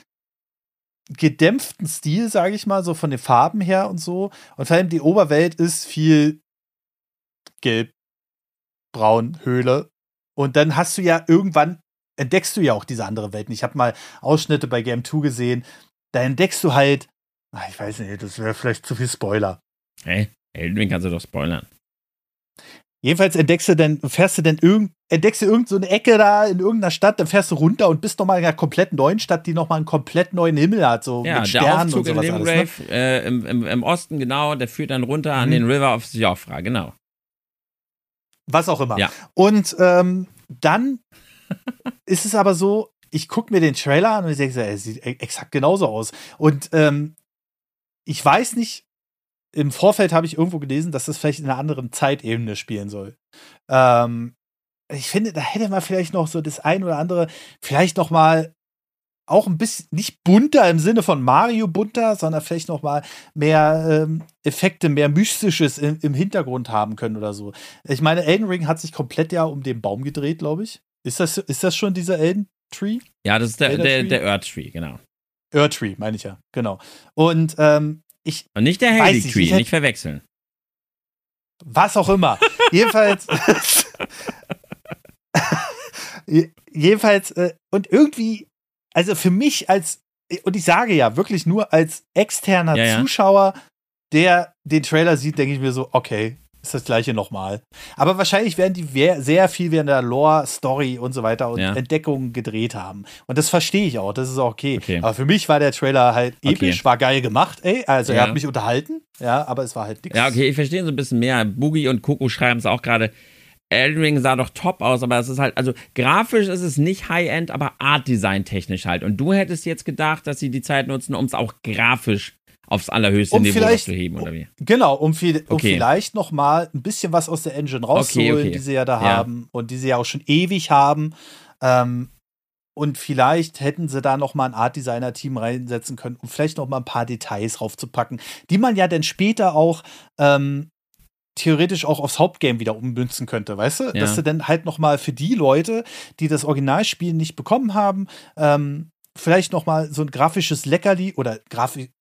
B: gedämpften Stil, sage ich mal, so von den Farben her und so. Und vor allem die Oberwelt ist viel gelb, braun, Höhle. Und dann hast du ja irgendwann, entdeckst du ja auch diese andere Welt. Ich habe mal Ausschnitte bei Game 2 gesehen. Da entdeckst du halt, ach, ich weiß nicht, das wäre vielleicht zu viel Spoiler.
A: Hey, Elden kannst du doch spoilern.
B: Jedenfalls entdeckst du dann, fährst du dann irgend, entdeckst du irgendeine so Ecke da in irgendeiner Stadt, dann fährst du runter und bist nochmal in einer komplett neuen Stadt, die nochmal einen komplett neuen Himmel hat, so
A: ja,
B: mit Sternen
A: und sowas in alles. Ne? Äh, im, im, im, Osten, genau, der führt dann runter mhm. an den River of Siofra, genau.
B: Was auch immer.
A: Ja.
B: Und ähm, dann ist es aber so, ich gucke mir den Trailer an und ich denke, er sieht e-, exakt genauso aus. Und ähm, ich weiß nicht, im Vorfeld habe ich irgendwo gelesen, dass das vielleicht in einer anderen Zeitebene spielen soll. Ähm, ich finde, da hätte man vielleicht noch so das ein oder andere, vielleicht noch mal auch ein bisschen nicht bunter im Sinne von Mario bunter, sondern vielleicht noch mal mehr ähm, Effekte, mehr Mystisches im, im, Hintergrund haben können oder so. Ich meine, Elden Ring hat sich komplett ja um den Baum gedreht, glaube ich. Ist das, ist das schon dieser Elden Tree?
A: Ja, das ist der, der, der Earth Tree, genau.
B: Earth Tree, meine ich ja, genau. Und ähm, ich.
A: Und nicht der Haley Tree, nicht, nicht verwechseln.
B: Was auch immer. jedenfalls. jedenfalls, äh, und irgendwie, also für mich als, und ich sage ja wirklich nur als externer ja, ja. Zuschauer, der den Trailer sieht, denke ich mir so, okay, ist das gleiche nochmal. Aber wahrscheinlich werden die sehr viel während der Lore, Story und so weiter und ja. Entdeckungen gedreht haben. Und das verstehe ich auch, das ist auch okay. okay. Aber für mich war der Trailer halt episch, okay. war geil gemacht, ey. Also ja. er hat mich unterhalten, ja, aber es war halt
A: nichts. Ja, okay, ich verstehe so ein bisschen mehr. Boogie und Coco schreiben es auch gerade. Elden Ring sah doch top aus, aber es ist halt, also grafisch ist es nicht High-End, aber Art-Design technisch halt. Und du hättest jetzt gedacht, dass sie die Zeit nutzen, um es auch grafisch aufs allerhöchste um Niveau zu heben, oder wie?
B: Genau, um, viel, um okay. vielleicht noch mal ein bisschen was aus der Engine rauszuholen, okay, okay. die sie ja da ja. haben und die sie ja auch schon ewig haben. Ähm, und vielleicht hätten sie da noch mal ein Art Designer Team reinsetzen können, um vielleicht noch mal ein paar Details raufzupacken, die man ja dann später auch ähm, theoretisch auch aufs Hauptgame wieder ummünzen könnte, weißt du? Ja. Dass du dann halt noch mal für die Leute, die das Originalspiel nicht bekommen haben, ähm, vielleicht noch mal so ein grafisches Leckerli oder Grafik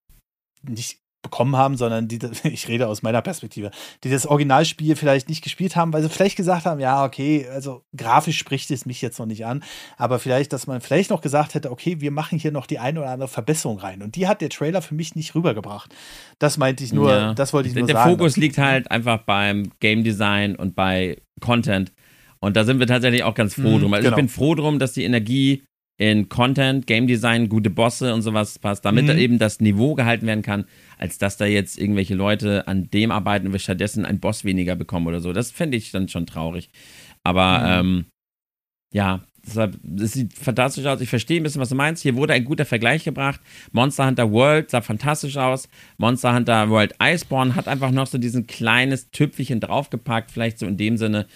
B: nicht bekommen haben, sondern die, ich rede aus meiner Perspektive, die das Originalspiel vielleicht nicht gespielt haben, weil sie vielleicht gesagt haben, ja, okay, also grafisch spricht es mich jetzt noch nicht an, aber vielleicht, dass man vielleicht noch gesagt hätte, okay, wir machen hier noch die eine oder andere Verbesserung rein. Und die hat der Trailer für mich nicht rübergebracht. Das meinte ich nur, ja. das wollte ich nur
A: der
B: sagen.
A: Der Fokus liegt halt einfach beim Game Design und bei Content. Und da sind wir tatsächlich auch ganz froh mhm, drum. Also genau. ich bin froh drum, dass die Energie in Content, Game Design, gute Bosse und sowas passt, damit mhm. da eben das Niveau gehalten werden kann, als dass da jetzt irgendwelche Leute an dem arbeiten und wir stattdessen einen Boss weniger bekommen oder so. Das fände ich dann schon traurig. Aber mhm. ähm, ja, deshalb, es sieht fantastisch aus. Ich verstehe ein bisschen, was du meinst. Hier wurde ein guter Vergleich gebracht. Monster Hunter World sah fantastisch aus. Monster Hunter World Iceborne hat einfach noch so diesen kleines Tüpfelchen draufgepackt, vielleicht so in dem Sinne.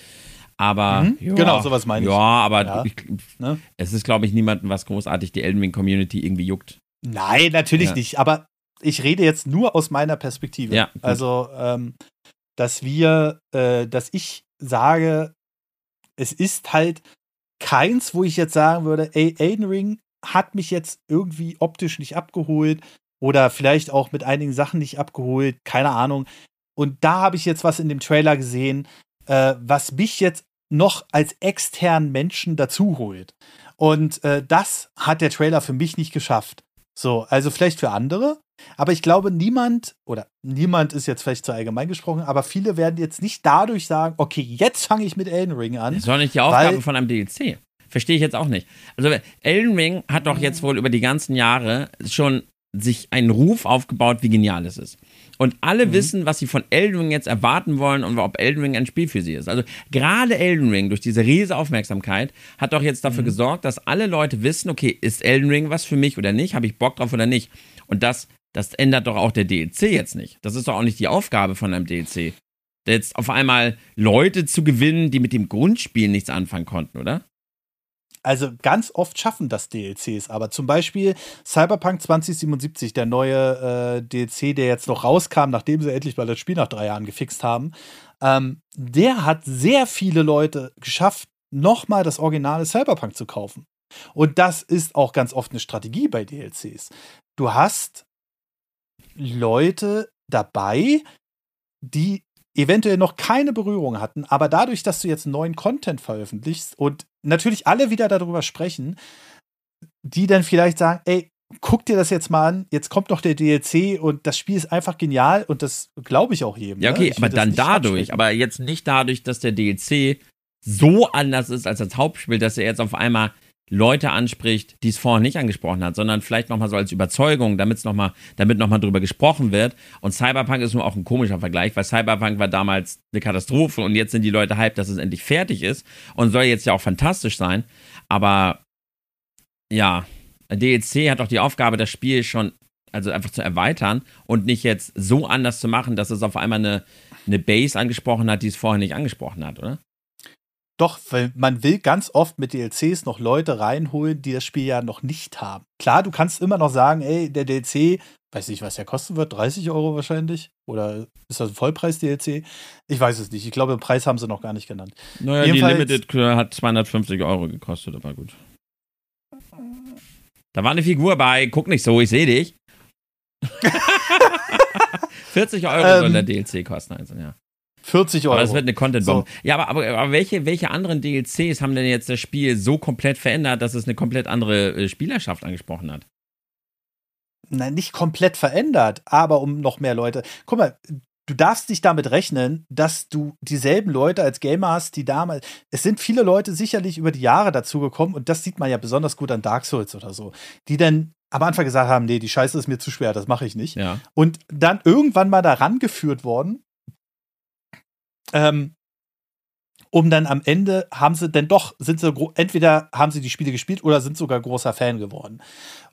A: Aber
B: mhm. ja, genau, sowas meine ich.
A: Ja, aber ja. Ich, ne? es ist, glaube ich, niemandem, was großartig die Elden Ring Community irgendwie juckt.
B: Nein, natürlich ja. nicht. Aber ich rede jetzt nur aus meiner Perspektive.
A: Ja,
B: also, ähm, dass wir, äh, dass ich sage, es ist halt keins, wo ich jetzt sagen würde, ey, Elden Ring hat mich jetzt irgendwie optisch nicht abgeholt oder vielleicht auch mit einigen Sachen nicht abgeholt, keine Ahnung. Und da habe ich jetzt was in dem Trailer gesehen, äh, was mich jetzt noch als externen Menschen dazu holt. Und äh, das hat der Trailer für mich nicht geschafft. So, also vielleicht für andere, aber ich glaube, niemand, oder niemand ist jetzt vielleicht zu allgemein gesprochen, aber viele werden jetzt nicht dadurch sagen, okay, jetzt fange ich mit Elden Ring an.
A: Das ist doch nicht die Aufgabe von einem DLC. Verstehe ich jetzt auch nicht. Also Elden Ring hat doch jetzt wohl über die ganzen Jahre schon sich einen Ruf aufgebaut, wie genial es ist. Und alle mhm. wissen, was sie von Elden Ring jetzt erwarten wollen und ob Elden Ring ein Spiel für sie ist. Also gerade Elden Ring durch diese riesige Aufmerksamkeit hat doch jetzt dafür mhm. gesorgt, dass alle Leute wissen, okay, ist Elden Ring was für mich oder nicht? Habe ich Bock drauf oder nicht? Und das, das ändert doch auch der DLC jetzt nicht. Das ist doch auch nicht die Aufgabe von einem DLC. Jetzt auf einmal Leute zu gewinnen, die mit dem Grundspiel nichts anfangen konnten, oder?
B: Also ganz oft schaffen das DLCs, aber zum Beispiel Cyberpunk 2077, der neue äh, DLC, der jetzt noch rauskam, nachdem sie endlich mal das Spiel nach drei Jahren gefixt haben, ähm, der hat sehr viele Leute geschafft, nochmal das originale Cyberpunk zu kaufen. Und das ist auch ganz oft eine Strategie bei DLCs. Du hast Leute dabei, die eventuell noch keine Berührung hatten, aber dadurch, dass du jetzt neuen Content veröffentlichst und natürlich alle wieder darüber sprechen, die dann vielleicht sagen, ey, guck dir das jetzt mal an, jetzt kommt noch der DLC und das Spiel ist einfach genial und das glaube ich auch jedem.
A: Ja, okay, ne? aber dann dadurch, aber jetzt nicht dadurch, dass der DLC so anders ist als das Hauptspiel, dass er jetzt auf einmal Leute anspricht, die es vorher nicht angesprochen hat, sondern vielleicht nochmal so als Überzeugung, damit's noch mal, damit nochmal drüber gesprochen wird. Und Cyberpunk ist nur auch ein komischer Vergleich, weil Cyberpunk war damals eine Katastrophe und jetzt sind die Leute hyped, dass es endlich fertig ist und soll jetzt ja auch fantastisch sein. Aber ja, DLC hat doch die Aufgabe, das Spiel schon, also einfach zu erweitern und nicht jetzt so anders zu machen, dass es auf einmal eine, eine Base angesprochen hat, die es vorher nicht angesprochen hat, oder?
B: Doch, weil man will ganz oft mit DLCs noch Leute reinholen, die das Spiel ja noch nicht haben. Klar, du kannst immer noch sagen, ey, der DLC, weiß nicht, was der kosten wird, 30 Euro wahrscheinlich? Oder ist das ein Vollpreis-DLC? Ich weiß es nicht. Ich glaube, den Preis haben sie noch gar nicht genannt.
A: Naja, Jedenfalls, die Limited hat 250 Euro gekostet, aber gut. Da war eine Figur bei, guck nicht so, ich sehe dich. 40 Euro ähm, soll der DLC kosten, also, ja.
B: 40 Euro.
A: Aber das wird eine Content-Bombe. So. Ja, aber, aber, aber, welche, welche anderen DLCs haben denn jetzt das Spiel so komplett verändert, dass es eine komplett andere äh, Spielerschaft angesprochen hat?
B: Nein, nicht komplett verändert, aber um noch mehr Leute. Guck mal, du darfst nicht damit rechnen, dass du dieselben Leute als Gamer hast, die damals. Es sind viele Leute sicherlich über die Jahre dazugekommen und das sieht man ja besonders gut an Dark Souls oder so, die dann am Anfang gesagt haben, nee, die Scheiße ist mir zu schwer, das mache ich nicht.
A: Ja.
B: Und dann irgendwann mal daran geführt worden ähm, um dann am Ende haben sie denn doch, sind sie entweder haben sie die Spiele gespielt oder sind sogar großer Fan geworden.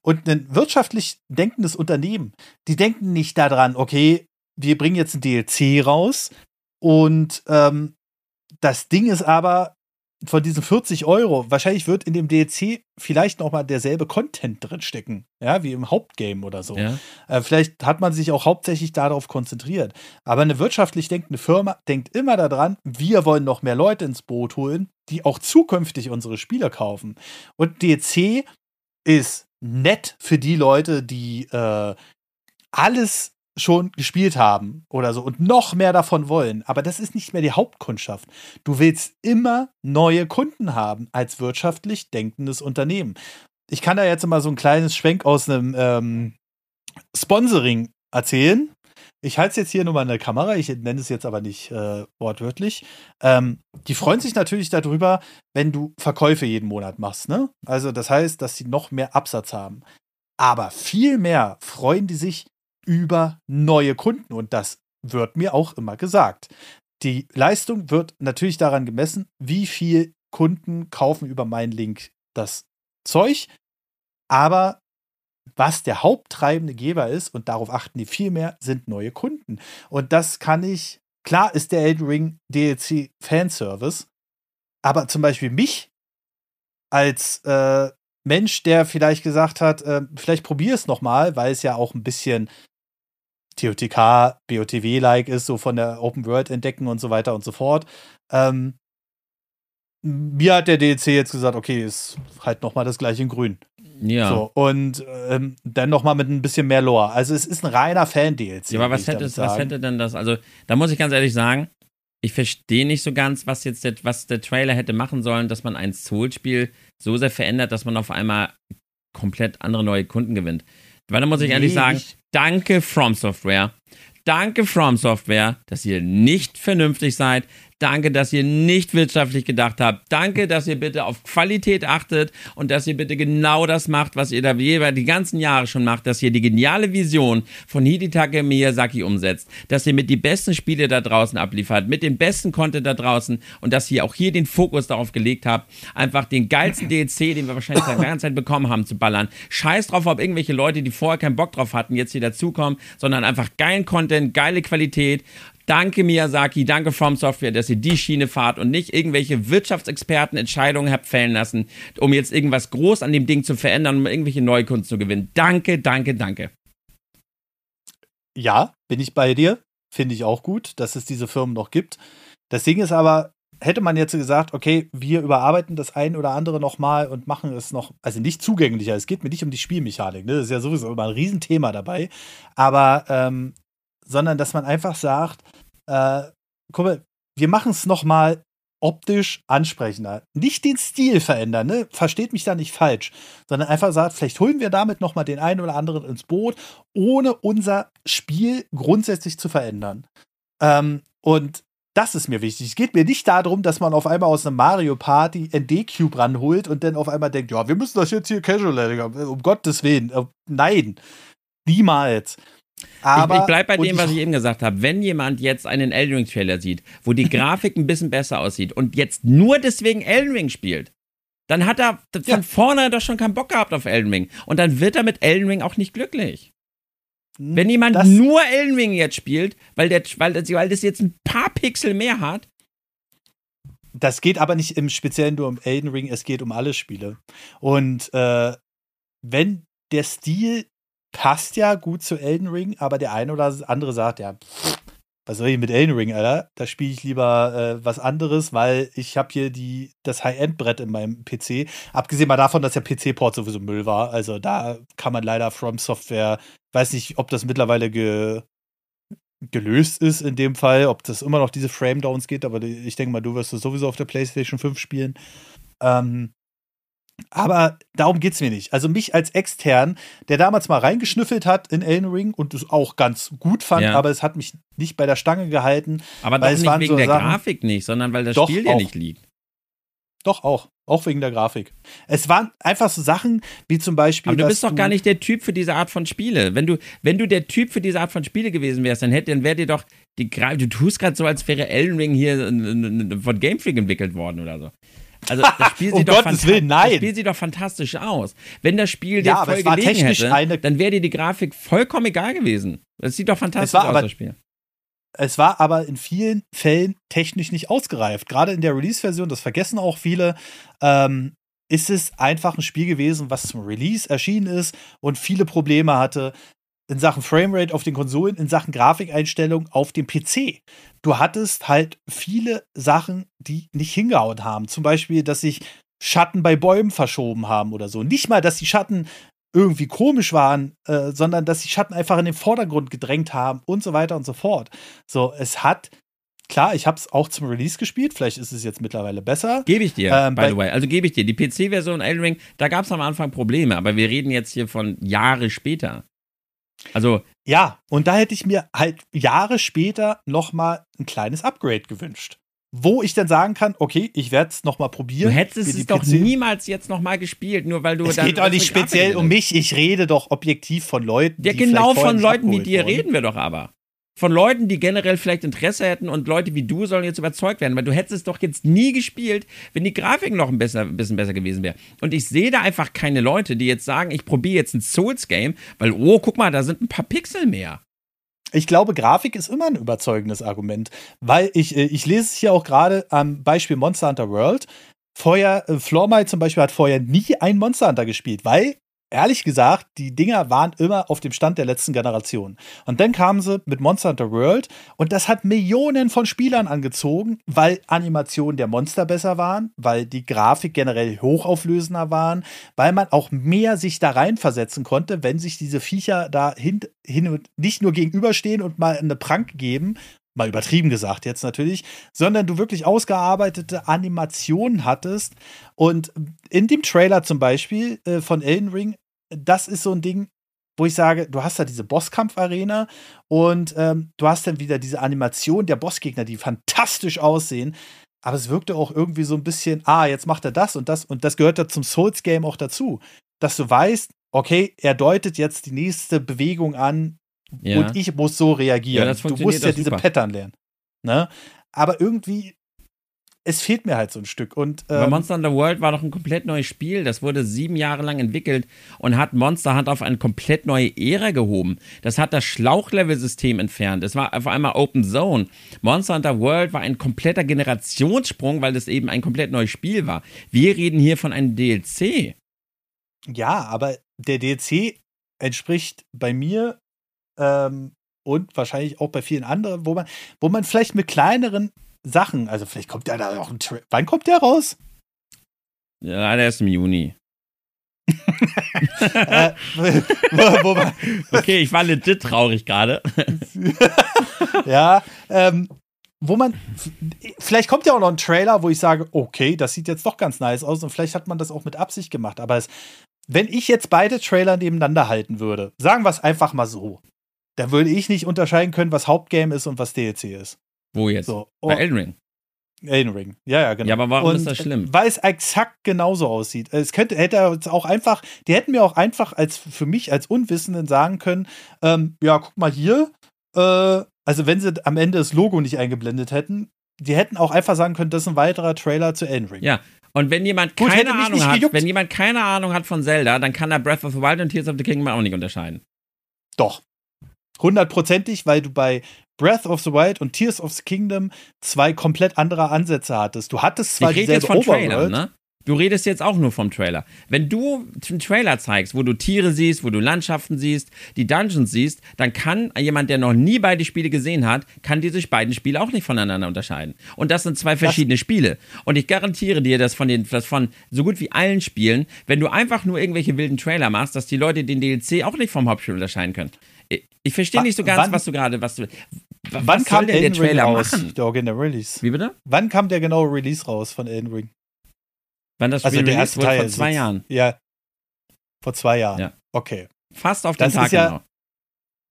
B: Und ein wirtschaftlich denkendes Unternehmen, die denken nicht daran, okay, wir bringen jetzt ein DLC raus und ähm, das Ding ist aber, von diesen 40 Euro, wahrscheinlich wird in dem DLC vielleicht noch mal derselbe Content drin stecken, ja, wie im Hauptgame oder so.
A: Ja.
B: Äh, vielleicht hat man sich auch hauptsächlich darauf konzentriert. Aber eine wirtschaftlich denkende Firma denkt immer daran, wir wollen noch mehr Leute ins Boot holen, die auch zukünftig unsere Spiele kaufen. Und DLC ist nett für die Leute, die äh, alles schon gespielt haben oder so und noch mehr davon wollen. Aber das ist nicht mehr die Hauptkundschaft. Du willst immer neue Kunden haben als wirtschaftlich denkendes Unternehmen. Ich kann da jetzt mal so ein kleines Schwenk aus einem ähm, Sponsoring erzählen. Ich halte es jetzt hier nur mal in der Kamera, ich nenne es jetzt aber nicht äh, wortwörtlich. Ähm, die freuen sich natürlich darüber, wenn du Verkäufe jeden Monat machst. Ne? Also das heißt, dass sie noch mehr Absatz haben. Aber viel mehr freuen die sich, über neue Kunden. Und das wird mir auch immer gesagt. Die Leistung wird natürlich daran gemessen, wie viel Kunden kaufen über meinen Link das Zeug. Aber was der haupttreibende Geber ist, und darauf achten die viel mehr, sind neue Kunden. Und das kann ich, klar ist der Elden Ring DLC Fanservice, aber zum Beispiel mich als äh, Mensch, der vielleicht gesagt hat, äh, vielleicht probier es nochmal, weil es ja auch ein bisschen TOTK, BOTW-like ist, so von der Open World entdecken und so weiter und so fort. Ähm, mir hat der DLC jetzt gesagt, okay, ist halt nochmal das gleiche in grün.
A: Ja.
B: So, und ähm, dann nochmal mit ein bisschen mehr Lore. Also es ist ein reiner Fan-DLC.
A: Ja, aber was hätte, was hätte denn das? Also, da muss ich ganz ehrlich sagen, ich verstehe nicht so ganz, was jetzt der, was der Trailer hätte machen sollen, dass man ein Soul-Spiel so sehr verändert, dass man auf einmal komplett andere neue Kunden gewinnt. Weil da muss ich nee, ehrlich sagen, ich danke From Software. Danke From Software, dass ihr nicht vernünftig seid, Danke, dass ihr nicht wirtschaftlich gedacht habt. Danke, dass ihr bitte auf Qualität achtet und dass ihr bitte genau das macht, was ihr da die ganzen Jahre schon macht, dass ihr die geniale Vision von Hidetake Miyazaki umsetzt, dass ihr mit die besten Spiele da draußen abliefert, mit dem besten Content da draußen und dass ihr auch hier den Fokus darauf gelegt habt, einfach den geilsten DLC, den wir wahrscheinlich seit ganzen Zeit bekommen haben, zu ballern. Scheiß drauf, ob irgendwelche Leute, die vorher keinen Bock drauf hatten, jetzt hier dazukommen, sondern einfach geilen Content, geile Qualität Danke Miyazaki, danke From Software, dass ihr die Schiene fahrt und nicht irgendwelche Wirtschaftsexperten Entscheidungen habt fällen lassen, um jetzt irgendwas groß an dem Ding zu verändern, um irgendwelche Neukunden zu gewinnen. Danke, danke, danke.
B: Ja, bin ich bei dir. Finde ich auch gut, dass es diese Firmen noch gibt. Das Ding ist aber, hätte man jetzt gesagt, okay, wir überarbeiten das ein oder andere nochmal und machen es noch, also nicht zugänglicher. Es geht mir nicht um die Spielmechanik, ne? das ist ja sowieso immer ein Riesenthema dabei. Aber ähm, sondern dass man einfach sagt, äh, guck mal, wir machen es nochmal optisch ansprechender. Nicht den Stil verändern, ne? Versteht mich da nicht falsch, sondern einfach sagt, vielleicht holen wir damit nochmal den einen oder anderen ins Boot, ohne unser Spiel grundsätzlich zu verändern. Ähm, und das ist mir wichtig. Es geht mir nicht darum, dass man auf einmal aus einem Mario Party ND-Cube ranholt und dann auf einmal denkt, ja, wir müssen das jetzt hier casual Um Gottes Willen. Äh, nein. Niemals.
A: Aber, ich, ich bleibe bei dem, was ich eben gesagt habe. Wenn jemand jetzt einen Elden Ring Trailer sieht, wo die Grafik ein bisschen besser aussieht und jetzt nur deswegen Elden Ring spielt, dann hat er von ja. vorne doch schon keinen Bock gehabt auf Elden Ring. Und dann wird er mit Elden Ring auch nicht glücklich. Hm, Wenn jemand nur Elden Ring jetzt spielt, weil, der, weil, das, weil das jetzt ein paar Pixel mehr hat.
B: Das geht aber nicht im Speziellen nur um Elden Ring, es geht um alle Spiele. Und äh, wenn der Stil passt ja gut zu Elden Ring, aber der eine oder andere sagt, ja, was soll ich mit Elden Ring, Alter? Da spiele ich lieber äh, was anderes, weil ich habe hier die, das High-End-Brett in meinem PC. Abgesehen mal davon, dass der PC-Port sowieso Müll war. Also da kann man leider From Software, weiß nicht, ob das mittlerweile ge, gelöst ist in dem Fall, ob das immer noch diese Frame-Downs geht, aber ich denke mal, du wirst es sowieso auf der PlayStation 5 spielen. Ähm, aber darum geht es mir nicht. Also mich als extern, der damals mal reingeschnüffelt hat in Elden Ring und es auch ganz gut fand, ja. aber es hat mich nicht bei der Stange gehalten.
A: Aber doch nicht wegen so der Sachen, Grafik nicht, sondern weil das Spiel ja nicht liegt.
B: Doch, auch. Auch wegen der Grafik. Es waren einfach so Sachen, wie zum Beispiel.
A: Aber du bist doch gar nicht der Typ für diese Art von Spiele. Wenn du, wenn du der Typ für diese Art von Spiele gewesen wärst, dann hätte, dann wäre dir doch die Du tust gerade so, als wäre Elden Ring hier von Game Freak entwickelt worden oder so. Also das Spiel sieht, um doch, Willen, das Spiel sieht doch fantastisch aus. Wenn das Spiel ja, dir voll gelegen hätte, dann wäre dir die Grafik vollkommen egal gewesen. Das sieht doch fantastisch aus, das Spiel.
B: es war aber in vielen Fällen technisch nicht ausgereift. Gerade in der Release-Version, das vergessen auch viele, ähm, ist es einfach ein Spiel gewesen, was zum Release erschienen ist und viele Probleme hatte in Sachen Framerate auf den Konsolen, in Sachen Grafikeinstellung auf dem PC. Du hattest halt viele Sachen, die nicht hingehauen haben. Zum Beispiel, dass sich Schatten bei Bäumen verschoben haben oder so. Nicht mal, dass die Schatten irgendwie komisch waren, äh, sondern dass die Schatten einfach in den Vordergrund gedrängt haben und so weiter und so fort. So, es hat Klar, ich habe es auch zum Release gespielt. Vielleicht ist es jetzt mittlerweile besser.
A: Gebe ich dir, ähm, by the way. Also gebe ich dir. Die PC-Version Elden Ring, da gab es am Anfang Probleme, aber wir reden jetzt hier von Jahre später. Also.
B: Ja, und da hätte ich mir halt Jahre später nochmal ein kleines Upgrade gewünscht wo ich dann sagen kann, okay, ich werde es nochmal probieren.
A: Du hättest es doch niemals jetzt nochmal gespielt, nur weil du
B: es geht doch nicht speziell um mich, ich rede doch objektiv von Leuten.
A: Ja, genau von Leuten wie dir reden wir doch aber. Von Leuten, die generell vielleicht Interesse hätten und Leute wie du sollen jetzt überzeugt werden, weil du hättest es doch jetzt nie gespielt, wenn die Grafik noch ein, besser, ein bisschen besser gewesen wäre. Und ich sehe da einfach keine Leute, die jetzt sagen, ich probiere jetzt ein Souls-Game, weil, oh, guck mal, da sind ein paar Pixel mehr.
B: Ich glaube, Grafik ist immer ein überzeugendes Argument, weil ich, äh, ich lese es hier auch gerade am Beispiel Monster Hunter World. Vorher, äh, Flormai zum Beispiel hat vorher nie ein Monster Hunter gespielt, weil ehrlich gesagt, die Dinger waren immer auf dem Stand der letzten Generation. Und dann kamen sie mit Monster Hunter World und das hat Millionen von Spielern angezogen, weil Animationen der Monster besser waren, weil die Grafik generell hochauflösender waren, weil man auch mehr sich da reinversetzen konnte, wenn sich diese Viecher da hin, hin und nicht nur gegenüberstehen und mal eine Prank geben, mal übertrieben gesagt jetzt natürlich, sondern du wirklich ausgearbeitete Animationen hattest. Und in dem Trailer zum Beispiel äh, von Elden Ring das ist so ein Ding, wo ich sage, du hast da diese Bosskampf-Arena und ähm, du hast dann wieder diese Animation der Bossgegner, die fantastisch aussehen. Aber es wirkte auch irgendwie so ein bisschen, ah, jetzt macht er das und das und das gehört da zum Souls-Game auch dazu. Dass du weißt, okay, er deutet jetzt die nächste Bewegung an ja. und ich muss so reagieren. Ja, du musst ja diese Pattern lernen. Ne? Aber irgendwie es fehlt mir halt so ein Stück. Und,
A: ähm, Aber Monster Hunter World war doch ein komplett neues Spiel. Das wurde sieben Jahre lang entwickelt und hat Monster Hunter auf eine komplett neue Ära gehoben. Das hat das Schlauchlevel-System entfernt. Es war auf einmal Open Zone. Monster Hunter World war ein kompletter Generationssprung, weil das eben ein komplett neues Spiel war. Wir reden hier von einem DLC.
B: Ja, aber der DLC entspricht bei mir ähm, und wahrscheinlich auch bei vielen anderen, wo man, wo man vielleicht mit kleineren Sachen. Also vielleicht kommt der da noch ein Tra Wann kommt der raus?
A: Ja, der ist im Juni. äh, wo, wo okay, ich war legit traurig gerade.
B: ja, ähm, wo man, vielleicht kommt ja auch noch ein Trailer, wo ich sage, okay, das sieht jetzt doch ganz nice aus und vielleicht hat man das auch mit Absicht gemacht. Aber es, wenn ich jetzt beide Trailer nebeneinander halten würde, sagen wir es einfach mal so, dann würde ich nicht unterscheiden können, was Hauptgame ist und was DLC ist.
A: Wo jetzt? So, oh, Bei Elden Ring.
B: Elden Ring, ja, ja, genau.
A: Ja, aber warum und, ist das schlimm?
B: Weil es exakt genauso aussieht. Es könnte, hätte er auch einfach, die hätten mir auch einfach als für mich als Unwissenden sagen können, ähm, ja, guck mal hier, äh, also wenn sie am Ende das Logo nicht eingeblendet hätten, die hätten auch einfach sagen können, das ist ein weiterer Trailer zu Elden Ring.
A: Ja, und wenn jemand Gut, keine Ahnung hat, gejuckt. wenn jemand keine Ahnung hat von Zelda, dann kann er Breath of the Wild und Tears of the Kingdom auch nicht unterscheiden.
B: Doch. Hundertprozentig, weil du bei Breath of the Wild und Tears of the Kingdom zwei komplett andere Ansätze hattest. Du hattest zwar
A: ich rede jetzt von Trailer, ne? Du redest jetzt auch nur vom Trailer. Wenn du einen Trailer zeigst, wo du Tiere siehst, wo du Landschaften siehst, die Dungeons siehst, dann kann jemand, der noch nie beide Spiele gesehen hat, kann die sich beiden Spiele auch nicht voneinander unterscheiden. Und das sind zwei verschiedene das Spiele. Und ich garantiere dir, dass von den, dass von so gut wie allen Spielen, wenn du einfach nur irgendwelche wilden Trailer machst, dass die Leute den DLC auch nicht vom Hauptspiel unterscheiden können. Ich verstehe nicht so ganz, wann, was du gerade, was du.
B: Was wann kam denn der Trailer raus? Machen? Der Original Release.
A: Wie bitte?
B: Wann kam der genaue Release raus von Elden Ring?
A: Wann das
B: also Spiel also der erste Teil
A: vor zwei sitzt, Jahren.
B: Ja. Vor zwei Jahren.
A: Ja.
B: Okay.
A: Fast auf den das Tag ja, genau.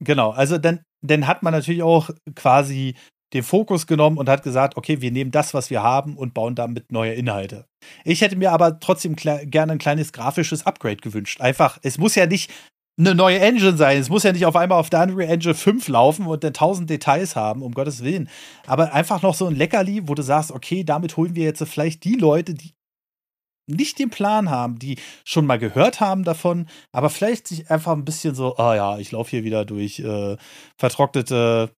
B: Genau, also dann, dann hat man natürlich auch quasi den Fokus genommen und hat gesagt, okay, wir nehmen das, was wir haben und bauen damit neue Inhalte. Ich hätte mir aber trotzdem gerne ein kleines grafisches Upgrade gewünscht. Einfach, es muss ja nicht eine neue Engine sein. Es muss ja nicht auf einmal auf der Unreal Engine 5 laufen und dann tausend Details haben, um Gottes Willen. Aber einfach noch so ein Leckerli, wo du sagst, okay, damit holen wir jetzt vielleicht die Leute, die nicht den Plan haben, die schon mal gehört haben davon, aber vielleicht sich einfach ein bisschen so, ah oh ja, ich laufe hier wieder durch äh, vertrocknete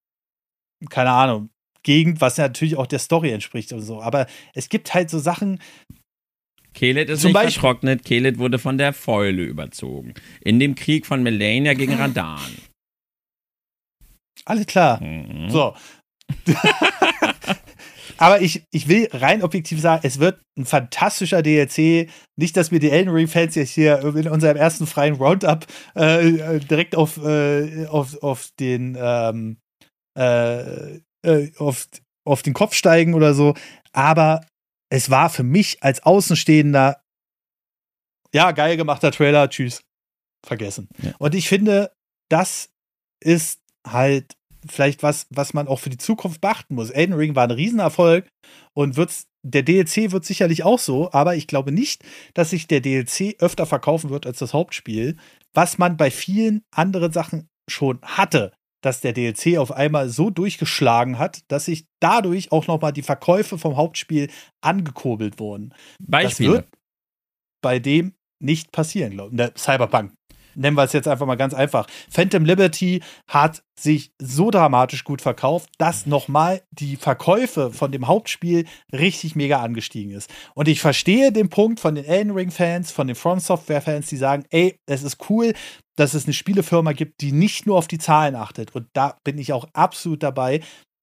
B: keine Ahnung, Gegend, was natürlich auch der Story entspricht und so. Aber es gibt halt so Sachen.
A: Kelet ist Zum nicht Beispiel, vertrocknet, Kelet wurde von der Fäule überzogen. In dem Krieg von Melania gegen Radan.
B: Alles klar. Mhm. So. Aber ich, ich will rein objektiv sagen, es wird ein fantastischer DLC. Nicht, dass wir die Elden Ring-Fans jetzt hier in unserem ersten freien Roundup äh, direkt auf, äh, auf, auf den ähm, äh, äh, auf, auf den Kopf steigen oder so. Aber es war für mich als Außenstehender, ja, geil gemachter Trailer, tschüss. Vergessen. Ja. Und ich finde, das ist halt vielleicht was, was man auch für die Zukunft beachten muss. Elden Ring war ein Riesenerfolg und wird's, der DLC wird sicherlich auch so, aber ich glaube nicht, dass sich der DLC öfter verkaufen wird als das Hauptspiel, was man bei vielen anderen Sachen schon hatte, dass der DLC auf einmal so durchgeschlagen hat, dass sich dadurch auch nochmal die Verkäufe vom Hauptspiel angekurbelt wurden.
A: Beispiele. Das wird
B: bei dem nicht passieren, glaube ich. Cyberpunk nennen wir es jetzt einfach mal ganz einfach. Phantom Liberty hat sich so dramatisch gut verkauft, dass nochmal die Verkäufe von dem Hauptspiel richtig mega angestiegen ist. Und ich verstehe den Punkt von den Elden Ring-Fans, von den Front Software-Fans, die sagen, ey, es ist cool, dass es eine Spielefirma gibt, die nicht nur auf die Zahlen achtet. Und da bin ich auch absolut dabei.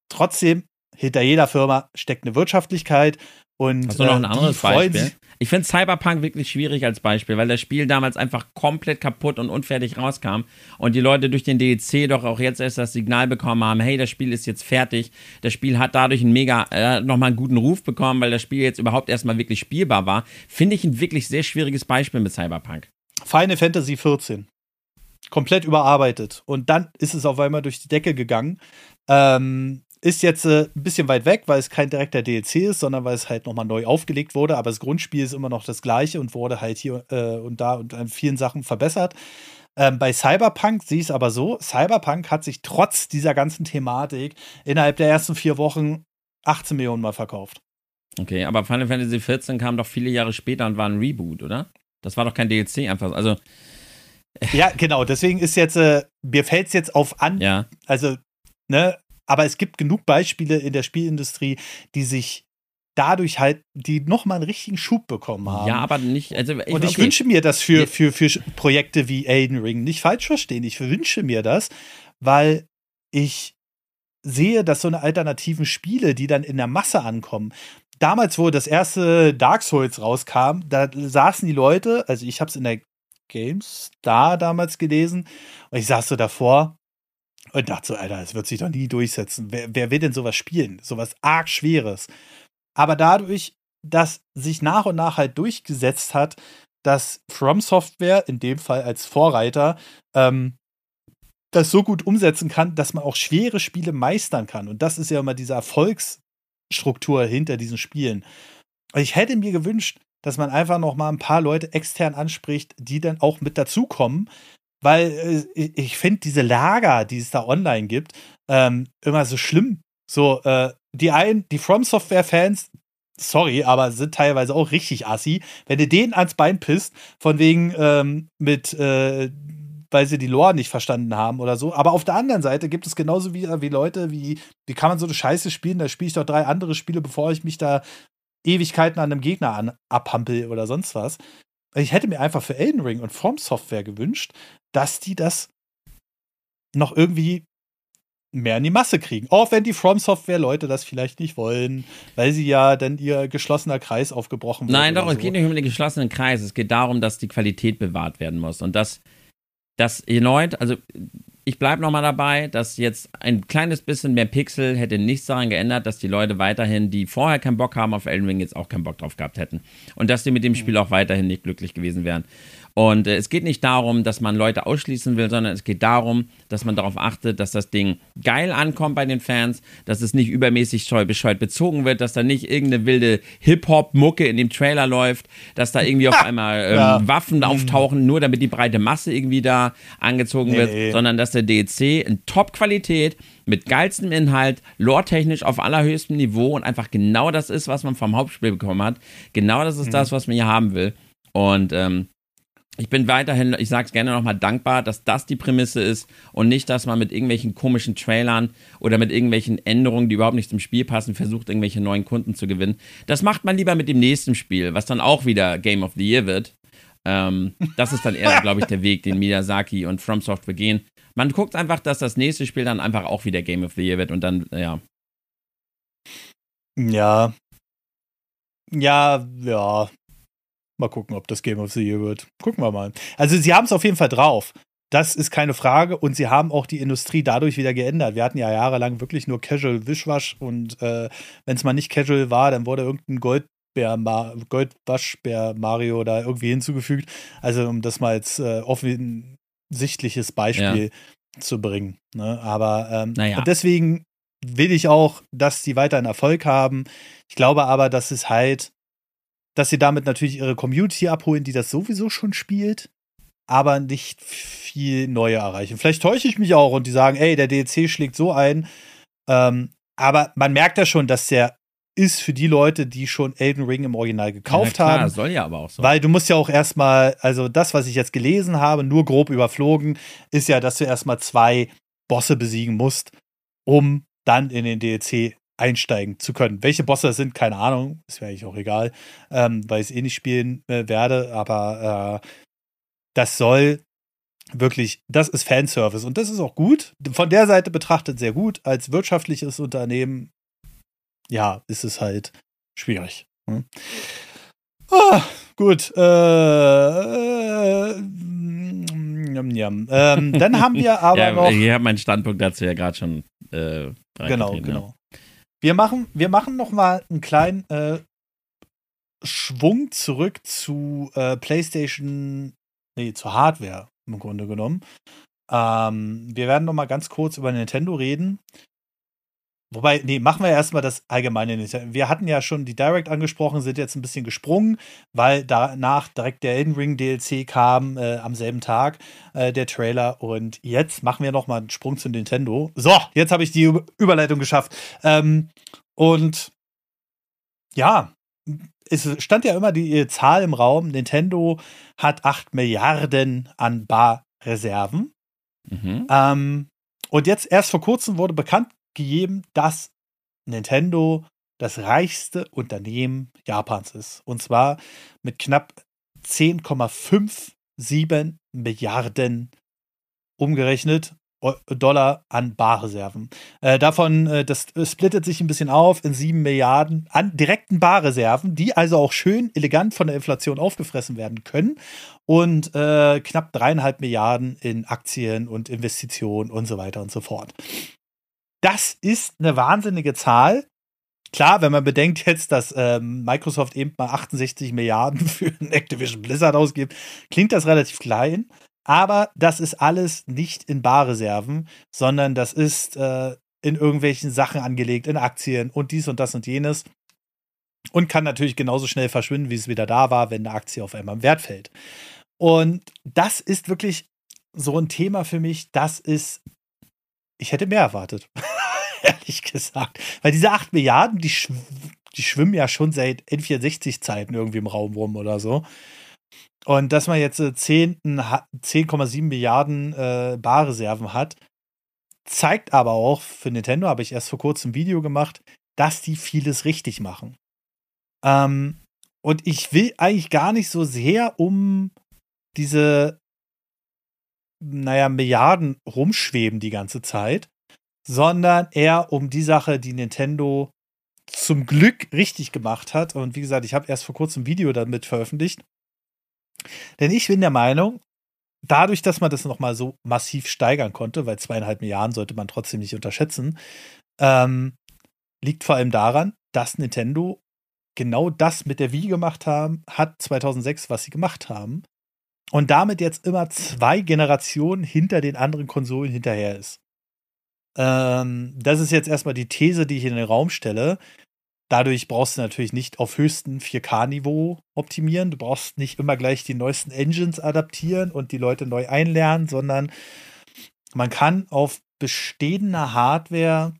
B: Trotzdem, hinter jeder Firma steckt eine Wirtschaftlichkeit und
A: Hast du noch ein äh, anderes Beispiel? Ich finde Cyberpunk wirklich schwierig als Beispiel, weil das Spiel damals einfach komplett kaputt und unfertig rauskam und die Leute durch den DLC doch auch jetzt erst das Signal bekommen haben, hey, das Spiel ist jetzt fertig. Das Spiel hat dadurch einen mega, äh, nochmal einen guten Ruf bekommen, weil das Spiel jetzt überhaupt erstmal wirklich spielbar war. Finde ich ein wirklich sehr schwieriges Beispiel mit Cyberpunk.
B: Final Fantasy 14. Komplett überarbeitet. Und dann ist es auf einmal durch die Decke gegangen. Ähm, ist jetzt äh, ein bisschen weit weg, weil es kein direkter DLC ist, sondern weil es halt nochmal neu aufgelegt wurde. Aber das Grundspiel ist immer noch das gleiche und wurde halt hier äh, und da und an vielen Sachen verbessert. Ähm, bei Cyberpunk sehe ich es aber so: Cyberpunk hat sich trotz dieser ganzen Thematik innerhalb der ersten vier Wochen 18 Millionen Mal verkauft.
A: Okay, aber Final Fantasy XIV kam doch viele Jahre später und war ein Reboot, oder? Das war doch kein DLC einfach. Also.
B: Ja, genau. Deswegen ist jetzt, äh, mir fällt es jetzt auf an.
A: Ja.
B: Also, ne, aber es gibt genug Beispiele in der Spielindustrie, die sich dadurch halt, die nochmal einen richtigen Schub bekommen haben.
A: Ja, aber nicht. Also,
B: ich, und ich okay. wünsche mir das für, für, für Projekte wie Elden Ring. Nicht falsch verstehen, ich wünsche mir das, weil ich sehe, dass so eine alternativen Spiele, die dann in der Masse ankommen, damals, wo das erste Dark Souls rauskam, da saßen die Leute, also ich habe es in der Games da damals gelesen, und ich saß so davor und dachte so, Alter, es wird sich doch nie durchsetzen. Wer, wer will denn sowas spielen? Sowas arg Schweres. Aber dadurch, dass sich nach und nach halt durchgesetzt hat, dass From Software, in dem Fall als Vorreiter, ähm, das so gut umsetzen kann, dass man auch schwere Spiele meistern kann. Und das ist ja immer diese Erfolgsstruktur hinter diesen Spielen. Ich hätte mir gewünscht, dass man einfach noch mal ein paar Leute extern anspricht, die dann auch mit dazukommen, weil äh, ich finde diese Lager, die es da online gibt, ähm, immer so schlimm. So, äh, die einen, die From Software-Fans, sorry, aber sind teilweise auch richtig assi. Wenn du denen ans Bein pisst, von wegen ähm, mit, äh, weil sie die Lore nicht verstanden haben oder so. Aber auf der anderen Seite gibt es genauso wie, wie Leute, wie, wie kann man so eine Scheiße spielen? Da spiele ich doch drei andere Spiele, bevor ich mich da Ewigkeiten an einem Gegner an, abhampel oder sonst was. Ich hätte mir einfach für Elden Ring und From Software gewünscht, dass die das noch irgendwie mehr in die Masse kriegen. Auch wenn die From Software Leute das vielleicht nicht wollen, weil sie ja dann ihr geschlossener Kreis aufgebrochen wird.
A: Nein, doch, es geht nicht um den geschlossenen Kreis. Es geht darum, dass die Qualität bewahrt werden muss. Und dass das erneut, also ich bleibe nochmal dabei, dass jetzt ein kleines bisschen mehr Pixel hätte nichts daran geändert, dass die Leute weiterhin, die vorher keinen Bock haben auf Elden Ring, jetzt auch keinen Bock drauf gehabt hätten. Und dass die mit dem Spiel auch weiterhin nicht glücklich gewesen wären. Und äh, es geht nicht darum, dass man Leute ausschließen will, sondern es geht darum, dass man darauf achtet, dass das Ding geil ankommt bei den Fans, dass es nicht übermäßig scheu bescheuert bezogen wird, dass da nicht irgendeine wilde Hip-Hop-Mucke in dem Trailer läuft, dass da irgendwie auf einmal ähm, ja. Waffen mhm. auftauchen, nur damit die breite Masse irgendwie da angezogen nee, wird, nee. sondern dass der DLC in Top-Qualität mit geilstem Inhalt, lore-technisch auf allerhöchstem Niveau und einfach genau das ist, was man vom Hauptspiel bekommen hat. Genau das ist mhm. das, was man hier haben will. Und ähm, ich bin weiterhin, ich sag's gerne nochmal, dankbar, dass das die Prämisse ist und nicht, dass man mit irgendwelchen komischen Trailern oder mit irgendwelchen Änderungen, die überhaupt nicht zum Spiel passen, versucht, irgendwelche neuen Kunden zu gewinnen. Das macht man lieber mit dem nächsten Spiel, was dann auch wieder Game of the Year wird. Ähm, das ist dann eher, glaube ich, der Weg, den Miyazaki und From Software gehen. Man guckt einfach, dass das nächste Spiel dann einfach auch wieder Game of the Year wird und dann, ja.
B: Ja. Ja, ja. Mal gucken, ob das Game of the Year wird. Gucken wir mal. Also, sie haben es auf jeden Fall drauf. Das ist keine Frage. Und sie haben auch die Industrie dadurch wieder geändert. Wir hatten ja jahrelang wirklich nur Casual Wischwasch. Und äh, wenn es mal nicht Casual war, dann wurde irgendein Goldbär, Goldwaschbär Mario da irgendwie hinzugefügt. Also, um das mal als äh, offensichtliches Beispiel ja. zu bringen. Ne? Aber ähm, naja. deswegen will ich auch, dass sie weiterhin Erfolg haben. Ich glaube aber, dass es halt dass sie damit natürlich ihre Community abholen, die das sowieso schon spielt, aber nicht viel Neue erreichen. Vielleicht täusche ich mich auch und die sagen, ey, der DLC schlägt so ein. Ähm, aber man merkt ja schon, dass der ist für die Leute, die schon Elden Ring im Original gekauft ja, klar, haben.
A: soll ja aber auch so.
B: Weil du musst ja auch erstmal, also das, was ich jetzt gelesen habe, nur grob überflogen, ist ja, dass du erstmal zwei Bosse besiegen musst, um dann in den DLC einsteigen zu können. Welche Bosse das sind, keine Ahnung, ist mir eigentlich auch egal, ähm, weil ich es eh nicht spielen äh, werde, aber äh, das soll wirklich, das ist Fanservice und das ist auch gut. Von der Seite betrachtet sehr gut. Als wirtschaftliches Unternehmen, ja, ist es halt schwierig. Hm? Ah, gut. Äh, äh, ähm, dann haben wir aber ja, noch.
A: Ich habe meinen Standpunkt dazu ja gerade schon. Äh,
B: genau, genau. Wir machen, wir machen noch mal einen kleinen äh, Schwung zurück zu äh, PlayStation, nee, zur Hardware im Grunde genommen. Ähm, wir werden noch mal ganz kurz über Nintendo reden. Wobei, nee, machen wir erstmal das allgemeine Nintendo. Wir hatten ja schon die Direct angesprochen, sind jetzt ein bisschen gesprungen, weil danach direkt der Elden Ring DLC kam äh, am selben Tag, äh, der Trailer. Und jetzt machen wir noch mal einen Sprung zu Nintendo. So, jetzt habe ich die Überleitung geschafft. Ähm, und ja, es stand ja immer die Zahl im Raum, Nintendo hat 8 Milliarden an Barreserven. Mhm. Ähm, und jetzt erst vor kurzem wurde bekannt gegeben, dass Nintendo das reichste Unternehmen Japans ist. Und zwar mit knapp 10,57 Milliarden umgerechnet Dollar an Barreserven. Äh, davon, äh, das splittet sich ein bisschen auf in 7 Milliarden an direkten Barreserven, die also auch schön elegant von der Inflation aufgefressen werden können. Und äh, knapp dreieinhalb Milliarden in Aktien und Investitionen und so weiter und so fort. Das ist eine wahnsinnige Zahl. Klar, wenn man bedenkt jetzt, dass ähm, Microsoft eben mal 68 Milliarden für Activision Blizzard ausgibt, klingt das relativ klein. Aber das ist alles nicht in Barreserven, sondern das ist äh, in irgendwelchen Sachen angelegt, in Aktien und dies und das und jenes. Und kann natürlich genauso schnell verschwinden, wie es wieder da war, wenn eine Aktie auf einmal im Wert fällt. Und das ist wirklich so ein Thema für mich, das ist, ich hätte mehr erwartet. ehrlich gesagt. Weil diese 8 Milliarden, die, schw die schwimmen ja schon seit N64-Zeiten irgendwie im Raum rum oder so. Und dass man jetzt 10,7 Milliarden äh, Barreserven hat, zeigt aber auch für Nintendo, habe ich erst vor kurzem ein Video gemacht, dass die vieles richtig machen. Ähm, und ich will eigentlich gar nicht so sehr um diese, naja, Milliarden rumschweben die ganze Zeit, sondern eher um die Sache, die Nintendo zum Glück richtig gemacht hat. Und wie gesagt, ich habe erst vor kurzem ein Video damit veröffentlicht. Denn ich bin der Meinung, dadurch, dass man das nochmal so massiv steigern konnte, weil zweieinhalb Milliarden sollte man trotzdem nicht unterschätzen, ähm, liegt vor allem daran, dass Nintendo genau das mit der Wii gemacht haben, hat 2006, was sie gemacht haben. Und damit jetzt immer zwei Generationen hinter den anderen Konsolen hinterher ist. Ähm, das ist jetzt erstmal die These, die ich in den Raum stelle. Dadurch brauchst du natürlich nicht auf höchstem 4K-Niveau optimieren. Du brauchst nicht immer gleich die neuesten Engines adaptieren und die Leute neu einlernen, sondern man kann auf bestehender Hardware,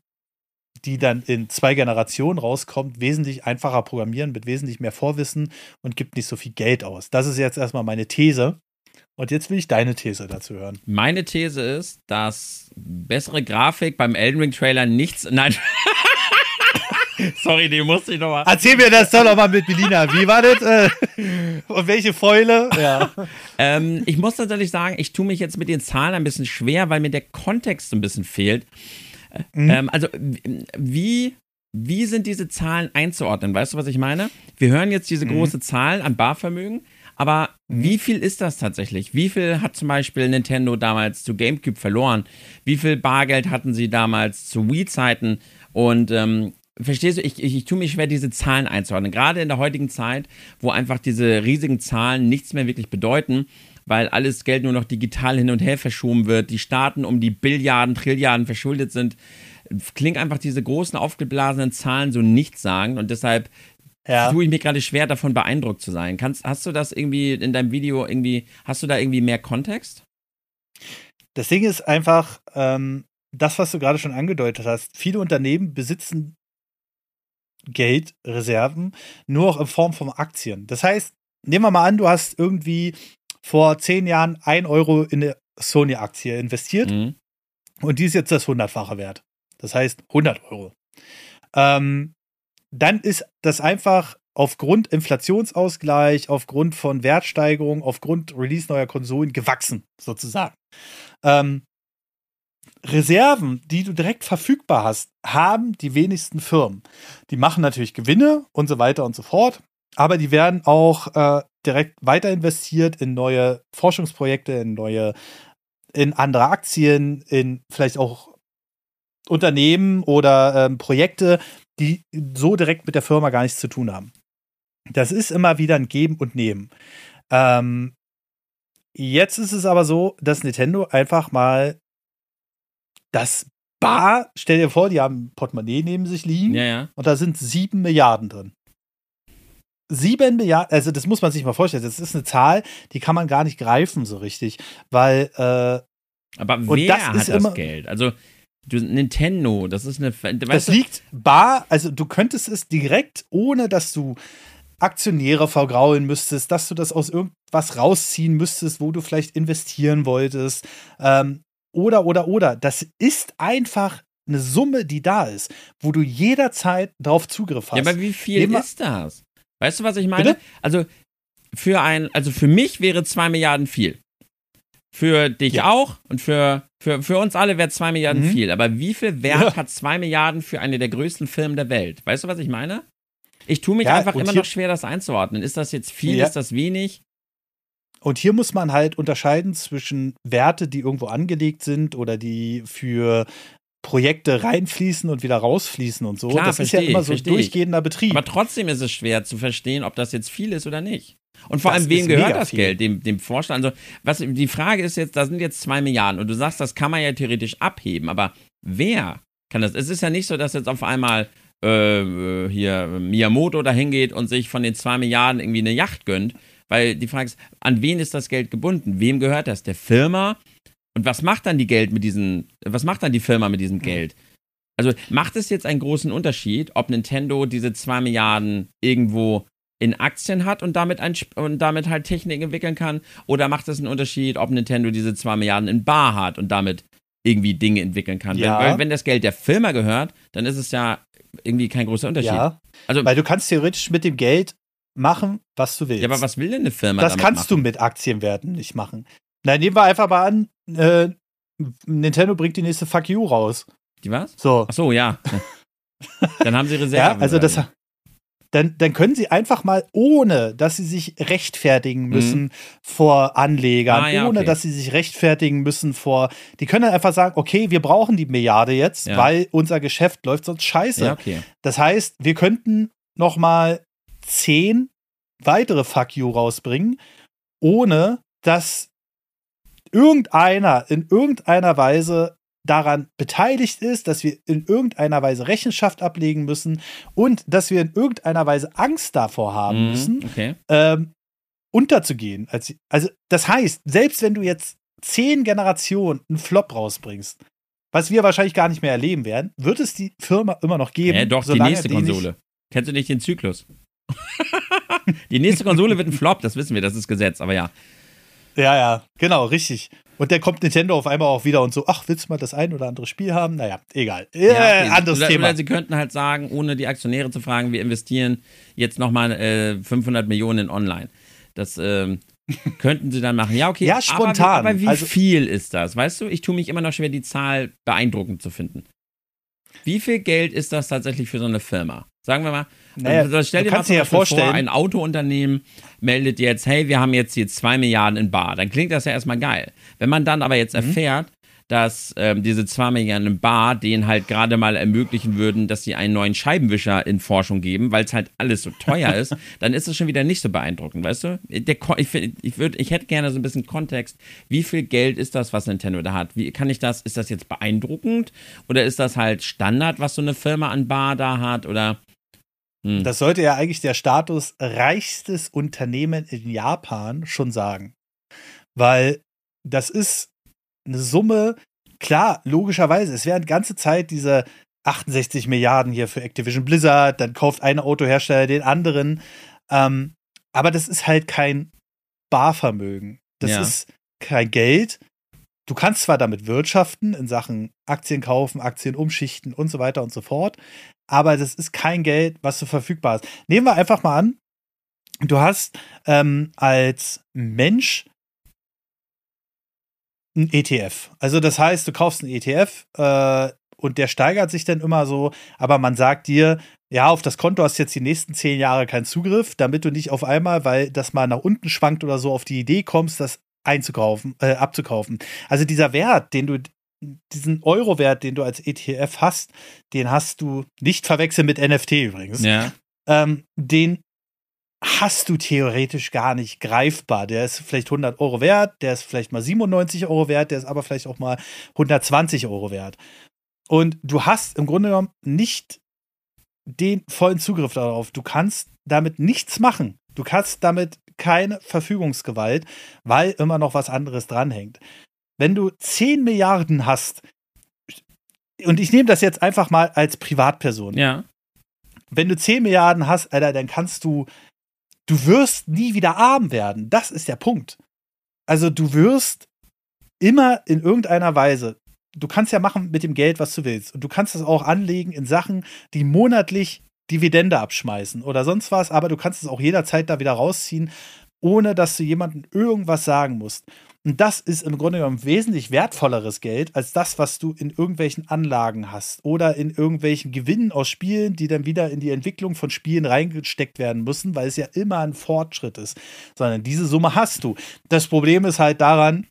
B: die dann in zwei Generationen rauskommt, wesentlich einfacher programmieren mit wesentlich mehr Vorwissen und gibt nicht so viel Geld aus. Das ist jetzt erstmal meine These. Und jetzt will ich deine These dazu hören.
A: Meine These ist, dass bessere Grafik beim Elden Ring Trailer nichts. Nein. Sorry, die musste ich nochmal.
B: Erzähl mir das doch nochmal mit Melina. Wie war das? Äh, und welche Fäule? Ja.
A: ähm, ich muss tatsächlich sagen, ich tue mich jetzt mit den Zahlen ein bisschen schwer, weil mir der Kontext ein bisschen fehlt. Mhm. Ähm, also, wie, wie sind diese Zahlen einzuordnen? Weißt du, was ich meine? Wir hören jetzt diese mhm. große Zahl an Barvermögen. Aber wie viel ist das tatsächlich? Wie viel hat zum Beispiel Nintendo damals zu GameCube verloren? Wie viel Bargeld hatten sie damals zu Wii-Zeiten? Und ähm, verstehst du, ich, ich, ich tue mich schwer, diese Zahlen einzuordnen. Gerade in der heutigen Zeit, wo einfach diese riesigen Zahlen nichts mehr wirklich bedeuten, weil alles Geld nur noch digital hin und her verschoben wird, die Staaten um die Billiarden, Trilliarden verschuldet sind, klingt einfach diese großen aufgeblasenen Zahlen so nichtssagend und deshalb ja. tue ich mir gerade schwer, davon beeindruckt zu sein. Kannst, hast du das irgendwie in deinem Video irgendwie, hast du da irgendwie mehr Kontext?
B: Das Ding ist einfach, ähm, das, was du gerade schon angedeutet hast, viele Unternehmen besitzen Geld, Reserven, nur auch in Form von Aktien. Das heißt, nehmen wir mal an, du hast irgendwie vor zehn Jahren ein Euro in eine Sony-Aktie investiert mhm. und die ist jetzt das hundertfache wert. Das heißt 100 Euro. Ähm, dann ist das einfach aufgrund Inflationsausgleich, aufgrund von Wertsteigerung, aufgrund Release neuer Konsolen gewachsen, sozusagen. Ähm, Reserven, die du direkt verfügbar hast, haben die wenigsten Firmen. Die machen natürlich Gewinne und so weiter und so fort, aber die werden auch äh, direkt weiter investiert in neue Forschungsprojekte, in neue, in andere Aktien, in vielleicht auch Unternehmen oder ähm, Projekte, die so direkt mit der Firma gar nichts zu tun haben. Das ist immer wieder ein Geben und Nehmen. Ähm, jetzt ist es aber so, dass Nintendo einfach mal das Bar, stell dir vor, die haben ein Portemonnaie neben sich liegen
A: ja, ja.
B: und da sind sieben Milliarden drin. Sieben Milliarden, also das muss man sich mal vorstellen, das ist eine Zahl, die kann man gar nicht greifen so richtig, weil äh,
A: aber wer hat das immer, Geld? Also du, Nintendo, das ist eine.
B: Das liegt bar, also du könntest es direkt, ohne dass du Aktionäre vergraulen müsstest, dass du das aus irgendwas rausziehen müsstest, wo du vielleicht investieren wolltest. Ähm, oder, oder, oder. Das ist einfach eine Summe, die da ist, wo du jederzeit drauf Zugriff hast.
A: Ja, aber wie viel Nehmen ist das? Weißt du, was ich meine? Bitte? Also für ein, also für mich wäre zwei Milliarden viel. Für dich ja. auch und für, für, für uns alle wäre zwei Milliarden mhm. viel. Aber wie viel Wert ja. hat zwei Milliarden für eine der größten Firmen der Welt? Weißt du, was ich meine? Ich tue mich ja, einfach immer noch schwer, das einzuordnen. Ist das jetzt viel? Ist das wenig?
B: Und hier muss man halt unterscheiden zwischen Werte, die irgendwo angelegt sind oder die für Projekte reinfließen und wieder rausfließen und so.
A: Klar,
B: das
A: ist ja
B: immer so
A: ein
B: durchgehender Betrieb.
A: Aber trotzdem ist es schwer zu verstehen, ob das jetzt viel ist oder nicht. Und vor das allem, wem gehört das viel. Geld? Dem, dem Vorstand? Also, was, die Frage ist jetzt, da sind jetzt zwei Milliarden und du sagst, das kann man ja theoretisch abheben, aber wer kann das? Es ist ja nicht so, dass jetzt auf einmal äh, hier Miyamoto da hingeht und sich von den zwei Milliarden irgendwie eine Yacht gönnt, weil die Frage ist, an wen ist das Geld gebunden? Wem gehört das? Der Firma? Und was macht dann die Geld mit diesem, was macht dann die Firma mit diesem Geld? Also macht es jetzt einen großen Unterschied, ob Nintendo diese 2 Milliarden irgendwo in Aktien hat und damit, ein, und damit halt Technik entwickeln kann? Oder macht es einen Unterschied, ob Nintendo diese 2 Milliarden in Bar hat und damit irgendwie Dinge entwickeln kann? Ja. Wenn, weil wenn das Geld der Firma gehört, dann ist es ja irgendwie kein großer Unterschied. Ja,
B: also, weil du kannst theoretisch mit dem Geld machen, was du willst.
A: Ja, aber was will denn eine Firma
B: Das kannst
A: machen?
B: du mit Aktienwerten nicht machen. Na, nehmen wir einfach mal an, äh, Nintendo bringt die nächste Fuck You raus.
A: Die was?
B: So.
A: Ach so, ja. dann haben sie Reserven.
B: ja, also das, dann, dann können sie einfach mal, ohne dass sie sich rechtfertigen mhm. müssen mhm. vor Anlegern, ah, ja, ohne okay. dass sie sich rechtfertigen müssen vor, die können dann einfach sagen, okay, wir brauchen die Milliarde jetzt, ja. weil unser Geschäft läuft sonst scheiße.
A: Ja, okay.
B: Das heißt, wir könnten noch mal zehn weitere Fuck You rausbringen, ohne dass irgendeiner in irgendeiner Weise daran beteiligt ist, dass wir in irgendeiner Weise Rechenschaft ablegen müssen und dass wir in irgendeiner Weise Angst davor haben
A: mhm,
B: müssen,
A: okay.
B: ähm, unterzugehen. Also, das heißt, selbst wenn du jetzt zehn Generationen einen Flop rausbringst, was wir wahrscheinlich gar nicht mehr erleben werden, wird es die Firma immer noch geben.
A: Ja, doch, die nächste Konsole. Kennst du nicht den Zyklus? die nächste Konsole wird ein Flop, das wissen wir, das ist Gesetz, aber ja.
B: Ja, ja, genau, richtig. Und dann kommt Nintendo auf einmal auch wieder und so, ach, willst du mal das ein oder andere Spiel haben? Naja, egal. Äh,
A: okay.
B: anderes
A: oder,
B: Thema.
A: Oder sie könnten halt sagen, ohne die Aktionäre zu fragen, wir investieren jetzt nochmal äh, 500 Millionen in Online. Das ähm, könnten sie dann machen. Ja, okay.
B: Ja, spontan.
A: Aber, aber wie
B: Also-
A: viel ist das? Weißt du, ich tue mich immer noch schwer, die Zahl beeindruckend zu finden. Wie viel Geld ist das tatsächlich für so eine Firma? Sagen wir mal,
B: Naja,
A: also stell dir mal
B: dir ja vorstellen-
A: vor, ein Autounternehmen meldet jetzt, hey, wir haben jetzt hier zwei Milliarden in Bar. Dann klingt das ja erstmal geil. Wenn man dann aber
B: Mhm.
A: jetzt erfährt, dass ähm, diese zwei Milliarden in Bar denen halt gerade mal ermöglichen würden, dass sie einen neuen Scheibenwischer in Forschung geben, weil es halt alles so teuer ist, dann ist es schon wieder nicht so beeindruckend, weißt du? Der, ich, ich, würd, ich hätte gerne so ein bisschen Kontext. Wie viel Geld ist das, was Nintendo da hat? Wie kann ich das, ist das jetzt beeindruckend? Oder ist das halt Standard, was so eine Firma an Bar da hat? Oder hm.
B: Das sollte ja eigentlich der Status reichstes Unternehmen in Japan schon sagen. Weil das ist eine Summe, klar, logischerweise, es werden die ganze Zeit diese 68 Milliarden hier für Activision Blizzard, dann kauft ein Autohersteller den anderen. Ähm, aber das ist halt kein Barvermögen. Das
A: Ja.
B: ist kein Geld. Du kannst zwar damit wirtschaften in Sachen Aktien kaufen, Aktien umschichten und so weiter und so fort, aber das ist kein Geld, was so verfügbar ist. Nehmen wir einfach mal an, du hast ähm, als Mensch ein ETF. Also das heißt, du kaufst einen ETF äh, und der steigert sich dann immer so, aber man sagt dir, ja, auf das Konto hast du jetzt die nächsten zehn Jahre keinen Zugriff, damit du nicht auf einmal, weil das mal nach unten schwankt oder so, auf die Idee kommst, das einzukaufen, äh, abzukaufen. Also dieser Wert, den du, diesen Euro-Wert, den du als ETF hast, den hast du nicht verwechseln mit NFT übrigens
A: ja.
B: ähm, den hast du theoretisch gar nicht greifbar. Der ist vielleicht 100 Euro wert, der ist vielleicht mal 97 Euro wert, der ist aber vielleicht auch mal 120 Euro wert. Und du hast im Grunde genommen nicht den vollen Zugriff darauf. Du kannst damit nichts machen. Du kannst damit keine Verfügungsgewalt, weil immer noch was anderes dranhängt. Wenn du 10 Milliarden hast, und ich nehme das jetzt einfach mal als Privatperson,
A: Ja.
B: wenn du 10 Milliarden hast, Alter, dann kannst du, du wirst nie wieder arm werden. Das ist der Punkt. Also du wirst immer in irgendeiner Weise, du kannst ja machen mit dem Geld, was du willst. Und du kannst es auch anlegen in Sachen, die monatlich Dividende abschmeißen oder sonst was, aber du kannst es auch jederzeit da wieder rausziehen, ohne dass du jemandem irgendwas sagen musst. Und das ist im Grunde genommen wesentlich wertvolleres Geld als das, was du in irgendwelchen Anlagen hast oder in irgendwelchen Gewinnen aus Spielen, die dann wieder in die Entwicklung von Spielen reingesteckt werden müssen, weil es ja immer ein Fortschritt ist. Sondern diese Summe hast du. Das Problem ist halt daran,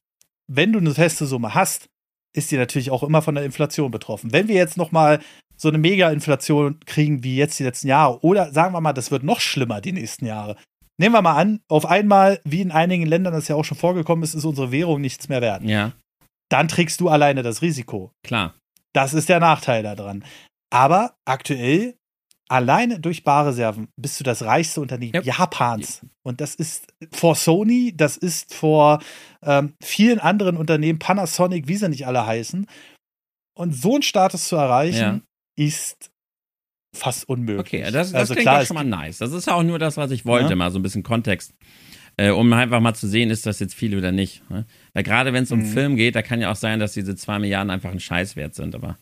B: wenn du eine feste Summe hast, ist die natürlich auch immer von der Inflation betroffen. Wenn wir jetzt noch mal so eine Mega-Inflation kriegen wie jetzt die letzten Jahre oder sagen wir mal, das wird noch schlimmer die nächsten Jahre. Nehmen wir mal an, auf einmal, wie in einigen Ländern das ja auch schon vorgekommen ist, ist unsere Währung nichts mehr wert.
A: Ja,
B: Dann trägst du alleine das Risiko.
A: klar.
B: Das ist der Nachteil daran. Aber aktuell, alleine durch Barreserven, bist du das reichste Unternehmen
A: Yep.
B: Japans. Und das ist vor Sony, das ist vor ähm, vielen anderen Unternehmen, Panasonic, wie sie nicht alle heißen. Und so einen Status zu erreichen, ist fast unmöglich.
A: Okay, das, das
B: also
A: klingt
B: klar,
A: doch schon mal nice. Das ist ja auch nur das, was ich wollte,
B: Ja.
A: mal so ein bisschen Kontext. Äh, um einfach mal zu sehen, ist das jetzt viel oder nicht. Ne? Weil gerade wenn es um
B: Mhm.
A: Film geht, da kann ja auch sein, dass diese zwei Milliarden einfach ein Scheißwert sind, aber.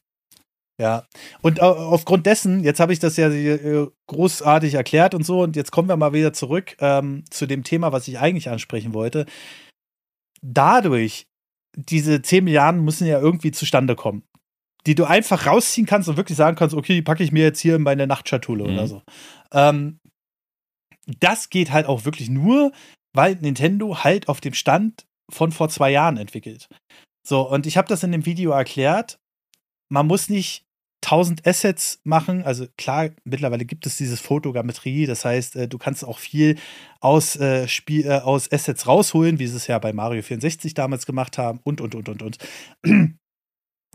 B: Ja, und au- aufgrund dessen, jetzt habe ich das ja äh, großartig erklärt und so, und jetzt kommen wir mal wieder zurück ähm, zu dem Thema, was ich eigentlich ansprechen wollte. Dadurch, diese 10 Milliarden müssen ja irgendwie zustande kommen, die du einfach rausziehen kannst und wirklich sagen kannst, okay, die packe ich mir jetzt hier in meine Nachtschatulle
A: Mhm.
B: oder so. Ähm, das geht halt auch wirklich nur, weil Nintendo halt auf dem Stand von vor zwei Jahren entwickelt. So, und ich habe das in dem Video erklärt. Man muss nicht 1000 Assets machen. Also klar, mittlerweile gibt es dieses Fotogrammetrie. Das heißt, äh, du kannst auch viel aus, äh, Spiel, äh, aus Assets rausholen, wie sie es ja bei Mario 64 damals gemacht haben und, und, und, und, und.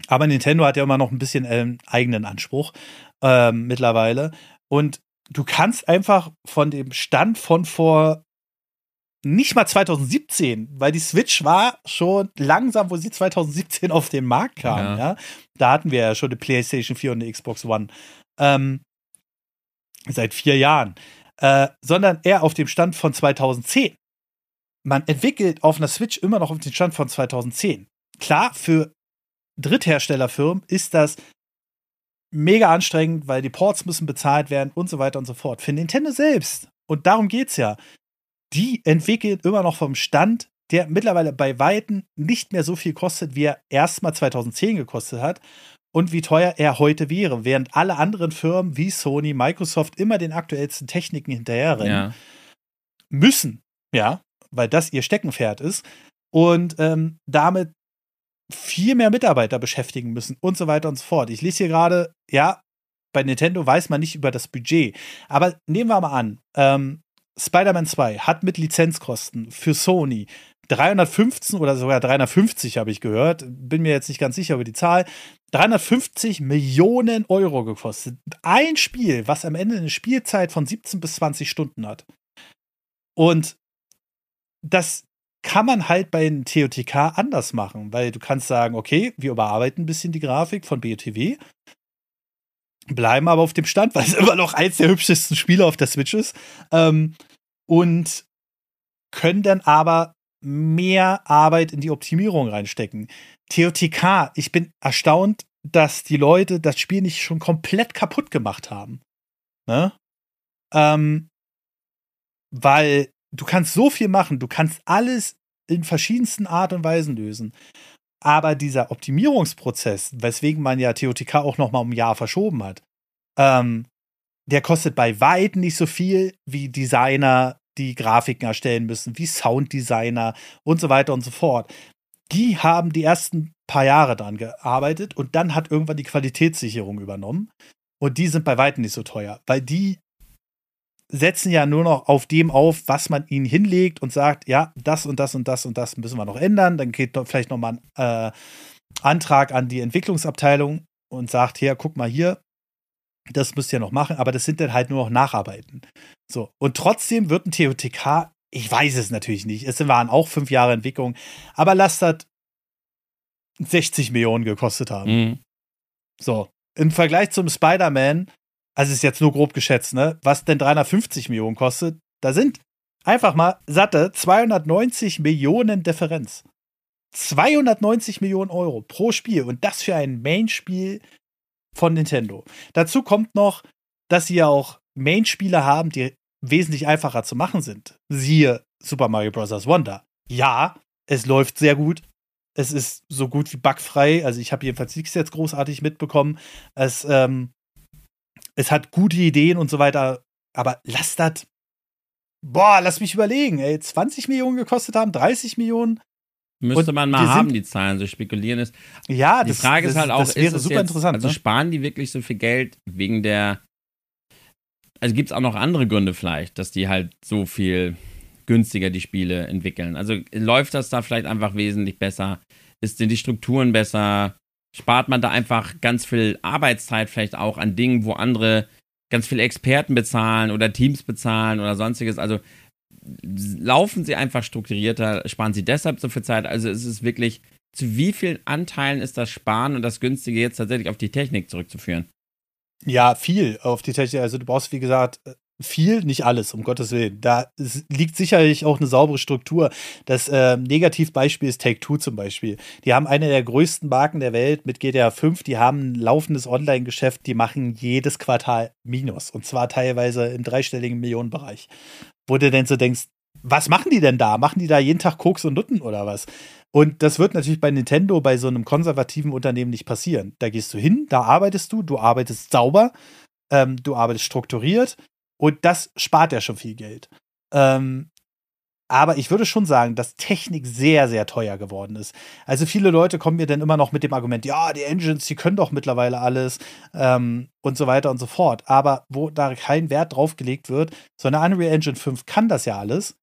B: Aber Nintendo hat ja immer noch ein bisschen einen eigenen Anspruch ähm, mittlerweile. Und du kannst einfach von dem Stand von vor nicht mal 2017, weil die Switch war schon langsam, wo sie 2017 auf den Markt kam.
A: Ja.
B: Ja. Da hatten wir ja schon eine PlayStation 4 und eine Xbox One. Ähm, seit vier Jahren. Äh, sondern eher auf dem Stand von 2010. man entwickelt auf einer Switch immer noch auf den Stand von 2010. Klar, für Drittherstellerfirmen ist das mega anstrengend, weil die Ports müssen bezahlt werden und so weiter und so fort. Für Nintendo selbst, und darum geht's ja, die entwickeln immer noch vom Stand, der mittlerweile bei Weitem nicht mehr so viel kostet, wie er erstmal 2010 gekostet hat und wie teuer er heute wäre, während alle anderen Firmen wie Sony, Microsoft immer den aktuellsten Techniken hinterherrennen ja. müssen, ja, weil das ihr Steckenpferd ist und ähm, damit viel mehr Mitarbeiter beschäftigen müssen und so weiter und so fort. Ich lese hier gerade, ja, bei Nintendo weiß man nicht über das Budget. Aber nehmen wir mal an, ähm, Spider-Man 2 hat mit Lizenzkosten für Sony 315 oder sogar 350 habe ich gehört, bin mir jetzt nicht ganz sicher über die Zahl, 350 Millionen Euro gekostet. Ein Spiel, was am Ende eine Spielzeit von 17 bis 20 Stunden hat. Und das kann man halt bei TOTK anders machen, weil du kannst sagen, okay, wir überarbeiten ein bisschen die Grafik von BOTW, bleiben aber auf dem Stand, weil es immer noch eins der hübschesten Spiele auf der Switch ist. Ähm, und können dann aber mehr Arbeit in die Optimierung reinstecken. TOTK, ich bin erstaunt, dass die Leute das Spiel nicht schon komplett kaputt gemacht haben. Ne? Ähm, weil du kannst so viel machen, du kannst alles in verschiedensten Art und Weisen lösen. Aber dieser Optimierungsprozess, weswegen man ja TOTK auch noch mal um ein Jahr verschoben hat, ähm, der kostet bei weitem nicht so viel wie Designer, die Grafiken erstellen müssen, wie Sounddesigner und so weiter und so fort. Die haben die ersten paar Jahre dran gearbeitet und dann hat irgendwann die Qualitätssicherung übernommen. Und die sind bei weitem nicht so teuer, weil die setzen ja nur noch auf dem auf, was man ihnen hinlegt und sagt, ja, das und das und das und das müssen wir noch ändern. Dann geht vielleicht noch mal ein äh, Antrag an die Entwicklungsabteilung und sagt, hier, guck mal hier, das müsst ihr noch machen, aber das sind dann halt nur noch Nacharbeiten. So, und trotzdem wird ein TOTK, ich weiß es natürlich nicht, es waren auch fünf Jahre Entwicklung, aber lasst das 60 Millionen gekostet haben. Mhm. So, im Vergleich zum Spider-Man, also ist jetzt nur grob geschätzt, ne, was denn 350 Millionen kostet, da sind einfach mal satte 290 Millionen Differenz. 290 Millionen Euro pro Spiel und das für ein Main-Spiel von Nintendo. Dazu kommt noch, dass sie ja auch Main-Spiele haben, die wesentlich einfacher zu machen sind. Siehe Super Mario Bros. Wonder. Ja, es läuft sehr gut. Es ist so gut wie bugfrei. Also ich habe jedenfalls nichts jetzt großartig mitbekommen. Es, ähm, es hat gute Ideen und so weiter. Aber lass das. Boah, lass mich überlegen, ey. 20 Millionen gekostet haben, 30 Millionen.
A: Müsste man mal haben, die Zahlen, so spekulieren ist.
B: Ja,
A: die das, Frage ist halt auch,
B: das wäre
A: ist
B: super
A: jetzt,
B: interessant.
A: Also
B: ne?
A: sparen die wirklich so viel Geld wegen der. Also gibt es auch noch andere Gründe vielleicht, dass die halt so viel günstiger die Spiele entwickeln. Also läuft das da vielleicht einfach wesentlich besser? Ist, sind die Strukturen besser? Spart man da einfach ganz viel Arbeitszeit vielleicht auch an Dingen, wo andere ganz viele Experten bezahlen oder Teams bezahlen oder sonstiges? Also laufen sie einfach strukturierter, sparen sie deshalb so viel Zeit. Also es ist wirklich, zu wie vielen Anteilen ist das Sparen und das Günstige jetzt tatsächlich auf die Technik zurückzuführen?
B: Ja, viel auf die Technik. Also du brauchst, wie gesagt, viel, nicht alles, um Gottes Willen. Da liegt sicherlich auch eine saubere Struktur. Das äh, Negativbeispiel ist Take-Two zum Beispiel. Die haben eine der größten Marken der Welt mit GTA 5. Die haben ein laufendes Online-Geschäft. Die machen jedes Quartal Minus. Und zwar teilweise im dreistelligen Millionenbereich wo du denn so denkst, was machen die denn da? Machen die da jeden Tag Koks und Nutten oder was? Und das wird natürlich bei Nintendo, bei so einem konservativen Unternehmen nicht passieren. Da gehst du hin, da arbeitest du, du arbeitest sauber, ähm, du arbeitest strukturiert und das spart ja schon viel Geld. Ähm, aber ich würde schon sagen, dass Technik sehr, sehr teuer geworden ist. Also viele Leute kommen mir dann immer noch mit dem Argument, ja, die Engines, die können doch mittlerweile alles ähm, und so weiter und so fort. Aber wo da kein Wert drauf gelegt wird, so eine Unreal Engine 5 kann das ja alles.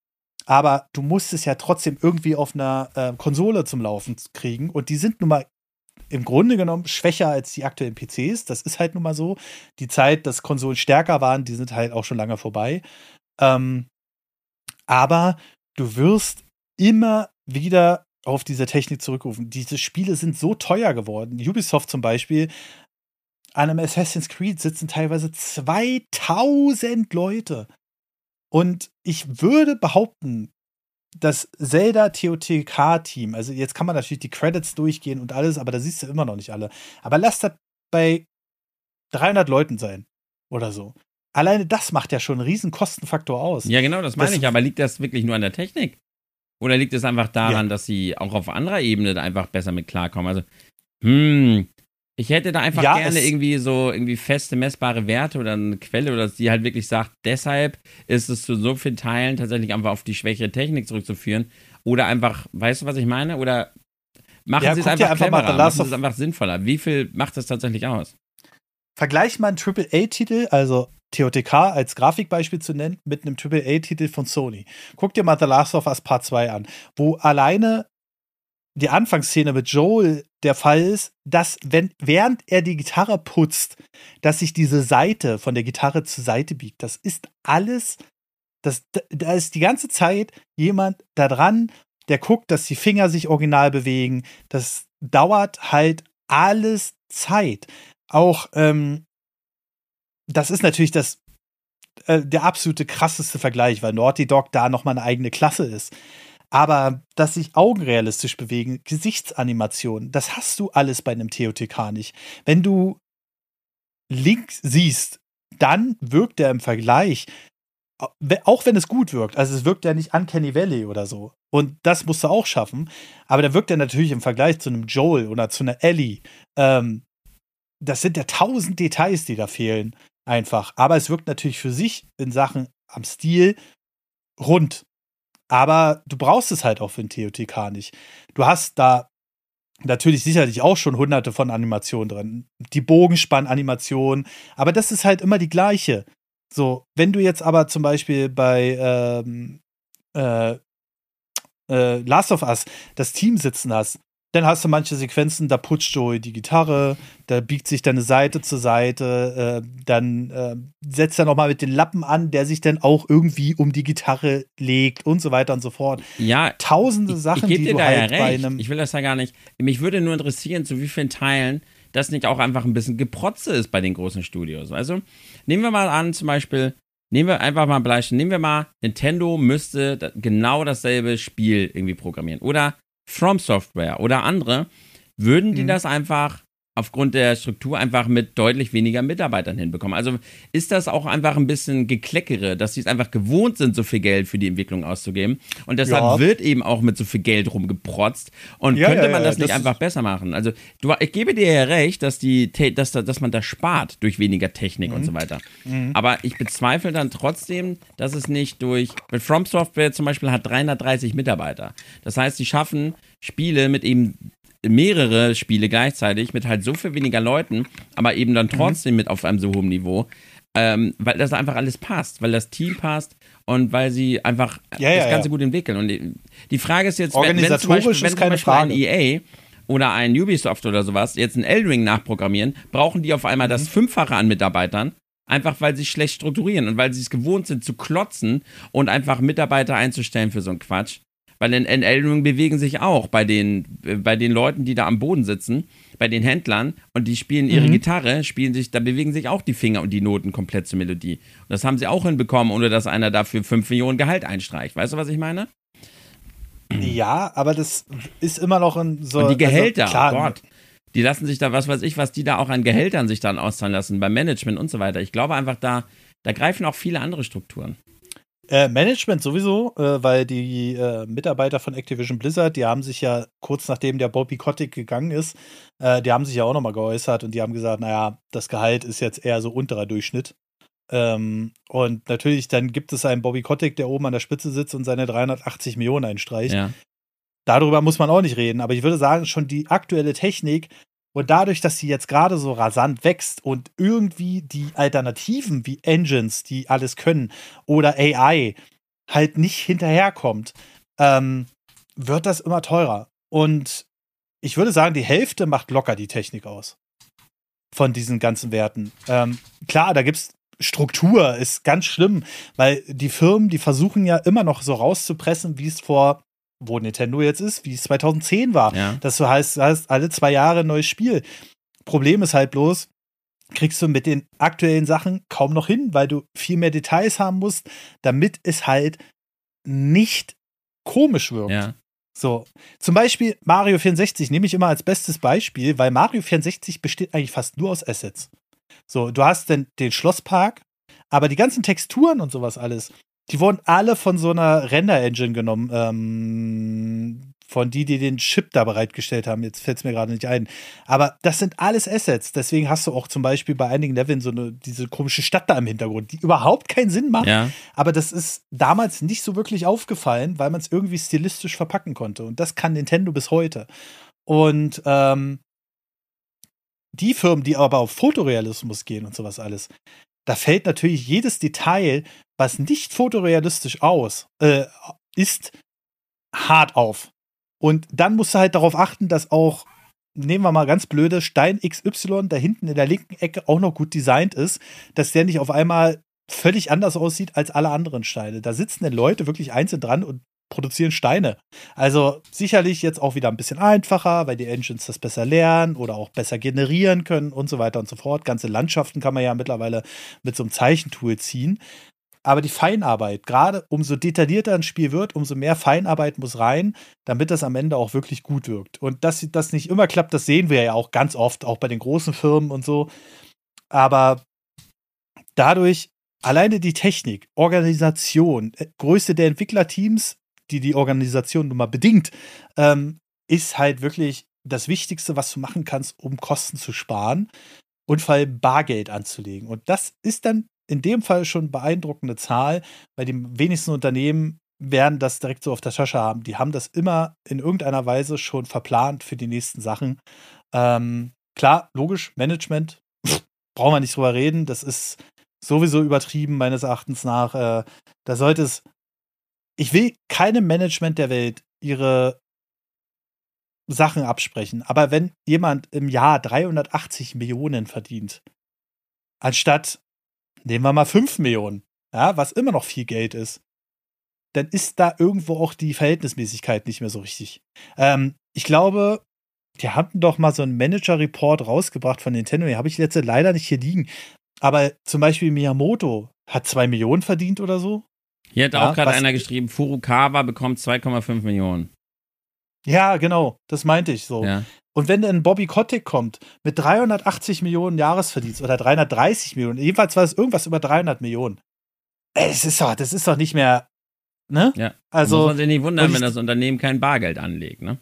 B: Aber du musst es ja trotzdem irgendwie auf einer äh, Konsole zum Laufen kriegen. Und die sind nun mal im Grunde genommen schwächer als die aktuellen PCs. Das ist halt nun mal so. Die Zeit, dass Konsolen stärker waren, die sind halt auch schon lange vorbei. Ähm, aber du wirst immer wieder auf diese Technik zurückrufen. Diese Spiele sind so teuer geworden. Ubisoft zum Beispiel, an einem Assassin's Creed sitzen teilweise 2000 Leute. Und ich würde behaupten, das Zelda TOTK-Team, also jetzt kann man natürlich die Credits durchgehen und alles, aber da siehst du immer noch nicht alle. Aber lass das bei 300 Leuten sein oder so. Alleine das macht ja schon einen riesen Kostenfaktor aus.
A: Ja, genau, das meine das, ich. Aber liegt das wirklich nur an der Technik? Oder liegt es einfach daran, ja. dass sie auch auf anderer Ebene einfach besser mit klarkommen? Also, hm, ich hätte da einfach ja, gerne irgendwie so irgendwie feste messbare Werte oder eine Quelle oder die halt wirklich sagt, deshalb ist es zu so vielen Teilen tatsächlich einfach auf die schwächere Technik zurückzuführen. Oder einfach, weißt du, was ich meine? Oder machen ja, sie es einfach, einfach cleverer, machen sie es einfach sinnvoller. Wie viel macht das tatsächlich aus?
B: Vergleich mal einen AAA-Titel, also TOTK als Grafikbeispiel zu nennen, mit einem AAA-Titel von Sony. Guck dir mal The Last of Us Part 2 an, wo alleine die Anfangsszene mit Joel der Fall ist, dass, wenn, während er die Gitarre putzt, dass sich diese Seite von der Gitarre zur Seite biegt. Das ist alles, das, da ist die ganze Zeit jemand da dran, der guckt, dass die Finger sich original bewegen. Das dauert halt alles Zeit. Auch, ähm, das ist natürlich das, äh, der absolute krasseste Vergleich, weil Naughty Dog da nochmal eine eigene Klasse ist. Aber dass sich Augen realistisch bewegen, Gesichtsanimationen, das hast du alles bei einem TOTK nicht. Wenn du Link siehst, dann wirkt er im Vergleich, auch wenn es gut wirkt, also es wirkt ja nicht Uncanny Valley oder so. Und das musst du auch schaffen. Aber da wirkt er natürlich im Vergleich zu einem Joel oder zu einer Ellie. Ähm, das sind ja tausend Details, die da fehlen. Einfach. Aber es wirkt natürlich für sich in Sachen am Stil rund. Aber du brauchst es halt auch für ein TOTK nicht. Du hast da natürlich sicherlich auch schon hunderte von Animationen drin. Die Bogenspannanimation, aber das ist halt immer die gleiche. So, wenn du jetzt aber zum Beispiel bei ähm, äh, äh, Last of Us das Team sitzen hast, dann hast du manche Sequenzen, da putscht Joey die Gitarre, da biegt sich deine Seite zur Seite, äh, dann äh, setzt er nochmal mit den Lappen an, der sich dann auch irgendwie um die Gitarre legt und so weiter und so fort.
A: Ja,
B: tausende Sachen,
A: ich, ich
B: die du
A: da
B: halt
A: ja
B: bei einem.
A: Ich will das ja gar nicht. Mich würde nur interessieren, zu wie vielen Teilen das nicht auch einfach ein bisschen Geprotze ist bei den großen Studios. Also nehmen wir mal an, zum Beispiel, nehmen wir einfach mal ein Beispiel, nehmen wir mal, Nintendo müsste genau dasselbe Spiel irgendwie programmieren. Oder From Software oder andere, würden die mhm. das einfach aufgrund der Struktur einfach mit deutlich weniger Mitarbeitern hinbekommen. Also ist das auch einfach ein bisschen gekleckere, dass sie es einfach gewohnt sind, so viel Geld für die Entwicklung auszugeben. Und deshalb ja. wird eben auch mit so viel Geld rumgeprotzt. Und ja, könnte man ja, das nicht das einfach besser machen? Also du, ich gebe dir ja recht, dass, die, dass, dass man das spart durch weniger Technik mhm. und so weiter. Mhm. Aber ich bezweifle dann trotzdem, dass es nicht durch, mit From Software zum Beispiel hat 330 Mitarbeiter. Das heißt, sie schaffen Spiele mit eben mehrere Spiele gleichzeitig mit halt so viel weniger Leuten, aber eben dann mhm. trotzdem mhm. mit auf einem so hohen Niveau, ähm, weil das einfach alles passt, weil das Team passt und weil sie einfach ja, das Ganze ja. gut entwickeln. Und die, die, Frage ist jetzt, wenn, wenn zum Beispiel, wenn zum Beispiel ein EA oder ein Ubisoft oder sowas jetzt ein Eldring nachprogrammieren, brauchen die auf einmal mhm. das Fünffache an Mitarbeitern, Einfach weil sie schlecht strukturieren und weil sie es gewohnt sind zu klotzen und einfach Mitarbeiter einzustellen für so einen Quatsch. Weil in, in Elden Ring bewegen sich auch bei den, äh, bei den Leuten, die da am Boden sitzen, bei den Händlern und die spielen ihre mhm. Gitarre, spielen sich, da bewegen sich auch die Finger und die Noten komplett zur Melodie. Und das haben sie auch hinbekommen, ohne dass einer dafür 5 Millionen Gehalt einstreicht. Weißt du, was ich meine?
B: Ja, aber das ist immer noch ein so.
A: Und die Gehälter, also, klar, oh Gott. Die lassen sich da, was weiß ich, was die da auch an Gehältern sich dann auszahlen lassen, beim Management und so weiter. Ich glaube einfach, da, da greifen auch viele andere Strukturen.
B: Äh, Management sowieso, äh, weil die äh, Mitarbeiter von Activision Blizzard, die haben sich ja kurz nachdem der Bobby Kotick gegangen ist, äh, die haben sich ja auch nochmal geäußert und die haben gesagt, naja, das Gehalt ist jetzt eher so unterer Durchschnitt. Ähm, und natürlich, dann gibt es einen Bobby Kotick, der oben an der Spitze sitzt und seine 380 Millionen einstreicht. Ja. Darüber muss man auch nicht reden, aber ich würde sagen, schon die aktuelle Technik und dadurch, dass sie jetzt gerade so rasant wächst und irgendwie die Alternativen wie Engines, die alles können, oder AI halt nicht hinterherkommt, ähm, wird das immer teurer. Und ich würde sagen, die Hälfte macht locker die Technik aus. Von diesen ganzen Werten. Ähm, klar, da gibt es Struktur, ist ganz schlimm, weil die Firmen, die versuchen ja immer noch so rauszupressen, wie es vor wo Nintendo jetzt ist, wie es 2010 war. Ja. Das heißt, heißt, alle zwei Jahre ein neues Spiel. Problem ist halt bloß, kriegst du mit den aktuellen Sachen kaum noch hin, weil du viel mehr Details haben musst, damit es halt nicht komisch wirkt.
A: Ja.
B: So, zum Beispiel Mario 64 nehme ich immer als bestes Beispiel, weil Mario 64 besteht eigentlich fast nur aus Assets. So, du hast den, den Schlosspark, aber die ganzen Texturen und sowas alles, die wurden alle von so einer Render-Engine genommen, ähm, von die, die den Chip da bereitgestellt haben. Jetzt fällt es mir gerade nicht ein. Aber das sind alles Assets. Deswegen hast du auch zum Beispiel bei einigen Leveln so eine, diese komische Stadt da im Hintergrund, die überhaupt keinen Sinn macht.
A: Ja.
B: Aber das ist damals nicht so wirklich aufgefallen, weil man es irgendwie stilistisch verpacken konnte. Und das kann Nintendo bis heute. Und ähm, die Firmen, die aber auf Fotorealismus gehen und sowas alles, da fällt natürlich jedes Detail, was nicht fotorealistisch aus äh, ist, hart auf. Und dann musst du halt darauf achten, dass auch, nehmen wir mal ganz blöde, Stein XY da hinten in der linken Ecke auch noch gut designt ist, dass der nicht auf einmal völlig anders aussieht als alle anderen Steine. Da sitzen dann Leute wirklich einzeln dran und produzieren Steine. Also sicherlich jetzt auch wieder ein bisschen einfacher, weil die Engines das besser lernen oder auch besser generieren können und so weiter und so fort. Ganze Landschaften kann man ja mittlerweile mit so einem Zeichentool ziehen. Aber die Feinarbeit, gerade umso detaillierter ein Spiel wird, umso mehr Feinarbeit muss rein, damit das am Ende auch wirklich gut wirkt. Und dass das nicht immer klappt, das sehen wir ja auch ganz oft, auch bei den großen Firmen und so. Aber dadurch alleine die Technik, Organisation, äh, Größe der Entwicklerteams, die die Organisation nun mal bedingt, ähm, ist halt wirklich das Wichtigste, was du machen kannst, um Kosten zu sparen und vor allem Bargeld anzulegen. Und das ist dann in dem Fall schon beeindruckende Zahl, weil die wenigsten Unternehmen werden das direkt so auf der Tasche haben. Die haben das immer in irgendeiner Weise schon verplant für die nächsten Sachen. Ähm, klar, logisch, Management, brauchen wir nicht drüber reden. Das ist sowieso übertrieben, meines Erachtens nach. Äh, da sollte es. Ich will keinem Management der Welt ihre Sachen absprechen. Aber wenn jemand im Jahr 380 Millionen verdient, anstatt nehmen wir mal 5 Millionen, ja, was immer noch viel Geld ist, dann ist da irgendwo auch die Verhältnismäßigkeit nicht mehr so richtig. Ähm, ich glaube, die hatten doch mal so einen Manager-Report rausgebracht von Nintendo, den habe ich letzte leider nicht hier liegen. Aber zum Beispiel Miyamoto hat 2 Millionen verdient oder so.
A: Hier hat ja, auch gerade einer geschrieben, Furukawa bekommt 2,5 Millionen.
B: Ja, genau, das meinte ich so. Ja. Und wenn dann Bobby Kotick kommt mit 380 Millionen Jahresverdienst oder 330 Millionen, jedenfalls war es irgendwas über 300 Millionen. Ey, das ist doch, das ist doch nicht mehr, ne?
A: Ja. Also. Muss man sich nicht wundern, wenn das Unternehmen kein Bargeld anlegt, ne?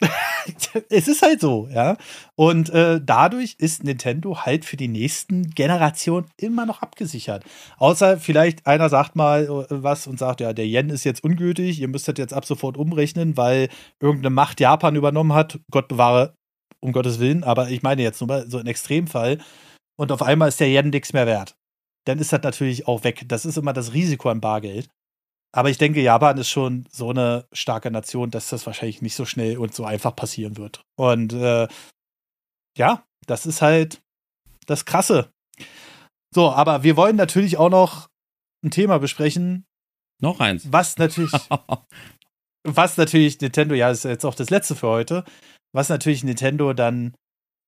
B: es ist halt so, ja. Und äh, dadurch ist Nintendo halt für die nächsten Generationen immer noch abgesichert. Außer vielleicht einer sagt mal äh, was und sagt, ja, der Yen ist jetzt ungültig, ihr müsst das jetzt ab sofort umrechnen, weil irgendeine Macht Japan übernommen hat. Gott bewahre, um Gottes Willen, aber ich meine jetzt nur mal so ein Extremfall. Und auf einmal ist der Yen nichts mehr wert. Dann ist das natürlich auch weg. Das ist immer das Risiko am Bargeld. Aber ich denke, Japan ist schon so eine starke Nation, dass das wahrscheinlich nicht so schnell und so einfach passieren wird. Und äh, ja, das ist halt das Krasse. So, aber wir wollen natürlich auch noch ein Thema besprechen.
A: Noch eins.
B: Was natürlich, was natürlich Nintendo, ja, ist jetzt auch das letzte für heute, was natürlich Nintendo dann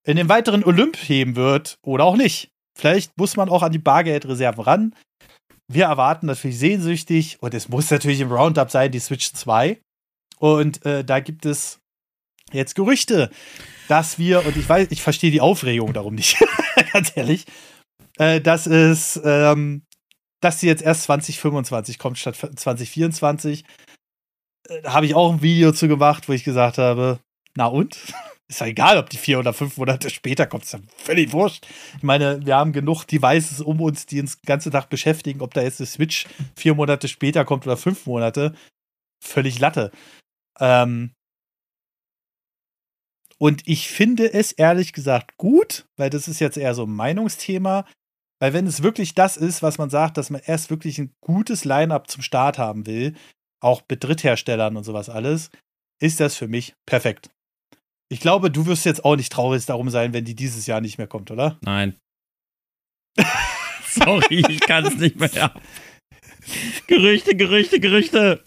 B: in den weiteren Olymp heben wird oder auch nicht. Vielleicht muss man auch an die Bargeldreserven ran wir erwarten natürlich sehnsüchtig, und es muss natürlich im Roundup sein, die Switch 2. Und äh, da gibt es jetzt Gerüchte, dass wir, und ich weiß, ich verstehe die Aufregung darum nicht, ganz ehrlich, äh, dass es, ähm, dass sie jetzt erst 2025 kommt statt 2024. Äh, da habe ich auch ein Video zu gemacht, wo ich gesagt habe, na und? Ist ja egal, ob die vier oder fünf Monate später kommt, ist ja völlig wurscht. Ich meine, wir haben genug Devices um uns, die uns den ganzen Tag beschäftigen, ob da jetzt eine Switch vier Monate später kommt oder fünf Monate. Völlig Latte. Ähm und ich finde es ehrlich gesagt gut, weil das ist jetzt eher so ein Meinungsthema. Weil wenn es wirklich das ist, was man sagt, dass man erst wirklich ein gutes Line-up zum Start haben will, auch mit Drittherstellern und sowas alles, ist das für mich perfekt. Ich glaube, du wirst jetzt auch nicht traurig darum sein, wenn die dieses Jahr nicht mehr kommt, oder?
A: Nein. Sorry, ich kann es nicht mehr. Gerüchte, Gerüchte, Gerüchte.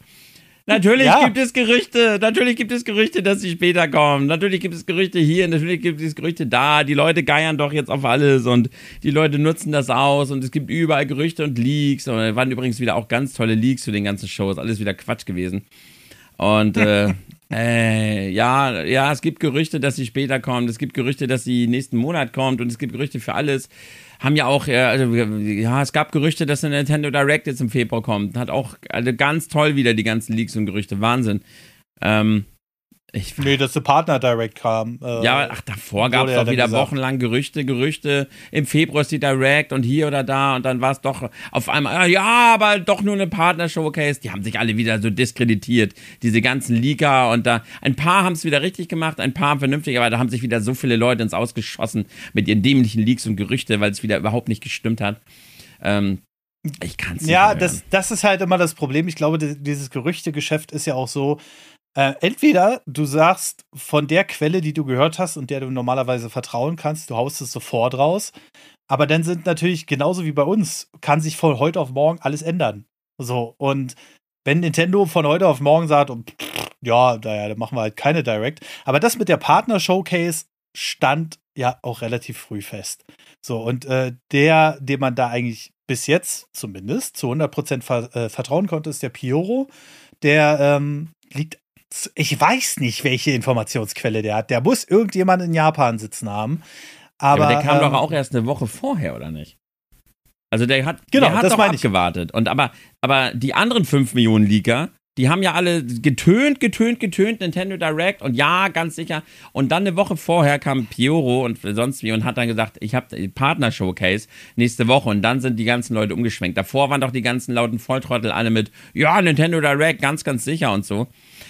A: Natürlich ja. gibt es Gerüchte, natürlich gibt es Gerüchte, dass sie später kommen. Natürlich gibt es Gerüchte hier, natürlich gibt es Gerüchte da. Die Leute geiern doch jetzt auf alles und die Leute nutzen das aus und es gibt überall Gerüchte und Leaks. Und da waren übrigens wieder auch ganz tolle Leaks zu den ganzen Shows. Alles wieder Quatsch gewesen. Und äh, äh, ja, ja, es gibt Gerüchte, dass sie später kommt. Es gibt Gerüchte, dass sie nächsten Monat kommt. Und es gibt Gerüchte für alles. Haben ja auch, ja, also, ja, es gab Gerüchte, dass eine Nintendo Direct jetzt im Februar kommt. Hat auch also ganz toll wieder die ganzen Leaks und Gerüchte. Wahnsinn. Ähm,
B: ich, nee, dass der Partner Direct kam.
A: Äh, ja, ach, davor gab es doch wieder gesagt. wochenlang Gerüchte, Gerüchte. Im Februar ist die Direct und hier oder da und dann war es doch auf einmal, ja, aber doch nur eine Partner-Showcase. Die haben sich alle wieder so diskreditiert. Diese ganzen Leaker und da. Ein paar haben es wieder richtig gemacht, ein paar haben vernünftig, aber da haben sich wieder so viele Leute ins Ausgeschossen mit ihren dämlichen Leaks und Gerüchte, weil es wieder überhaupt nicht gestimmt hat. Ähm, ich kann es nicht.
B: Ja, das, das ist halt immer das Problem. Ich glaube, dieses Gerüchtegeschäft ist ja auch so, äh, entweder du sagst von der Quelle, die du gehört hast und der du normalerweise vertrauen kannst, du haust es sofort raus. Aber dann sind natürlich genauso wie bei uns, kann sich von heute auf morgen alles ändern. So, und wenn Nintendo von heute auf morgen sagt, und, ja, naja, dann machen wir halt keine Direct. Aber das mit der Partner-Showcase stand ja auch relativ früh fest. So, und äh, der, dem man da eigentlich bis jetzt zumindest zu 100% ver äh, vertrauen konnte, ist der Pioro. Der ähm, liegt ich weiß nicht, welche Informationsquelle der hat. Der muss irgendjemand in Japan sitzen haben. Aber, ja,
A: aber der kam ähm, doch auch erst eine Woche vorher, oder nicht? Also der hat, genau, der hat das doch abgewartet. Und aber, aber die anderen 5 Millionen Leaker, die haben ja alle getönt, getönt, getönt, Nintendo Direct und ja, ganz sicher. Und dann eine Woche vorher kam Pioro und sonst wie und hat dann gesagt, ich habe Partner Showcase nächste Woche und dann sind die ganzen Leute umgeschwenkt. Davor waren doch die ganzen lauten Volltrottel alle mit, ja, Nintendo Direct, ganz, ganz sicher und so.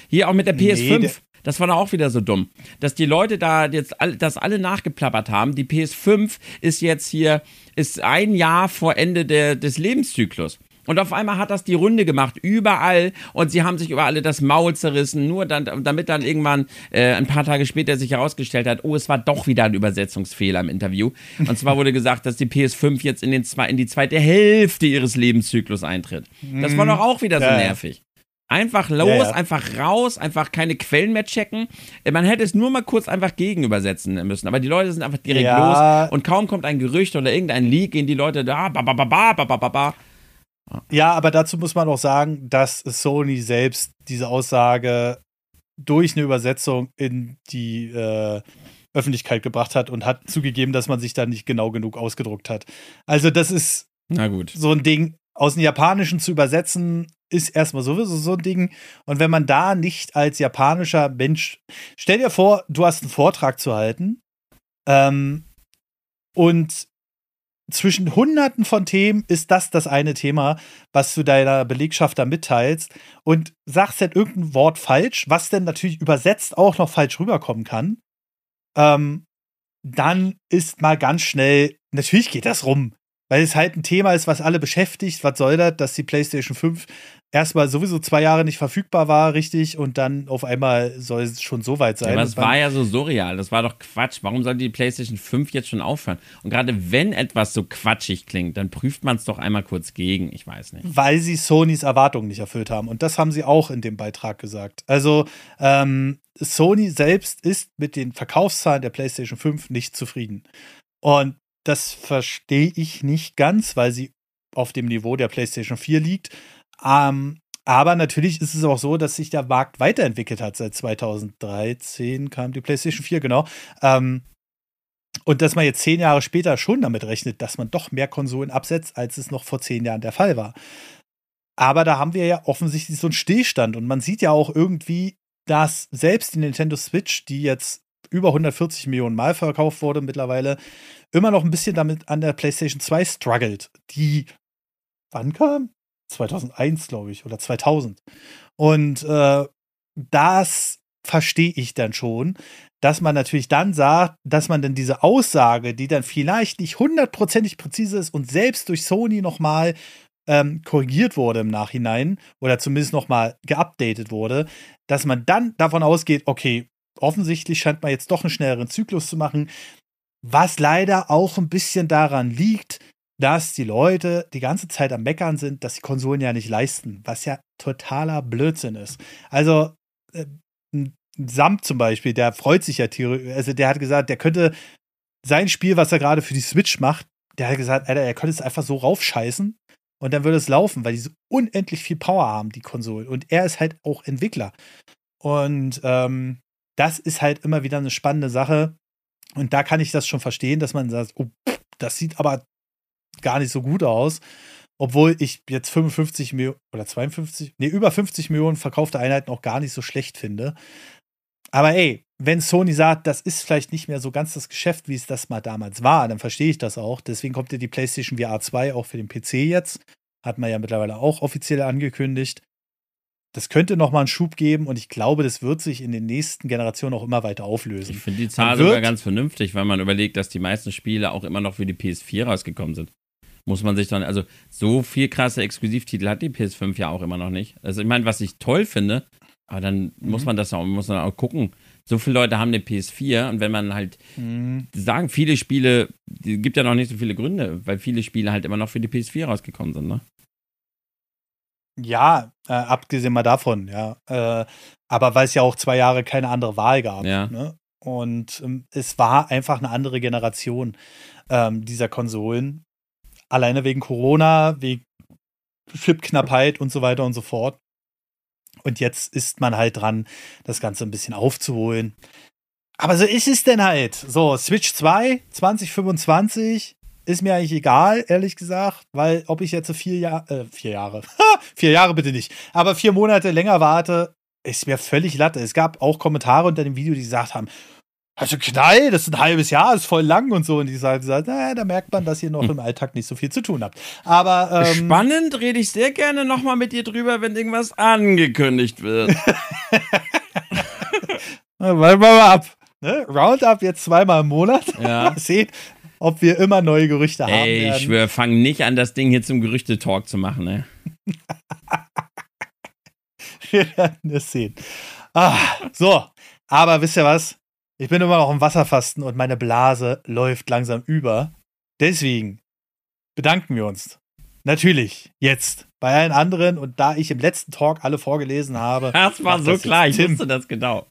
A: Hier auch mit der PS5. Nee, das war doch auch wieder so dumm, dass die Leute da jetzt all, das alle nachgeplappert haben. Die PS5 ist jetzt hier, ist ein Jahr vor Ende der, des Lebenszyklus. Und auf einmal hat das die Runde gemacht, überall. Und sie haben sich über alle das Maul zerrissen, nur dann, damit dann irgendwann äh, ein paar Tage später sich herausgestellt hat, oh, es war doch wieder ein Übersetzungsfehler im Interview. Und zwar wurde gesagt, dass die PS5 jetzt in, den zwei, in die zweite Hälfte ihres Lebenszyklus eintritt. Das war mhm. doch auch wieder so nervig. Einfach los, ja, ja. einfach raus, einfach keine Quellen mehr checken. Äh, man hätte es nur mal kurz einfach gegenübersetzen müssen. Aber die Leute sind einfach direkt ja. los und kaum kommt ein Gerücht oder irgendein Leak, gehen die Leute da, ba, ba, ba, ba, ba, ba, ba.
B: Ja, aber dazu muss man auch sagen, dass Sony selbst diese Aussage durch eine Übersetzung in die äh, Öffentlichkeit gebracht hat und hat zugegeben, dass man sich da nicht genau genug ausgedruckt hat. Also, das ist so ein Ding, aus dem Japanischen zu übersetzen, ist erstmal sowieso so ein Ding. Und wenn man da nicht als japanischer Mensch, stell dir vor, du hast einen Vortrag zu halten ähm, und zwischen hunderten von Themen ist das das eine Thema, was du deiner Belegschaft da mitteilst und sagst dann irgendein Wort falsch, was dann natürlich übersetzt auch noch falsch rüberkommen kann. Ähm, dann ist mal ganz schnell, natürlich geht das rum, weil es halt ein Thema ist, was alle beschäftigt. Was soll das, dass die PlayStation 5 erstmal sowieso zwei Jahre nicht verfügbar war, richtig, und dann auf einmal soll es schon so weit sein.
A: Ja, aber es war ja so surreal, das war doch Quatsch. Warum soll die PlayStation 5 jetzt schon aufhören? Und gerade wenn etwas so quatschig klingt, dann prüft man es doch einmal kurz gegen, ich weiß nicht.
B: Weil sie Sonys Erwartungen nicht erfüllt haben. Und das haben sie auch in dem Beitrag gesagt. Also, ähm, Sony selbst ist mit den Verkaufszahlen der PlayStation 5 nicht zufrieden. Und das verstehe ich nicht ganz, weil sie auf dem Niveau der PlayStation 4 liegt. Ähm, aber natürlich ist es auch so, dass sich der Markt weiterentwickelt hat. Seit 2013 kam die PlayStation 4, genau. Ähm, und dass man jetzt zehn Jahre später schon damit rechnet, dass man doch mehr Konsolen absetzt, als es noch vor zehn Jahren der Fall war. Aber da haben wir ja offensichtlich so einen Stillstand. Und man sieht ja auch irgendwie, dass selbst die Nintendo Switch, die jetzt über 140 Millionen Mal verkauft wurde mittlerweile, immer noch ein bisschen damit an der PlayStation 2 struggelt. Die wann kam? 2001, glaube ich, oder 2000. Und äh, das verstehe ich dann schon, dass man natürlich dann sagt, dass man dann diese Aussage, die dann vielleicht nicht hundertprozentig präzise ist und selbst durch Sony nochmal ähm, korrigiert wurde im Nachhinein oder zumindest nochmal geupdatet wurde, dass man dann davon ausgeht, okay, offensichtlich scheint man jetzt doch einen schnelleren Zyklus zu machen, was leider auch ein bisschen daran liegt, dass die Leute die ganze Zeit am Meckern sind, dass die Konsolen ja nicht leisten, was ja totaler Blödsinn ist. Also, äh, Samt zum Beispiel, der freut sich ja theoretisch, also der hat gesagt, der könnte sein Spiel, was er gerade für die Switch macht, der hat gesagt, Alter, er könnte es einfach so raufscheißen und dann würde es laufen, weil die so unendlich viel Power haben, die Konsolen. Und er ist halt auch Entwickler. Und ähm, das ist halt immer wieder eine spannende Sache. Und da kann ich das schon verstehen, dass man sagt, oh, das sieht aber gar nicht so gut aus. Obwohl ich jetzt 55 Millionen oder 52, nee, über 50 Millionen verkaufte Einheiten auch gar nicht so schlecht finde. Aber ey, wenn Sony sagt, das ist vielleicht nicht mehr so ganz das Geschäft, wie es das mal damals war, dann verstehe ich das auch. Deswegen kommt ja die PlayStation VR 2 auch für den PC jetzt. Hat man ja mittlerweile auch offiziell angekündigt. Das könnte nochmal einen Schub geben und ich glaube, das wird sich in den nächsten Generationen auch immer weiter auflösen.
A: Ich finde die Zahl sogar ganz vernünftig, weil man überlegt, dass die meisten Spiele auch immer noch für die PS4 rausgekommen sind muss man sich dann, also so viel krasse Exklusivtitel hat die PS5 ja auch immer noch nicht. Also ich meine, was ich toll finde, aber dann mhm. muss man das auch, muss man auch gucken. So viele Leute haben eine PS4 und wenn man halt mhm. sagen, viele Spiele, es gibt ja noch nicht so viele Gründe, weil viele Spiele halt immer noch für die PS4 rausgekommen sind, ne?
B: Ja, äh, abgesehen mal davon, ja. Äh, aber weil es ja auch zwei Jahre keine andere Wahl gab. Ja. Ne? Und ähm, es war einfach eine andere Generation ähm, dieser Konsolen. Alleine wegen Corona, wegen Chipknappheit und so weiter und so fort. Und jetzt ist man halt dran, das Ganze ein bisschen aufzuholen. Aber so ist es denn halt. So, Switch 2, 2025, ist mir eigentlich egal, ehrlich gesagt, weil ob ich jetzt vier Jahre, äh, vier Jahre, vier Jahre bitte nicht, aber vier Monate länger warte, ist mir völlig latte. Es gab auch Kommentare unter dem Video, die gesagt haben, also Knall, das ist ein halbes Jahr, ist voll lang und so. Und die sagen, naja, da merkt man, dass ihr noch hm. im Alltag nicht so viel zu tun habt. Aber
A: ähm, spannend rede ich sehr gerne nochmal mit dir drüber, wenn irgendwas angekündigt wird.
B: Warten wir mal ab. Ne? Roundup jetzt zweimal im Monat. Ja. Mal sehen, ob wir immer neue Gerüchte haben. Ey,
A: ich schwöre, fang nicht an, das Ding hier zum Gerüchte-Talk zu machen, ne?
B: wir werden es sehen. Ah, so, aber wisst ihr was? Ich bin immer noch im Wasserfasten und meine Blase läuft langsam über. Deswegen bedanken wir uns. Natürlich, jetzt. Bei allen anderen und da ich im letzten Talk alle vorgelesen habe.
A: Das war so klar, ich wusste das genau.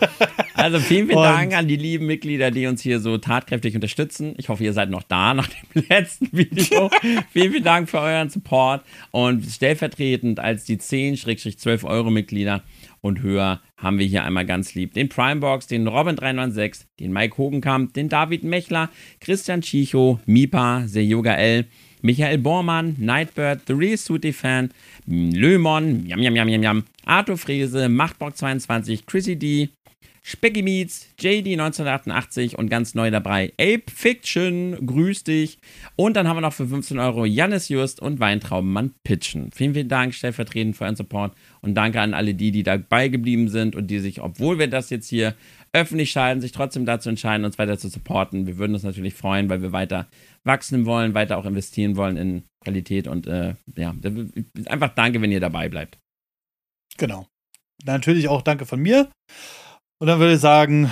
A: Also vielen, vielen Dank an die lieben Mitglieder, die uns hier so tatkräftig unterstützen. Ich hoffe, ihr seid noch da nach dem letzten Video. vielen, vielen Dank für euren Support und stellvertretend als die 10-12 Euro Mitglieder und höher haben wir hier einmal ganz lieb den Primebox, den Robin396, den Mike Hogenkamp, den David Mechler, Christian Chicho, Mipa, Seyoga L, Michael Bormann, Nightbird, The Real Suity Fan, Lömon, Yam Yam Yam Yam Yam, Arthur Frese, Machtbock22, Chrissy D, Specky Meets, JD 1988 und ganz neu dabei Ape Fiction, grüß dich. Und dann haben wir noch für 15 Euro Jannis Just und Weintraubenmann Pitchen. Vielen, vielen Dank stellvertretend für euren Support und danke an alle die, die dabei geblieben sind und die sich, obwohl wir das jetzt hier öffentlich schalten, sich trotzdem dazu entscheiden, uns weiter zu supporten. Wir würden uns natürlich freuen, weil wir weiter wachsen wollen, weiter auch investieren wollen in Qualität und äh, ja, einfach danke, wenn ihr dabei bleibt.
B: Genau. Natürlich auch danke von mir. Und dann würde ich sagen,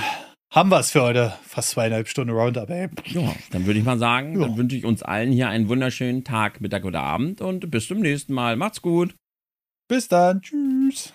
B: haben wir es für heute. Fast zweieinhalb Stunden Roundup, ey.
A: Ja, dann würde ich mal sagen, ja. dann wünsche ich uns allen hier einen wunderschönen Tag, Mittag oder Abend und bis zum nächsten Mal. Macht's gut.
B: Bis dann. Tschüss.